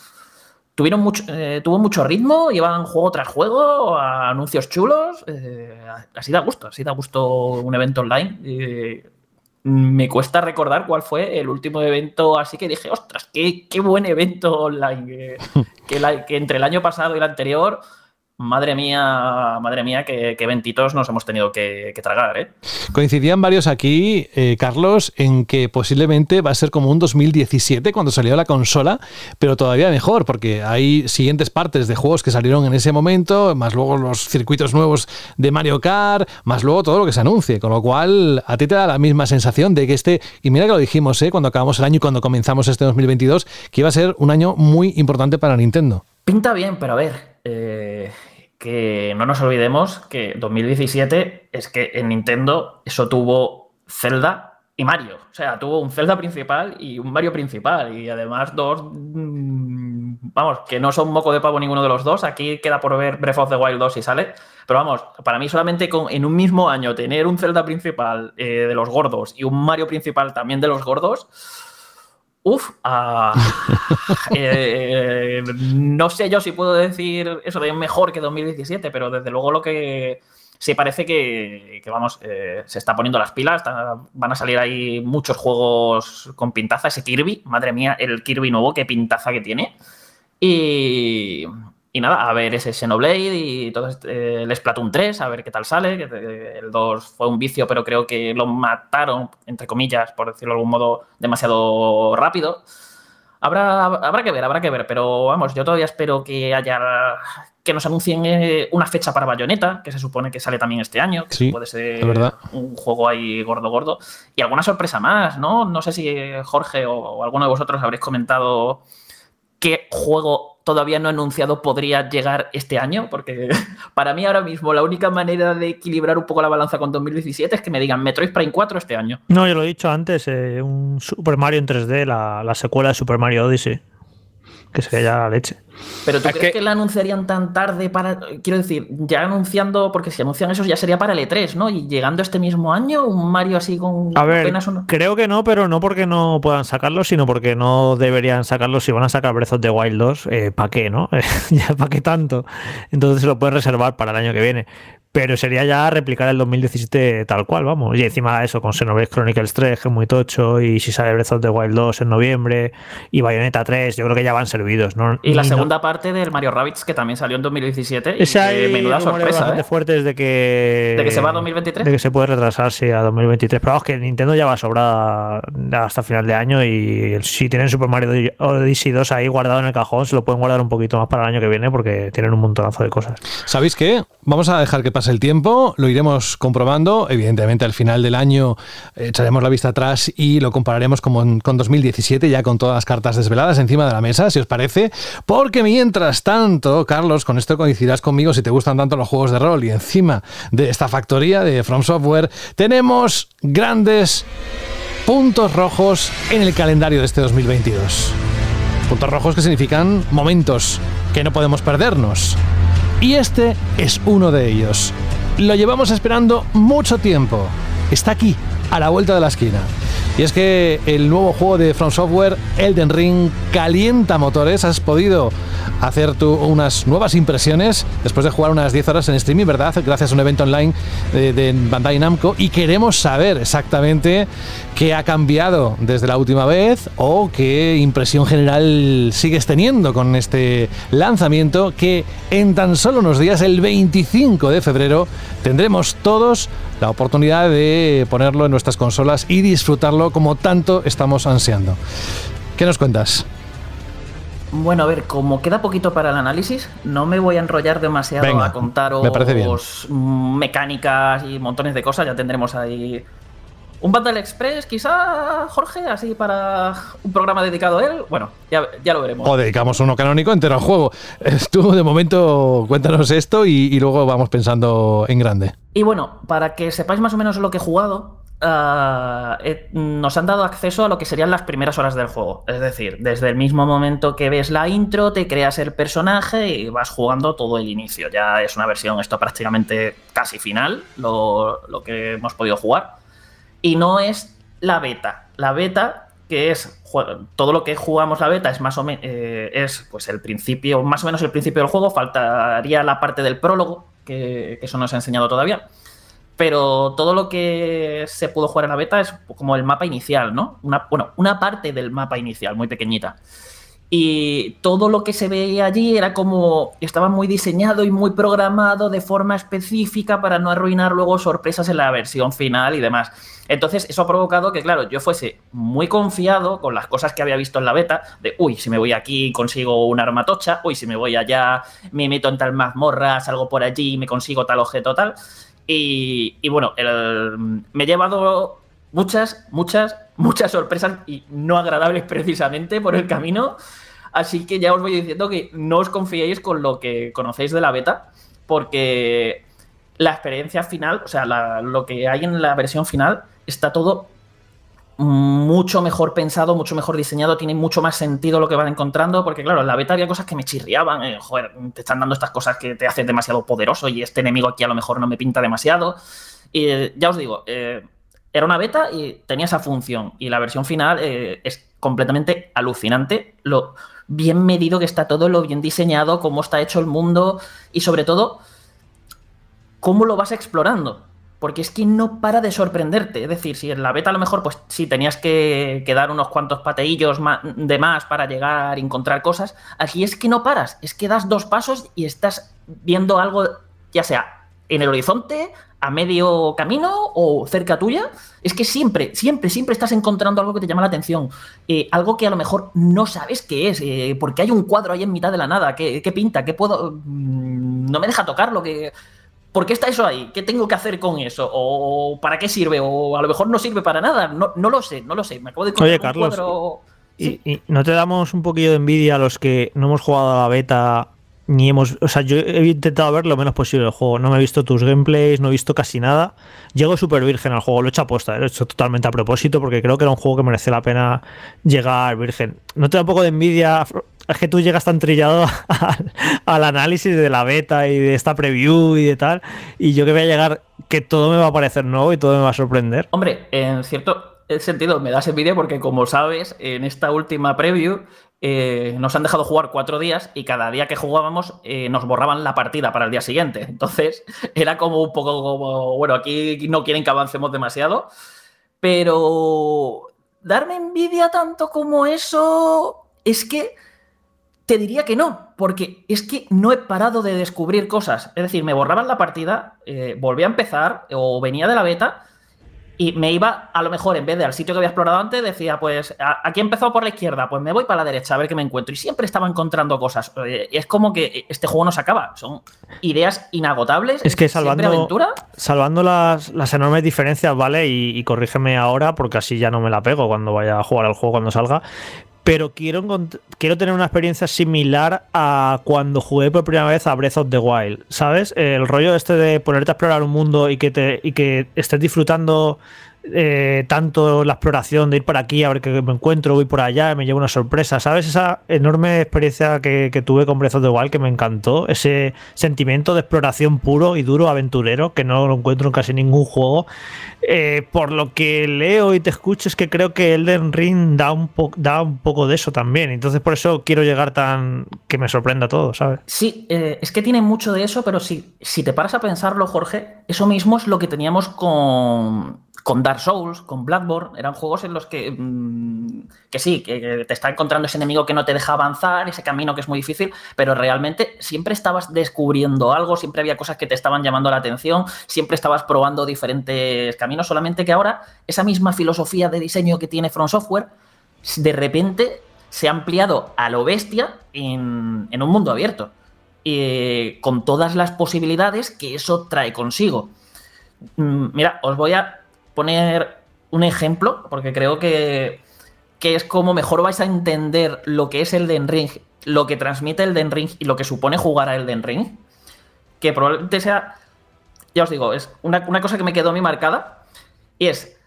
Speaker 8: Tuvieron mucho, eh, tuvo mucho ritmo, iban juego tras juego, anuncios chulos. eh, así da gusto, así da gusto un evento online. me cuesta recordar cuál fue el último evento, así que dije, ostras, qué, qué buen evento online. eh, que, la- que entre el año pasado y el anterior, madre mía, madre mía, qué, qué eventitos nos hemos tenido que, que tragar. ¿eh?
Speaker 2: Coincidían varios aquí, eh, Carlos, en que posiblemente va a ser como un 2017 cuando salió la consola, pero todavía mejor, porque hay siguientes partes de juegos que salieron en ese momento, más luego los circuitos nuevos de Mario Kart, más luego todo lo que se anuncie, con lo cual a ti te da la misma sensación de que este, y mira que lo dijimos ¿eh? cuando acabamos el año y cuando comenzamos este 2022, que iba a ser un año muy importante para Nintendo.
Speaker 8: Pinta bien, pero a ver, que no nos olvidemos que 2017 es que en Nintendo eso tuvo Zelda y Mario. O sea, tuvo un Zelda principal y un Mario principal. Y además dos, mm, vamos, que no son moco de pavo ninguno de los dos. Aquí queda por ver Breath of the Wild 2 si sale. Pero vamos, para mí solamente con, en un mismo año tener un Zelda principal eh, de los gordos y un Mario principal también de los gordos. Uf, eh, no sé yo si puedo decir eso de mejor que 2017, pero desde luego lo que sí parece que, que, vamos, eh, se está poniendo las pilas, está- van a salir ahí muchos juegos con pintaza, ese Kirby, madre mía, el Kirby nuevo, qué pintaza que tiene. Y, y nada, a ver ese Xenoblade y todo este, el Splatoon 3, a ver qué tal sale, eh, el 2 fue un vicio, pero creo que lo mataron, entre comillas, por decirlo de algún modo, demasiado rápido. Habrá, habrá que ver, habrá que ver, pero vamos, yo todavía espero que haya que nos anuncien eh, una fecha para Bayonetta, que se supone que sale también este año, que
Speaker 2: Sí,
Speaker 8: puede ser
Speaker 2: verdad.
Speaker 8: un juego ahí gordo gordo. Y alguna sorpresa más, ¿no? No sé si eh, Jorge o, o alguno de vosotros habréis comentado qué juego todavía no anunciado podría llegar este año, porque para mí ahora mismo la única manera de equilibrar un poco la balanza con 2017 es que me digan Metroid Prime 4 este año.
Speaker 3: No, yo lo he dicho antes, eh, un Super Mario en 3D, la, la secuela de Super Mario Odyssey. Que sería ya la leche.
Speaker 8: Pero ¿tú
Speaker 4: Es
Speaker 8: crees
Speaker 4: que-
Speaker 8: que... la anunciarían tan tarde para. Quiero decir, ya anunciando, porque si anuncian eso ya sería para el E3, ¿no? Y llegando este mismo año, un Mario así con
Speaker 3: A ver,
Speaker 8: apenas un-
Speaker 3: creo que no, pero no porque no puedan sacarlo, sino porque no deberían sacarlo. Si van a sacar Breath of the Wild 2, ¿para qué, no? ya, ¿para qué tanto? Entonces se lo pueden reservar para el año que viene. Pero sería ya replicar el 2017 tal cual, vamos. Y encima eso, con Xenoblade Chronicles 3, que es muy tocho, y si sale Breath of the Wild 2 en noviembre, y Bayonetta 3, yo creo que ya van servidos, ¿no?
Speaker 8: Y la
Speaker 3: no-
Speaker 8: segunda parte del Mario Rabbids, que también salió en 2017. Y
Speaker 3: Ese
Speaker 8: que
Speaker 3: hay
Speaker 8: menuda sorpresa,
Speaker 3: bastante
Speaker 8: ¿eh?
Speaker 3: fuertes de que...
Speaker 8: ¿De que se va a 2023?
Speaker 3: De que se puede retrasar, sí, a 2023. Pero vamos, que Nintendo ya va sobrada hasta final de año y si tienen Super Mario Odyssey 2 ahí guardado en el cajón, se lo pueden guardar un poquito más para el año que viene porque tienen un montonazo de cosas.
Speaker 2: ¿Sabéis qué? Vamos a dejar que pase el tiempo, lo iremos comprobando. Evidentemente, al final del año eh, echaremos la vista atrás y lo compararemos como con 2017, ya con todas las cartas desveladas encima de la mesa, si os parece. Porque mientras tanto, Carlos, con esto coincidirás conmigo si te gustan tanto los juegos de rol y encima de esta factoría de From Software, tenemos grandes puntos rojos en el calendario de este 2022. Puntos rojos que significan momentos que no podemos perdernos. Y este es uno de ellos. Lo llevamos esperando mucho tiempo. Está aquí, a la vuelta de la esquina. Y es que el nuevo juego de From Software, Elden Ring, calienta motores. Has podido hacer tú unas nuevas impresiones después de jugar unas 10 horas en streaming, ¿verdad? Gracias a un evento online de, de Bandai Namco. Y queremos saber exactamente qué ha cambiado desde la última vez o qué impresión general sigues teniendo con este lanzamiento que en tan solo unos días, el 25 de febrero, tendremos todos la oportunidad de ponerlo en nuestras consolas y disfrutarlo como tanto estamos ansiando. ¿Qué nos cuentas?
Speaker 8: Bueno, a ver, como queda poquito para el análisis, no me voy a enrollar demasiado
Speaker 2: Venga,
Speaker 8: a contaros
Speaker 2: me
Speaker 8: mecánicas y montones de cosas. Ya tendremos ahí ¿Un Battle Express quizá, Jorge? Así para un programa dedicado a él. Bueno, ya, ya lo veremos.
Speaker 2: O dedicamos uno canónico entero al juego. Tú, de momento, cuéntanos esto y, y luego vamos pensando en grande.
Speaker 8: Y bueno, para que sepáis más o menos lo que he jugado, ah, eh, nos han dado acceso a lo que serían las primeras horas del juego. Es decir, desde el mismo momento que ves la intro, te creas el personaje y vas jugando todo el inicio. Ya es una versión, esto prácticamente casi final, lo, lo que hemos podido jugar. Y no es la beta. La beta, que es todo lo que jugamos la beta, es más o menos es pues el principio, más o menos el principio del juego. Faltaría la parte del prólogo, que, que eso no se ha enseñado todavía. Pero todo lo que se pudo jugar en la beta es como el mapa inicial, ¿no? Una, bueno, una parte del mapa inicial, muy pequeñita. Y todo lo que se veía allí era como estaba muy diseñado y muy programado de forma específica para no arruinar luego sorpresas en la versión final y demás. Entonces, eso ha provocado que, claro, yo fuese muy confiado con las cosas que había visto en la beta, de, uy, si me voy aquí consigo una arma tocha, uy, si me voy allá me meto en tal mazmorra, salgo por allí, me consigo tal objeto tal. Y, y bueno, el- me he llevado muchas, muchas, muchas sorpresas y no agradables precisamente por el camino. Así que ya os voy diciendo que no os confiéis con lo que conocéis de la beta, porque la experiencia final, o sea, lo que hay en la versión final, está todo mucho mejor pensado, mucho mejor diseñado, tiene mucho más sentido lo que van encontrando, porque claro, en la beta había cosas que me chirriaban, eh, joder, te están dando estas cosas que te hacen demasiado poderoso y este enemigo aquí a lo mejor no me pinta demasiado. Y eh, ya os digo, eh, era una beta y tenía esa función, y la versión final eh, es completamente alucinante, lo bien medido que está todo, lo bien diseñado, cómo está hecho el mundo y sobre todo cómo lo vas explorando. Porque es que no para de sorprenderte. Es decir, si en la beta a lo mejor, pues sí, tenías que, que dar unos cuantos pateillos de más para llegar a encontrar cosas. Aquí es que no paras. Es que das dos pasos y estás viendo algo, ya sea en el horizonte, a medio camino o cerca tuya. Es que siempre, siempre, siempre estás encontrando algo que te llama la atención. Eh, algo que a lo mejor no sabes qué es. eh, porque hay un cuadro ahí en mitad de la nada. ¿Qué, qué pinta? ¿Qué puedo...? Mm, No me deja tocarlo. que ¿Por qué está eso ahí? ¿Qué tengo que hacer con eso? ¿O para qué sirve? ¿O a lo mejor no sirve para nada? No, no lo sé, no lo sé. Me acabo de
Speaker 3: Oye,
Speaker 8: un
Speaker 3: Carlos,
Speaker 8: cuadro-
Speaker 3: ¿Y, y no te damos un poquillo de envidia a los que no hemos jugado a la beta ni hemos. O sea, yo he intentado ver lo menos posible el juego. No me he visto tus gameplays, no he visto casi nada. Llego súper virgen al juego, lo he hecho a posta, lo he hecho totalmente a propósito porque creo que era un juego que merece la pena llegar virgen. ¿No te da un poco de envidia? Es que tú llegas tan trillado al, al análisis de la beta y de esta preview y de tal. Y yo que voy a llegar, que todo me va a parecer nuevo y todo me va a sorprender.
Speaker 8: Hombre, en cierto sentido me das envidia porque, como sabes, en esta última preview eh, nos han dejado jugar cuatro días y cada día que jugábamos eh, nos borraban la partida para el día siguiente. Entonces era como un poco como, bueno, aquí no quieren que avancemos demasiado, pero darme envidia tanto como eso es que te diría que no, porque es que no he parado de descubrir cosas. Es decir, me borraban la partida, eh, volví a empezar o venía de la beta y me iba, a lo mejor, en vez de al sitio que había explorado antes, decía, pues aquí he empezado por la izquierda, pues me voy para la derecha a ver qué me encuentro. Y siempre estaba encontrando cosas. Eh, Es como que este juego no se acaba. Son ideas inagotables.
Speaker 3: Es que salvando,
Speaker 8: aventura.
Speaker 3: salvando las, las enormes diferencias, ¿vale? Y, y corrígeme ahora, porque así ya no me la pego cuando vaya a jugar al juego cuando salga. Pero quiero, quiero tener una experiencia similar a cuando jugué por primera vez a Breath of the Wild, ¿sabes? El rollo este de ponerte a explorar un mundo y que, te, y que estés disfrutando eh, tanto la exploración de ir por aquí a ver qué me encuentro, voy por allá, me llevo una sorpresa, ¿sabes? Esa enorme experiencia que, que tuve con Breath of the Wild que me encantó, ese sentimiento de exploración puro y duro, aventurero, que no lo encuentro en casi ningún juego. Eh, por lo que leo y te escucho, es que creo que Elden Ring da un, da un poco de eso también. Entonces, por eso quiero llegar tan. que me sorprenda todo, ¿sabes?
Speaker 8: Sí, eh, es que tiene mucho de eso, pero si, si te paras a pensarlo, Jorge, eso mismo es lo que teníamos con, con Dark Souls, con Bloodborne. Eran juegos en los que, mm, que sí, que, te está encontrando ese enemigo que no te deja avanzar, ese camino que es muy difícil, pero realmente siempre estabas descubriendo algo, siempre había cosas que te estaban llamando la atención, siempre estabas probando diferentes caminos, solamente que ahora esa misma filosofía de diseño que tiene From Software, de repente se ha ampliado a lo bestia en, en un mundo abierto. eh, con todas las posibilidades que eso trae consigo. Mm, Mira, os voy a poner un ejemplo, porque creo que, que es como mejor vais a entender lo que es Elden Ring, lo que transmite Elden Ring y lo que supone jugar a Elden Ring, que probablemente sea, ya os digo, es una, una cosa que me quedó a mí marcada, y es,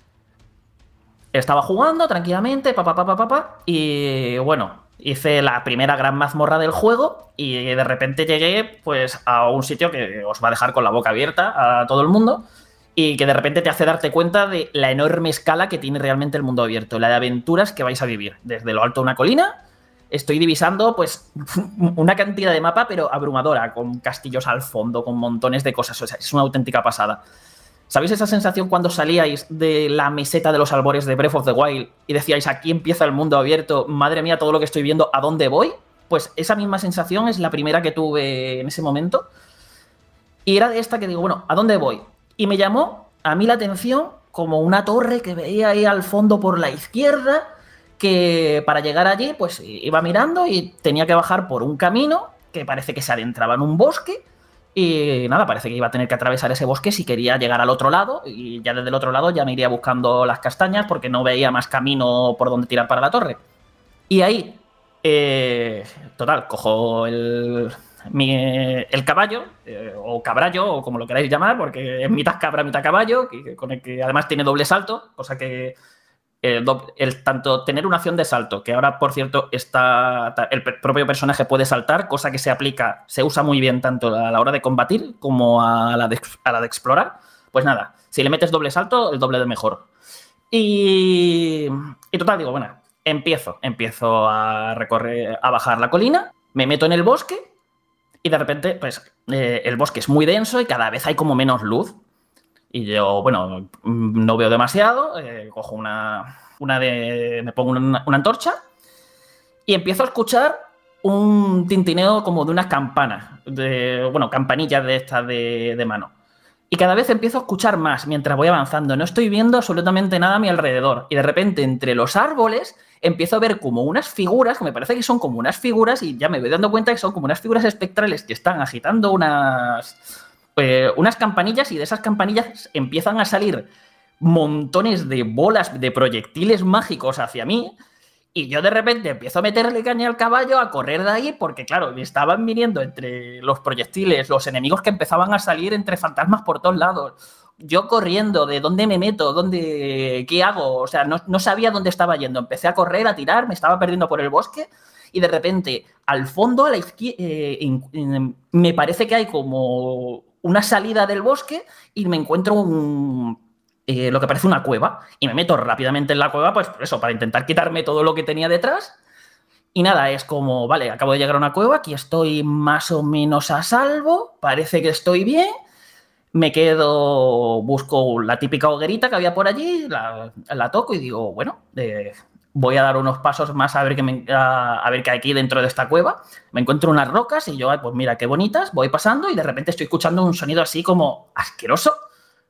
Speaker 8: estaba jugando tranquilamente, pa, pa, pa, pa, pa, pa, y bueno, hice la primera gran mazmorra del juego y de repente llegué pues a un sitio que os va a dejar con la boca abierta a todo el mundo y que de repente te hace darte cuenta de la enorme escala que tiene realmente el mundo abierto, la de aventuras que vais a vivir. Desde lo alto de una colina, estoy divisando pues una cantidad de mapa, pero abrumadora, con castillos al fondo, con montones de cosas. Es una auténtica pasada. ¿Sabéis esa sensación cuando salíais de la meseta de los albores de Breath of the Wild y decíais, aquí empieza el mundo abierto, madre mía, todo lo que estoy viendo, ¿a dónde voy? Pues esa misma sensación es la primera que tuve en ese momento. Y era de esta que digo, bueno, ¿a dónde voy? Y me llamó a mí la atención como una torre que veía ahí al fondo por la izquierda, que para llegar allí, pues iba mirando y tenía que bajar por un camino que parece que se adentraba en un bosque y nada, parece que iba a tener que atravesar ese bosque si quería llegar al otro lado. Y ya desde el otro lado ya me iría buscando las castañas porque no veía más camino por donde tirar para la torre. Y ahí, eh, total, cojo el, el caballo, eh, o cabrallo, o como lo queráis llamar, porque es mitad cabra, mitad caballo, con el que además tiene doble salto, cosa que el, tanto tener una acción de salto, que ahora, por cierto, está, el propio personaje puede saltar, cosa que se aplica, se usa muy bien tanto a la hora de combatir como a la de, a la de explorar. Pues nada, si le metes doble salto, el doble de mejor. Y, y total, digo, bueno, empiezo, empiezo a recorrer, a bajar la colina, me meto en el bosque y de repente, pues eh, el bosque es muy denso y cada vez hay como menos luz. Y yo, bueno, no veo demasiado, eh, cojo una, una de. me pongo una, antorcha y empiezo a escuchar un tintineo como de unas campanas, de, bueno, campanillas de estas de, de, mano. Y cada vez empiezo a escuchar más mientras voy avanzando. No estoy viendo absolutamente nada a mi alrededor. Y de repente, entre los árboles, empiezo a ver como unas figuras, que me parece que son como unas figuras, y ya me voy dando cuenta que son como unas figuras espectrales que están agitando unas eh, unas campanillas y de esas campanillas empiezan a salir montones de bolas de proyectiles mágicos hacia mí. Y yo de repente empiezo a meterle caña al caballo, a correr de ahí, porque claro, me estaban viniendo entre los proyectiles, los enemigos que empezaban a salir entre fantasmas por todos lados. Yo corriendo, de dónde me meto, dónde, qué hago, o sea, no, no sabía dónde estaba yendo. Empecé a correr, a tirar, me estaba perdiendo por el bosque y de repente al fondo, a la izquierda, eh, me parece que hay como una salida del bosque y me encuentro un, eh, lo que parece una cueva y me meto rápidamente en la cueva, pues por eso, para intentar quitarme todo lo que tenía detrás. Y nada, es como, vale, acabo de llegar a una cueva, aquí estoy más o menos a salvo, parece que estoy bien. Me quedo, busco la típica hoguerita que había por allí, la, toco y digo, bueno, eh, voy a dar unos pasos más a ver, qué me, a, ver qué hay aquí dentro de esta cueva. Me encuentro unas rocas y yo, pues mira qué bonitas, voy pasando y de repente estoy escuchando un sonido así como asqueroso.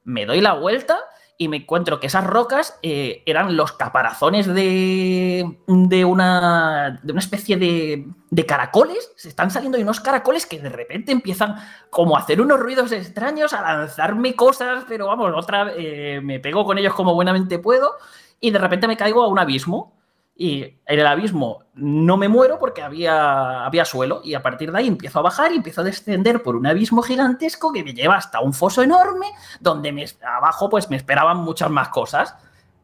Speaker 8: Me doy la vuelta y me encuentro que esas rocas eh, eran los caparazones de, de, una, de una especie de, de, caracoles. Se están saliendo unos caracoles que de repente empiezan como a hacer unos ruidos extraños, a lanzarme cosas, pero vamos, otra eh, me pego con ellos como buenamente puedo y de repente me caigo a un abismo y en el abismo no me muero porque había, había suelo y a partir de ahí empiezo a bajar y empiezo a descender por un abismo gigantesco que me lleva hasta un foso enorme donde me, abajo pues me esperaban muchas más cosas.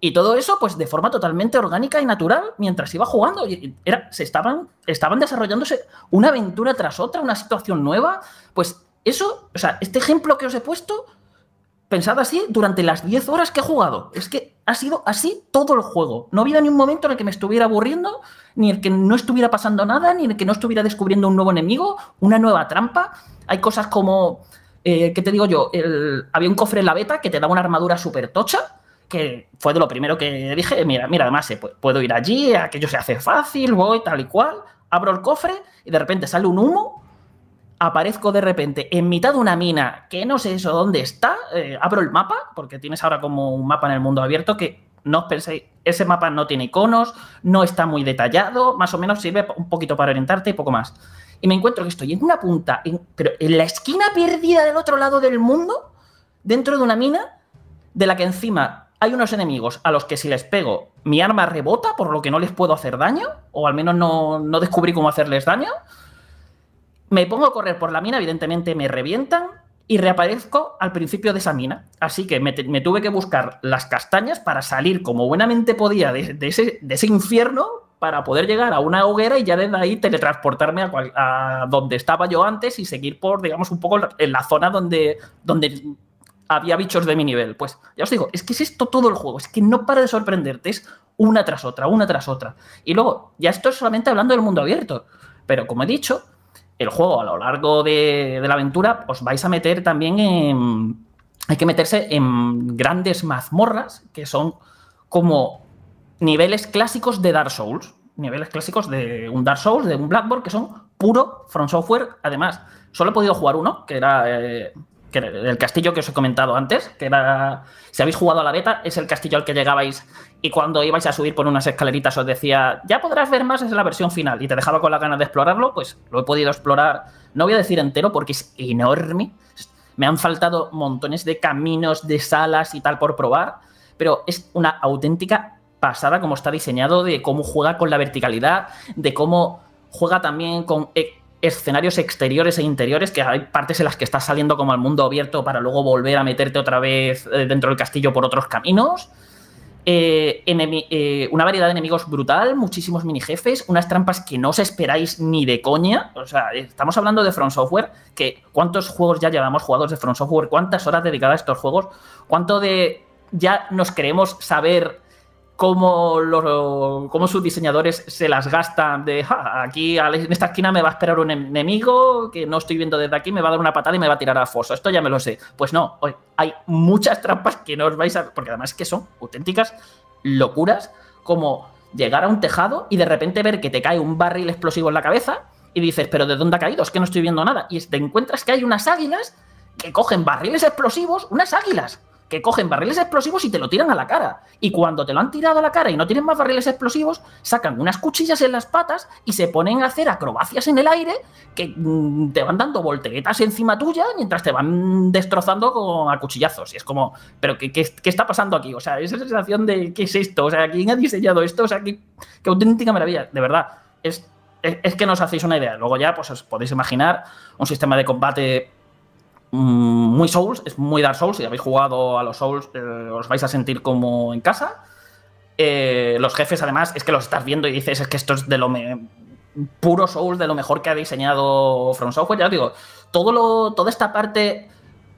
Speaker 8: Y todo eso pues de forma totalmente orgánica y natural mientras iba jugando. Era, se estaban, estaban desarrollándose una aventura tras otra, una situación nueva. Pues eso, o sea, este ejemplo que os he puesto pensad así durante las 10 horas que he jugado. Es que ha sido así todo el juego. No ha habido ni un momento en el que me estuviera aburriendo, ni en el que no estuviera pasando nada, ni en el que no estuviera descubriendo un nuevo enemigo, una nueva trampa. Hay cosas como, eh, ¿qué te digo yo? había un cofre en la beta que te daba una armadura súper tocha, que fue de lo primero que dije, mira, mira, además puedo ir allí, aquello se hace fácil, voy tal y cual, abro el cofre y de repente sale un humo aparezco de repente en mitad de una mina que no sé eso dónde está, eh, abro el mapa, porque tienes ahora como un mapa en el mundo abierto que no os penséis, ese mapa no tiene iconos, no está muy detallado, más o menos sirve un poquito para orientarte y poco más. Y me encuentro que estoy en una punta, pero en la esquina perdida del otro lado del mundo, dentro de una mina, de la que encima hay unos enemigos a los que si les pego, mi arma rebota, por lo que no les puedo hacer daño, o al menos no, no descubrí cómo hacerles daño. Me pongo a correr por la mina, evidentemente me revientan y reaparezco al principio de esa mina. Así que me, tuve que buscar las castañas para salir como buenamente podía de, de ese, de ese infierno para poder llegar a una hoguera y ya desde ahí teletransportarme a, cual- a donde estaba yo antes y seguir por, digamos, un poco en la zona donde, donde había bichos de mi nivel. Pues ya os digo, es que es esto todo el juego, es que no para de sorprenderte, es una tras otra, una tras otra. Y luego, ya esto es solamente hablando del mundo abierto, pero como he dicho, el juego a lo largo de, la aventura os vais a meter también en... Hay que meterse en grandes mazmorras que son como niveles clásicos de Dark Souls. Niveles clásicos de un Dark Souls, de un Blackboard, que son puro From Software. Además, solo he podido jugar uno, que era, eh, que era el castillo que os he comentado antes, que era, si habéis jugado a la beta, es el castillo al que llegabais y cuando ibais a subir por unas escaleritas os decía, ya podrás ver más, es la versión final, y te dejaba con la ganas de explorarlo, pues lo he podido explorar, no voy a decir entero porque es enorme, me han faltado montones de caminos, de salas y tal por probar, pero es una auténtica pasada como está diseñado, de cómo juega con la verticalidad, de cómo juega también con e- escenarios exteriores e interiores, que hay partes en las que estás saliendo como al mundo abierto para luego volver a meterte otra vez eh, dentro del castillo por otros caminos. Eh, eh, una variedad de enemigos brutal, muchísimos mini jefes, unas trampas que no os esperáis ni de coña. O sea, estamos hablando de From Software, que cuántos juegos ya llevamos jugados de From Software, cuántas horas dedicadas a estos juegos, cuánto de ya nos queremos saber cómo, lo- cómo sus diseñadores se las gastan de "Ja, aquí a en esta esquina me va a esperar un enemigo que no estoy viendo desde aquí, me va a dar una patada y me va a tirar al foso. Esto ya me lo sé. Pues no, hay muchas trampas que no os vais a... Porque además es que son auténticas locuras como llegar a un tejado y de repente ver que te cae un barril explosivo en la cabeza y dices, pero ¿de dónde ha caído? Es que no estoy viendo nada. Y te encuentras que hay unas águilas que cogen barriles explosivos, unas águilas que cogen barriles explosivos y te lo tiran a la cara. Y cuando te lo han tirado a la cara y no tienen más barriles explosivos, sacan unas cuchillas en las patas y se ponen a hacer acrobacias en el aire que mm, te van dando volteretas encima tuya mientras te van destrozando con a cuchillazos. Y es como, ¿pero qué, qué- qué está pasando aquí? O sea, esa sensación de ¿qué es esto? O sea, ¿quién ha diseñado esto? O sea, qué, qué auténtica maravilla. De verdad, es, es, que no os hacéis una idea. Luego ya, pues os podéis imaginar un sistema de combate muy Souls, es muy Dark Souls. Si habéis jugado a los Souls, eh, os vais a sentir como en casa. Eh, los jefes, además, es que los estás viendo y dices, es que esto es de lo puro Souls, de lo mejor que ha diseñado From Software. Ya os digo, todo lo, toda esta parte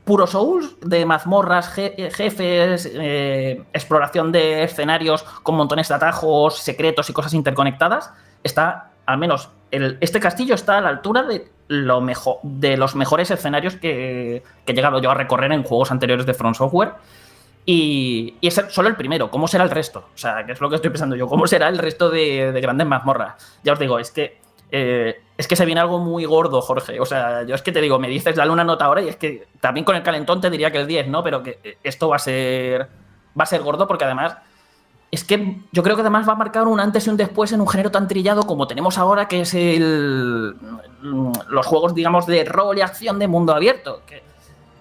Speaker 8: puro Souls, de mazmorras, je- jefes, eh, exploración de escenarios con montones de atajos, secretos y cosas interconectadas, está, al menos, este castillo está a la altura de, lo mejor, de los mejores escenarios que, que he llegado yo a recorrer en juegos anteriores de From Software. Y, y es solo el primero. ¿Cómo será el resto? O sea, que es lo que estoy pensando yo. ¿Cómo será el resto de, de grandes mazmorras? Ya os digo, es que eh, es que se viene algo muy gordo, Jorge. O sea, yo es que te digo, me dices, dale una nota ahora y es que también con el calentón te diría que el 10, ¿no? Pero que eh, esto va a ser va a ser gordo porque además es que yo creo que además va a marcar un antes y un después en un género tan trillado como tenemos ahora, que es el los juegos, digamos, de rol y acción de mundo abierto. Que,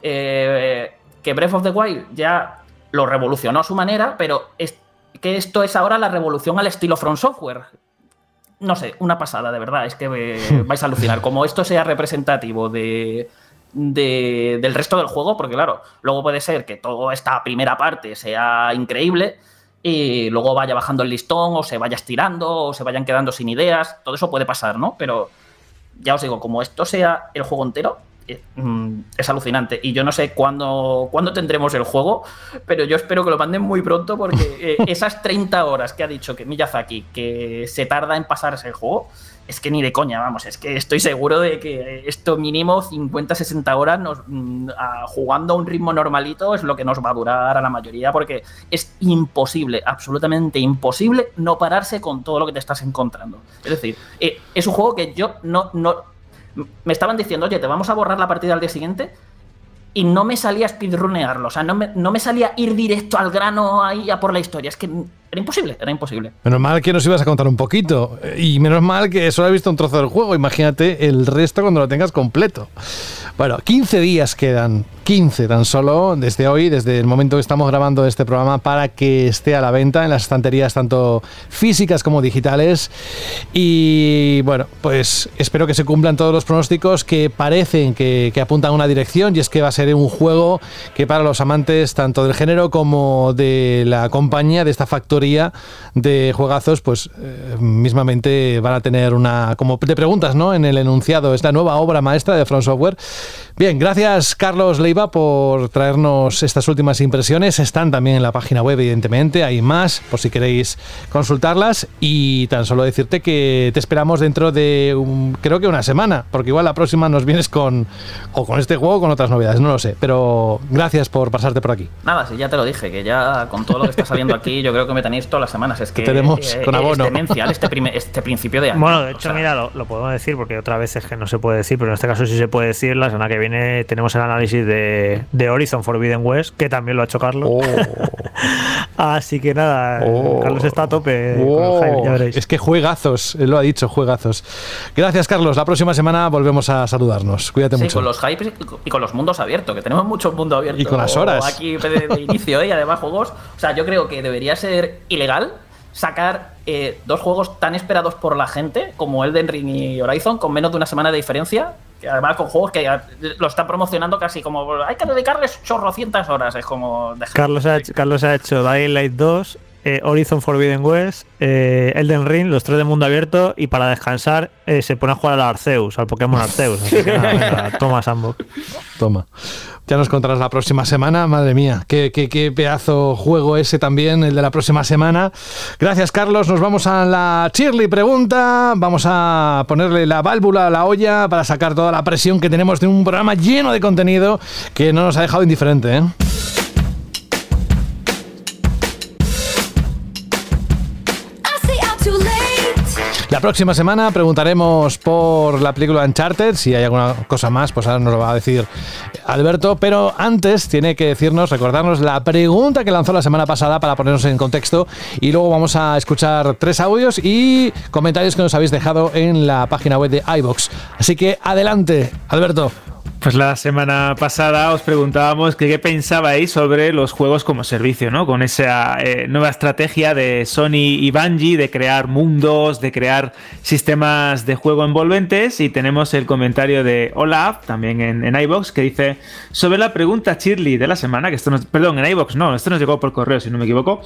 Speaker 8: eh, que Breath of the Wild ya lo revolucionó a su manera, pero es que esto es ahora la revolución al estilo From Software. No sé, una pasada, de verdad. Es que eh, vais a alucinar. Como esto sea representativo de, de- del resto del juego, porque claro, luego puede ser que toda esta primera parte sea increíble y luego vaya bajando el listón o se vaya estirando o se vayan quedando sin ideas. Todo eso puede pasar, ¿no? Pero ya os digo, como esto sea el juego entero, es alucinante. Y yo no sé cuándo, cuándo tendremos el juego, pero yo espero que lo manden muy pronto porque eh, esas 30 horas que ha dicho que Miyazaki que se tarda en pasarse el juego, es que ni de coña, vamos, es que estoy seguro de que esto mínimo 50, 60 horas nos, mm, a- jugando a un ritmo normalito es lo que nos va a durar a la mayoría porque es imposible, absolutamente imposible no pararse con todo lo que te estás encontrando. Es decir, eh, es un juego que yo no, no... Me estaban diciendo, oye, te vamos a borrar la partida al día siguiente y no me salía speedrunearlo, o sea, no me, no me salía ir directo al grano ahí a por la historia. Es que era imposible, era imposible.
Speaker 2: Menos mal que nos ibas a contar un poquito. Y menos mal que solo he visto un trozo del juego. Imagínate el resto cuando lo tengas completo. Bueno, 15 días quedan. 15 tan solo desde hoy, desde el momento que estamos grabando este programa, para que esté a la venta en las estanterías tanto físicas como digitales. Y bueno, pues espero que se cumplan todos los pronósticos que parecen que, apuntan a una dirección y es que va a ser un juego que para los amantes tanto del género como de la compañía, de esta factoría de juegazos, pues eh, mismamente van a tener una, como te preguntas, ¿no? En el enunciado, es la nueva obra maestra de From Software. Bien, gracias Carlos Leiva por traernos estas últimas impresiones. Están también en la página web, evidentemente. Hay más por si queréis consultarlas. Y tan solo decirte que te esperamos dentro de un- creo que una semana, porque igual la próxima nos vienes con o con este juego o con otras novedades, no lo sé. Pero gracias por pasarte por aquí.
Speaker 8: Nada, sí, ya te lo dije, que ya con todo lo que está saliendo aquí, yo creo que me tenéis todas las semanas. Es que
Speaker 2: tenemos con
Speaker 8: es
Speaker 2: abono.
Speaker 8: demencial este, prime- este principio de año.
Speaker 3: Bueno, de
Speaker 8: O
Speaker 3: hecho,
Speaker 8: sea,
Speaker 3: mira, lo, lo podemos decir porque otra vez es que no se puede decir, pero en este caso sí se puede decir. La semana que viene tenemos el análisis de, de Horizon Forbidden West, que también lo ha hecho Carlos. Así que nada,
Speaker 2: Oh.
Speaker 3: Carlos está a tope con el
Speaker 2: Oh,
Speaker 3: hype, ya veréis.
Speaker 2: es que juegazos, él lo ha dicho, juegazos. Gracias, Carlos. La próxima semana volvemos a saludarnos. Cuídate
Speaker 8: Sí,
Speaker 2: mucho.
Speaker 8: con los hypes y con- y con los mundos abiertos, que tenemos mucho mundo abierto.
Speaker 2: Y con las horas.
Speaker 8: Aquí de, de inicio, ¿eh? y además juegos. O sea, yo creo que debería ser ilegal sacar eh, dos juegos tan esperados por la gente como Elden Ring y Horizon con menos de una semana de diferencia. Además con juegos que lo están promocionando casi como hay que dedicarles chorrocientas horas. Es como.
Speaker 3: Carlos ha hecho, Carlos ha hecho Dying Light 2, eh, Horizon Forbidden West, eh, Elden Ring, los tres de mundo abierto y para descansar eh, se pone a jugar al Arceus, al Pokémon Arceus. Así que nada, toma Sandbox.
Speaker 2: Toma. Ya nos contarás la próxima semana. Madre mía, qué, qué, qué pedazo juego ese también, el de la próxima semana. Gracias, Carlos. Nos vamos a la Shirley pregunta. Vamos a ponerle la válvula a la olla para sacar toda la presión que tenemos de un programa lleno de contenido que no nos ha dejado indiferente. ¿eh? La próxima semana preguntaremos por la película Uncharted. Si hay alguna cosa más, pues ahora nos lo va a decir Alberto. Pero antes tiene que decirnos, recordarnos la pregunta que lanzó la semana pasada para ponernos en contexto. Y luego vamos a escuchar tres audios y comentarios que nos habéis dejado en la página web de iBox. Así que adelante, Alberto.
Speaker 6: Pues la semana pasada os preguntábamos qué pensabais sobre los juegos como servicio, ¿no? Con esa eh, nueva estrategia de Sony y Bungie de crear mundos, de crear sistemas de juego envolventes. Y tenemos el comentario de Olaf, también en, en iBox, que dice sobre la pregunta Shirley de la semana, que esto nos, perdón, en iBox no, esto nos llegó por correo, si no me equivoco.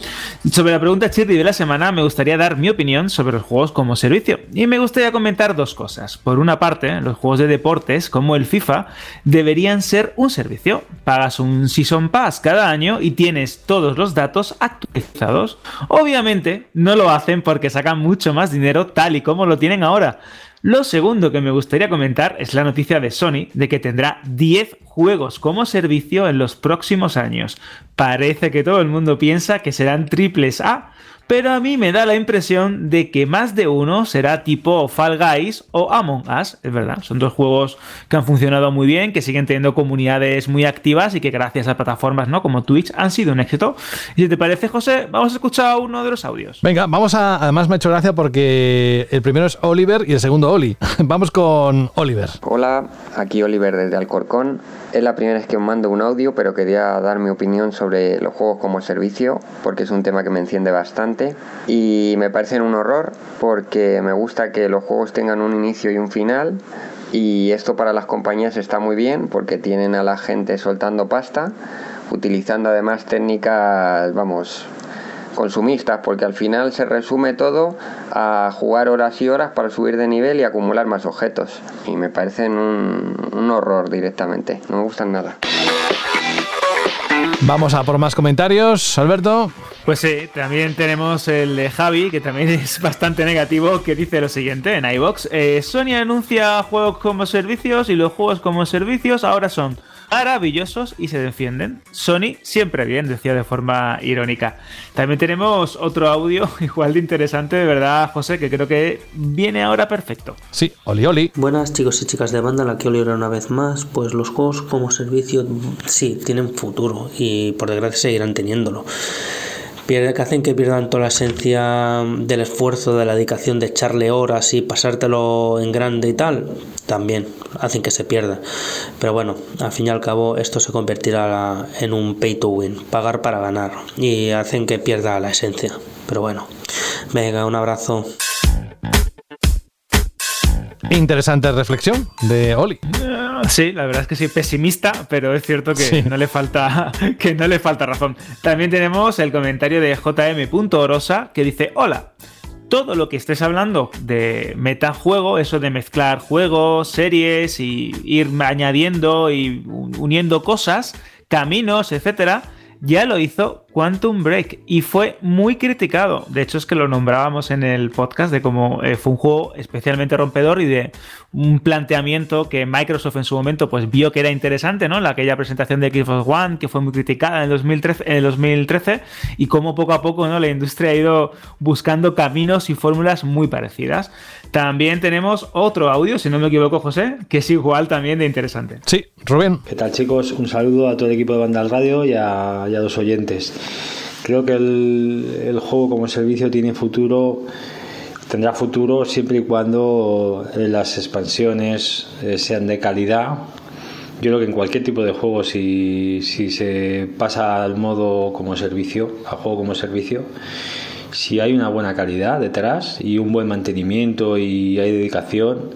Speaker 6: Sobre la pregunta Shirley de la semana, me gustaría dar mi opinión sobre los juegos como servicio. Y me gustaría comentar dos cosas. Por una parte, los juegos de deportes, como el FIFA, deberían ser un servicio. Pagas un Season Pass cada año y tienes todos los datos actualizados. Obviamente no lo hacen porque sacan mucho más dinero tal y como lo tienen ahora. Lo segundo que me gustaría comentar es la noticia de Sony de que tendrá 10 juegos como servicio en los próximos años. Parece que todo el mundo piensa que serán triples A, pero a mí me da la impresión de que más de uno será tipo Fall Guys o Among Us, es verdad. Son dos juegos que han funcionado muy bien, que siguen teniendo comunidades muy activas y que gracias a plataformas ¿no? como Twitch han sido un éxito. Y si te parece, José, vamos a escuchar uno de los audios.
Speaker 2: Venga, vamos a. Además, me ha hecho gracia porque el primero es Oliver y el segundo Oli. vamos con Oliver.
Speaker 9: Hola, aquí Oliver desde Alcorcón. Es la primera vez que os mando un audio, pero quería dar mi opinión sobre los juegos como servicio, porque es un tema que me enciende bastante. Y me parecen un horror, porque me gusta que los juegos tengan un inicio y un final. Y esto para las compañías está muy bien, porque tienen a la gente soltando pasta, utilizando además técnicas, vamos, consumistas, porque al final se resume todo a jugar horas y horas para subir de nivel y acumular más objetos. Y me parecen un, un horror directamente, no me gustan nada.
Speaker 2: Vamos a por más comentarios, Alberto.
Speaker 6: Pues sí, también tenemos el de Javi, que también es bastante negativo, que dice lo siguiente en iBox. Eh, Sony anuncia juegos como servicios y los juegos como servicios ahora son maravillosos y se defienden. Sony siempre bien, decía de forma irónica. También tenemos otro audio igual de interesante, de verdad, José, que creo que viene ahora perfecto.
Speaker 2: Sí, Oli Oli.
Speaker 10: Buenas chicos y chicas de banda, la que Oliver una vez más. Pues los juegos como servicio sí tienen futuro y por desgracia seguirán teniéndolo. Pierde, que hacen que pierdan toda la esencia del esfuerzo, de la dedicación de echarle horas y pasártelo en grande y tal, también hacen que se pierda. Pero bueno, al fin y al cabo esto se convertirá en un pay to win, pagar para ganar, y hacen que pierda la esencia. Pero bueno, venga, un abrazo.
Speaker 2: Interesante reflexión de Oli.
Speaker 6: Sí, la verdad es que sí, pesimista, pero es cierto que no le falta que no le falta razón. También tenemos el comentario de JM.orosa que dice: Hola. Todo lo que estés hablando de metajuego, eso de mezclar juegos, series y ir añadiendo y uniendo cosas, caminos, etcétera, ya lo hizo Quantum Break y fue muy criticado. De hecho, es que lo nombrábamos en el podcast de cómo eh, fue un juego especialmente rompedor y de un planteamiento que Microsoft en su momento pues vio que era interesante, ¿no? La aquella presentación de Xbox One que fue muy criticada en el 2013, en el 2013 y cómo poco a poco, ¿no? La industria ha ido buscando caminos y fórmulas muy parecidas. También tenemos otro audio, si no me equivoco, José, que es igual también de interesante.
Speaker 2: Sí, Rubén.
Speaker 11: ¿Qué tal, chicos? Un saludo a todo el equipo de Banda al Radio y a, y a los oyentes. Creo que el, el, juego como servicio tiene futuro, tendrá futuro siempre y cuando eh, las expansiones eh, sean de calidad. Yo creo que en cualquier tipo de juego, si, si se pasa al modo como servicio, al juego como servicio, si hay una buena calidad detrás y un buen mantenimiento y hay dedicación,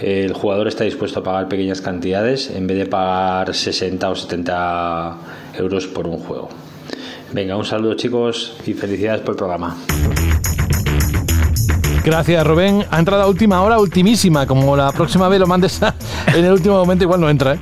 Speaker 11: el jugador está dispuesto a pagar pequeñas cantidades en vez de pagar 60 o 70 euros por un juego. Venga, un saludo chicos y felicidades por el programa.
Speaker 2: Gracias, Rubén. Ha entrado a última hora, ultimísima. Como la próxima vez lo mandes en el último momento, igual no entra, ¿eh?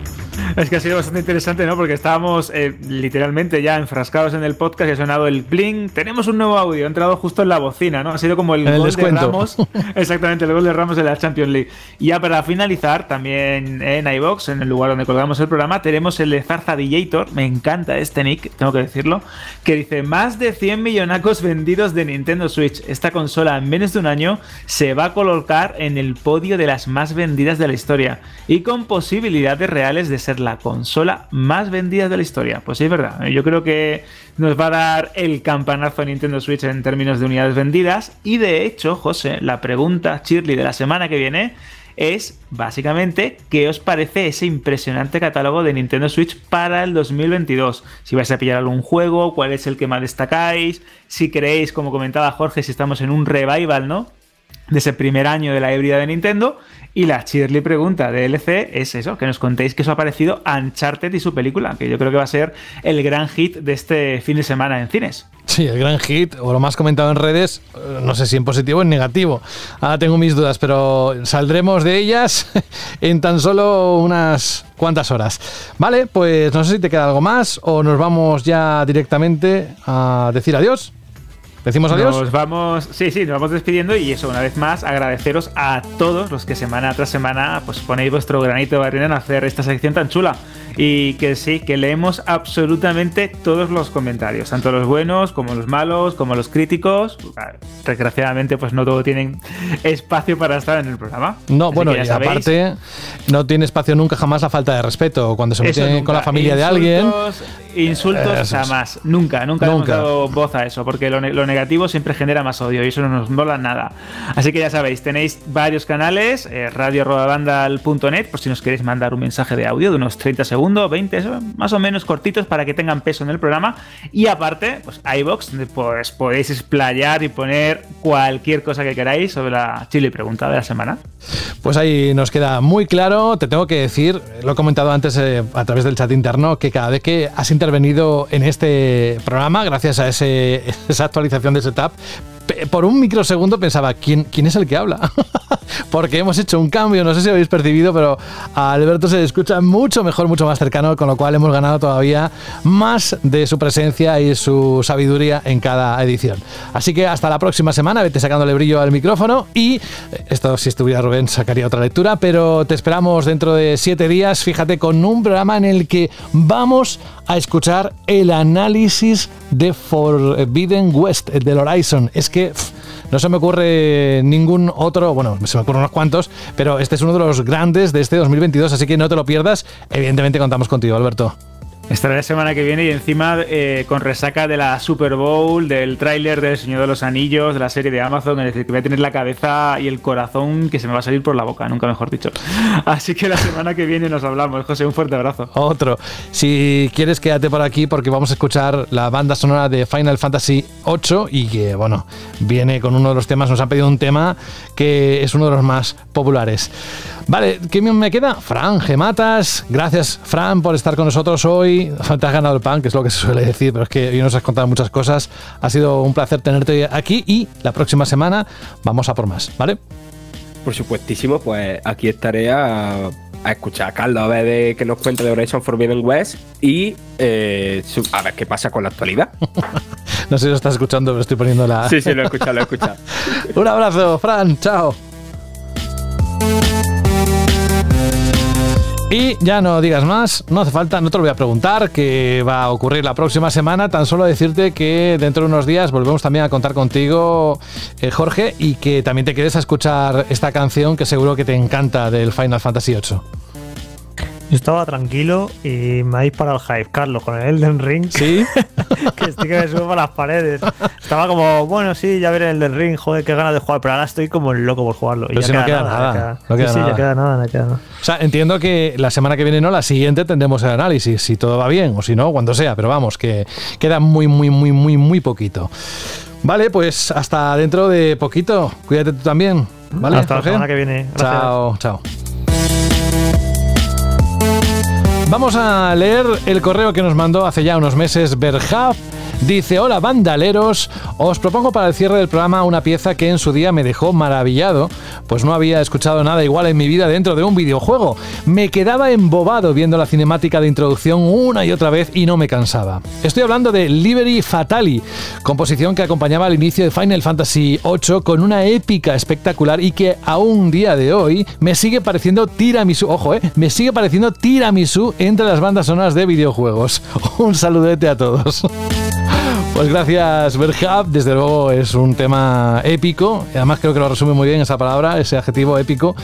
Speaker 6: Es que ha sido bastante interesante, ¿no? Porque estábamos eh, literalmente ya enfrascados en el podcast y ha sonado el bling. Tenemos un nuevo audio, ha entrado justo en la bocina, ¿no? Ha sido como el,
Speaker 2: el
Speaker 6: gol
Speaker 2: descuento.
Speaker 6: de Ramos. Exactamente, el gol de Ramos de la Champions League. Y ya para finalizar, también en iBox, en el lugar donde colgamos el programa, tenemos el de Zarza Dillator. Me encanta este nick, tengo que decirlo. Que dice: Más de 100 millonacos vendidos de Nintendo Switch. Esta consola en menos de un año se va a colocar en el podio de las más vendidas de la historia. Y con posibilidades reales de ser la consola más vendida de la historia. Pues sí, es verdad. Yo creo que nos va a dar el campanazo a Nintendo Switch en términos de unidades vendidas. Y de hecho, José, la pregunta Shirley de la semana que viene es básicamente qué os parece ese impresionante catálogo de Nintendo Switch para el 2022. Si vais a pillar algún juego, cuál es el que más destacáis, si creéis, como comentaba Jorge, si estamos en un revival, ¿no? De ese primer año de la híbrida de Nintendo. Y la Shirley pregunta de LC es eso, que nos contéis que os ha parecido Uncharted y su película, que yo creo que va a ser el gran hit de este fin de semana en cines.
Speaker 2: Sí, el gran hit, o lo más comentado en redes, no sé si en positivo o en negativo. Ahora tengo mis dudas, pero saldremos de ellas en tan solo unas cuantas horas. Vale, pues no sé si te queda algo más o nos vamos ya directamente a decir adiós. ¿Decimos adiós?
Speaker 6: Nos vamos, sí, sí, nos vamos despidiendo y eso, una vez más, agradeceros a todos los que semana tras semana pues ponéis vuestro granito de arena en hacer esta sección tan chula. Y que sí, que leemos absolutamente todos los comentarios, tanto los buenos como los malos, como los críticos. Desgraciadamente, pues no todos tienen espacio para estar en el programa.
Speaker 2: No,
Speaker 6: Así
Speaker 2: bueno, y
Speaker 6: sabéis.
Speaker 2: aparte, no tiene espacio nunca jamás la falta de respeto. Cuando se
Speaker 6: Eso
Speaker 2: mete
Speaker 6: nunca.
Speaker 2: con la familia de alguien.
Speaker 6: Insultos- Insultos
Speaker 2: Eso es.
Speaker 6: jamás. Nunca, nunca, hemos
Speaker 2: Nunca.
Speaker 6: dado voz a eso, porque lo, ne- lo negativo siempre genera más odio y eso no nos mola nada. Así que ya sabéis, tenéis varios canales, eh, radio.bandal.net, por si nos queréis mandar un mensaje de audio de unos 30 segundos, 20, eso, más o menos cortitos para que tengan peso en el programa. Y aparte, pues iBox, donde pues, podéis explayar y poner cualquier cosa que queráis sobre la chile pregunta de la semana.
Speaker 2: Pues ahí nos queda muy claro. Te tengo que decir, lo he comentado antes eh, a través del chat interno, que cada vez que has intervenido en este programa, gracias a ese- esa actualización de setup, por un microsegundo pensaba, ¿quién, quién es el que habla? Porque hemos hecho un cambio, no sé si habéis percibido, pero a Alberto se escucha mucho mejor, mucho más cercano, con lo cual hemos ganado todavía más de su presencia y su sabiduría en cada edición. Así que hasta la próxima semana, vete sacándole brillo al micrófono y eh, esto si estuviera Rubén sacaría otra lectura, pero te esperamos dentro de siete días, fíjate, con un programa en el que vamos a escuchar el análisis de Forbidden West, el del Horizon. Es que no se me ocurre ningún otro, bueno, se me ocurren unos cuantos, pero este es uno de los grandes de este 2022, así que no te lo pierdas. Evidentemente contamos contigo, Alberto.
Speaker 6: Estaré la semana que viene y encima eh, con resaca de la Super Bowl, del tráiler del Señor de los Anillos, de la serie de Amazon, es decir, que voy a tener la cabeza y el corazón que se me va a salir por la boca, nunca mejor dicho. Así que la semana que viene nos hablamos. José, un fuerte abrazo.
Speaker 2: Otro. Si quieres, quédate por aquí porque vamos a escuchar la banda sonora de Final Fantasy VIII y que, bueno, viene con uno de los temas, nos han pedido un tema que es uno de los más populares. Vale, ¿qué me queda? Fran Gematas. Gracias, Fran, por estar con nosotros hoy. Te has ganado el pan, que es lo que se suele decir, pero es que hoy nos has contado muchas cosas. Ha sido un placer tenerte aquí y la próxima semana vamos a por más, ¿vale?
Speaker 4: Por supuestísimo, pues aquí estaré a, escuchar a Carlos a ver de qué nos cuenta de Horizon Forbidden West y eh, a ver qué pasa con la actualidad.
Speaker 2: no sé si lo estás escuchando, pero estoy poniendo la.
Speaker 4: Sí, sí, lo he escuchado, lo he escuchado.
Speaker 2: un abrazo, Fran, chao. Y ya no digas más, no hace falta, no te lo voy a preguntar qué va a ocurrir la próxima semana, tan solo decirte que dentro de unos días volvemos también a contar contigo, eh, Jorge, y que también te quedes a escuchar esta canción que seguro que te encanta del Final Fantasy VIII.
Speaker 3: Yo estaba tranquilo y me ha disparado el hype, Carlos, con el Elden Ring.
Speaker 2: Sí.
Speaker 3: que estoy que me subo por las paredes. Estaba como, bueno, sí, ya veré el Elden Ring, joder, qué ganas de jugar, pero ahora estoy como loco por jugarlo.
Speaker 2: Pero si no queda nada. No queda
Speaker 3: sí,
Speaker 2: nada.
Speaker 3: ya queda nada, no queda nada.
Speaker 2: O sea, entiendo que la semana que viene, no, la siguiente tendremos el análisis, si todo va bien, o si no, cuando sea, pero vamos, que queda muy, muy, muy, muy, muy poquito. Vale, pues hasta dentro de poquito. Cuídate tú también. ¿Vale?
Speaker 3: Hasta la semana que viene. Gracias.
Speaker 2: Chao, chao. Vamos a leer el correo que nos mandó hace ya unos meses Berhaf. Dice, hola bandaleros, os propongo para el cierre del programa una pieza que en su día me dejó maravillado, pues no había escuchado nada igual en mi vida dentro de un videojuego. Me quedaba embobado viendo la cinemática de introducción una y otra vez y no me cansaba. Estoy hablando de Liberty Fatali, composición que acompañaba al inicio de Final Fantasy VIII con una épica espectacular y que a un día de hoy me sigue pareciendo tiramisu, ojo, eh, me sigue pareciendo tiramisu entre las bandas sonoras de videojuegos. Un saludete a todos. Pues gracias, Berghab. Desde luego es un tema épico. Además creo que lo resume muy bien esa palabra, ese adjetivo épico.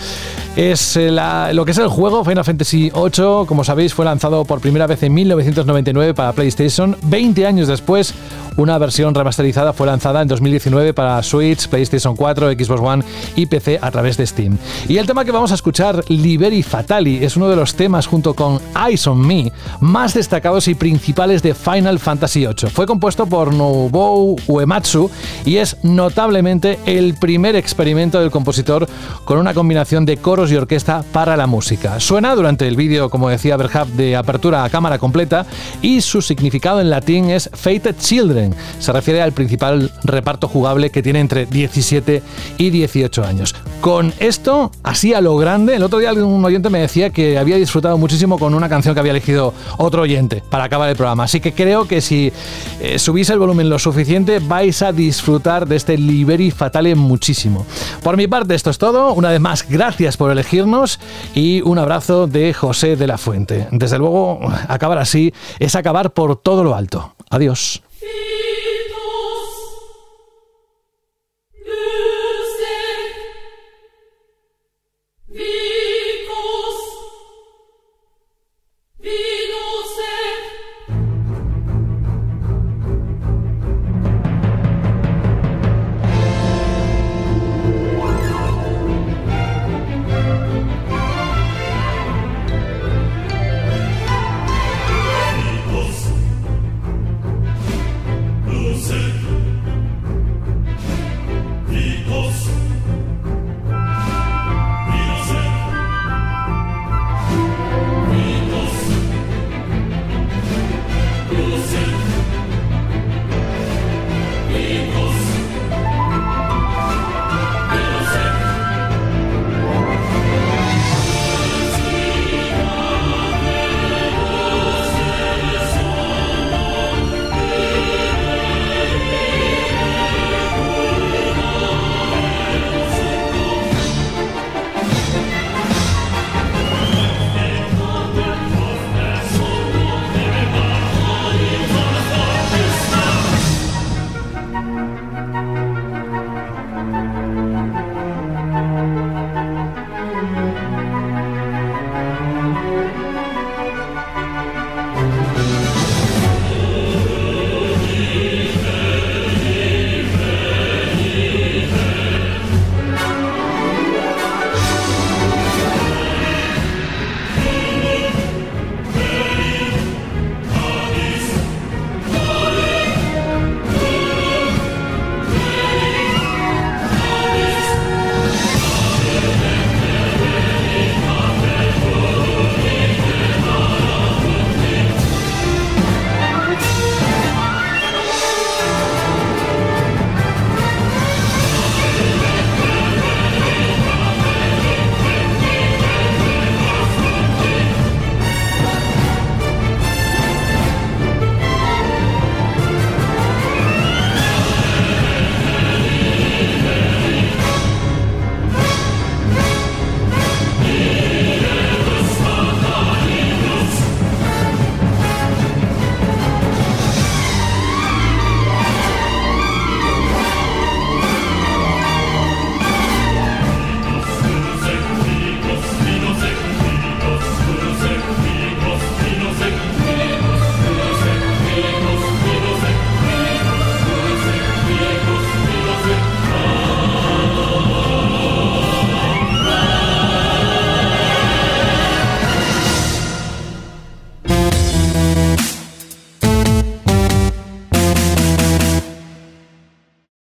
Speaker 2: Es eh, la- lo que es el juego Final Fantasy VIII. Como sabéis, fue lanzado por primera vez en 1999 para PlayStation. 20 años después, una versión remasterizada fue lanzada en 2019 para Switch, PlayStation 4, Xbox One y PC a través de Steam. Y el tema que vamos a escuchar, Liberi Fatali, es uno de los temas junto con Eyes on Me más destacados y principales de Final Fantasy VIII. Fue compuesto por Nobuo Uematsu y es notablemente el primer experimento del compositor con una combinación de coros y orquesta para la música. Suena durante el vídeo, como decía Berhab, de apertura a cámara completa y su significado en latín es Fated Children. Se refiere al principal reparto jugable que tiene entre 17 y 18 años. Con esto, así a lo grande, el otro día un oyente me decía que había disfrutado muchísimo con una canción que había elegido otro oyente para acabar el programa. Así que creo que si eh, subís el volumen lo suficiente, vais a disfrutar de este Liberi Fatale muchísimo. Por mi parte, esto es todo. Una vez más, gracias por elegirnos y un abrazo de José de la Fuente. Desde luego, acabar así es acabar por todo lo alto. Adiós.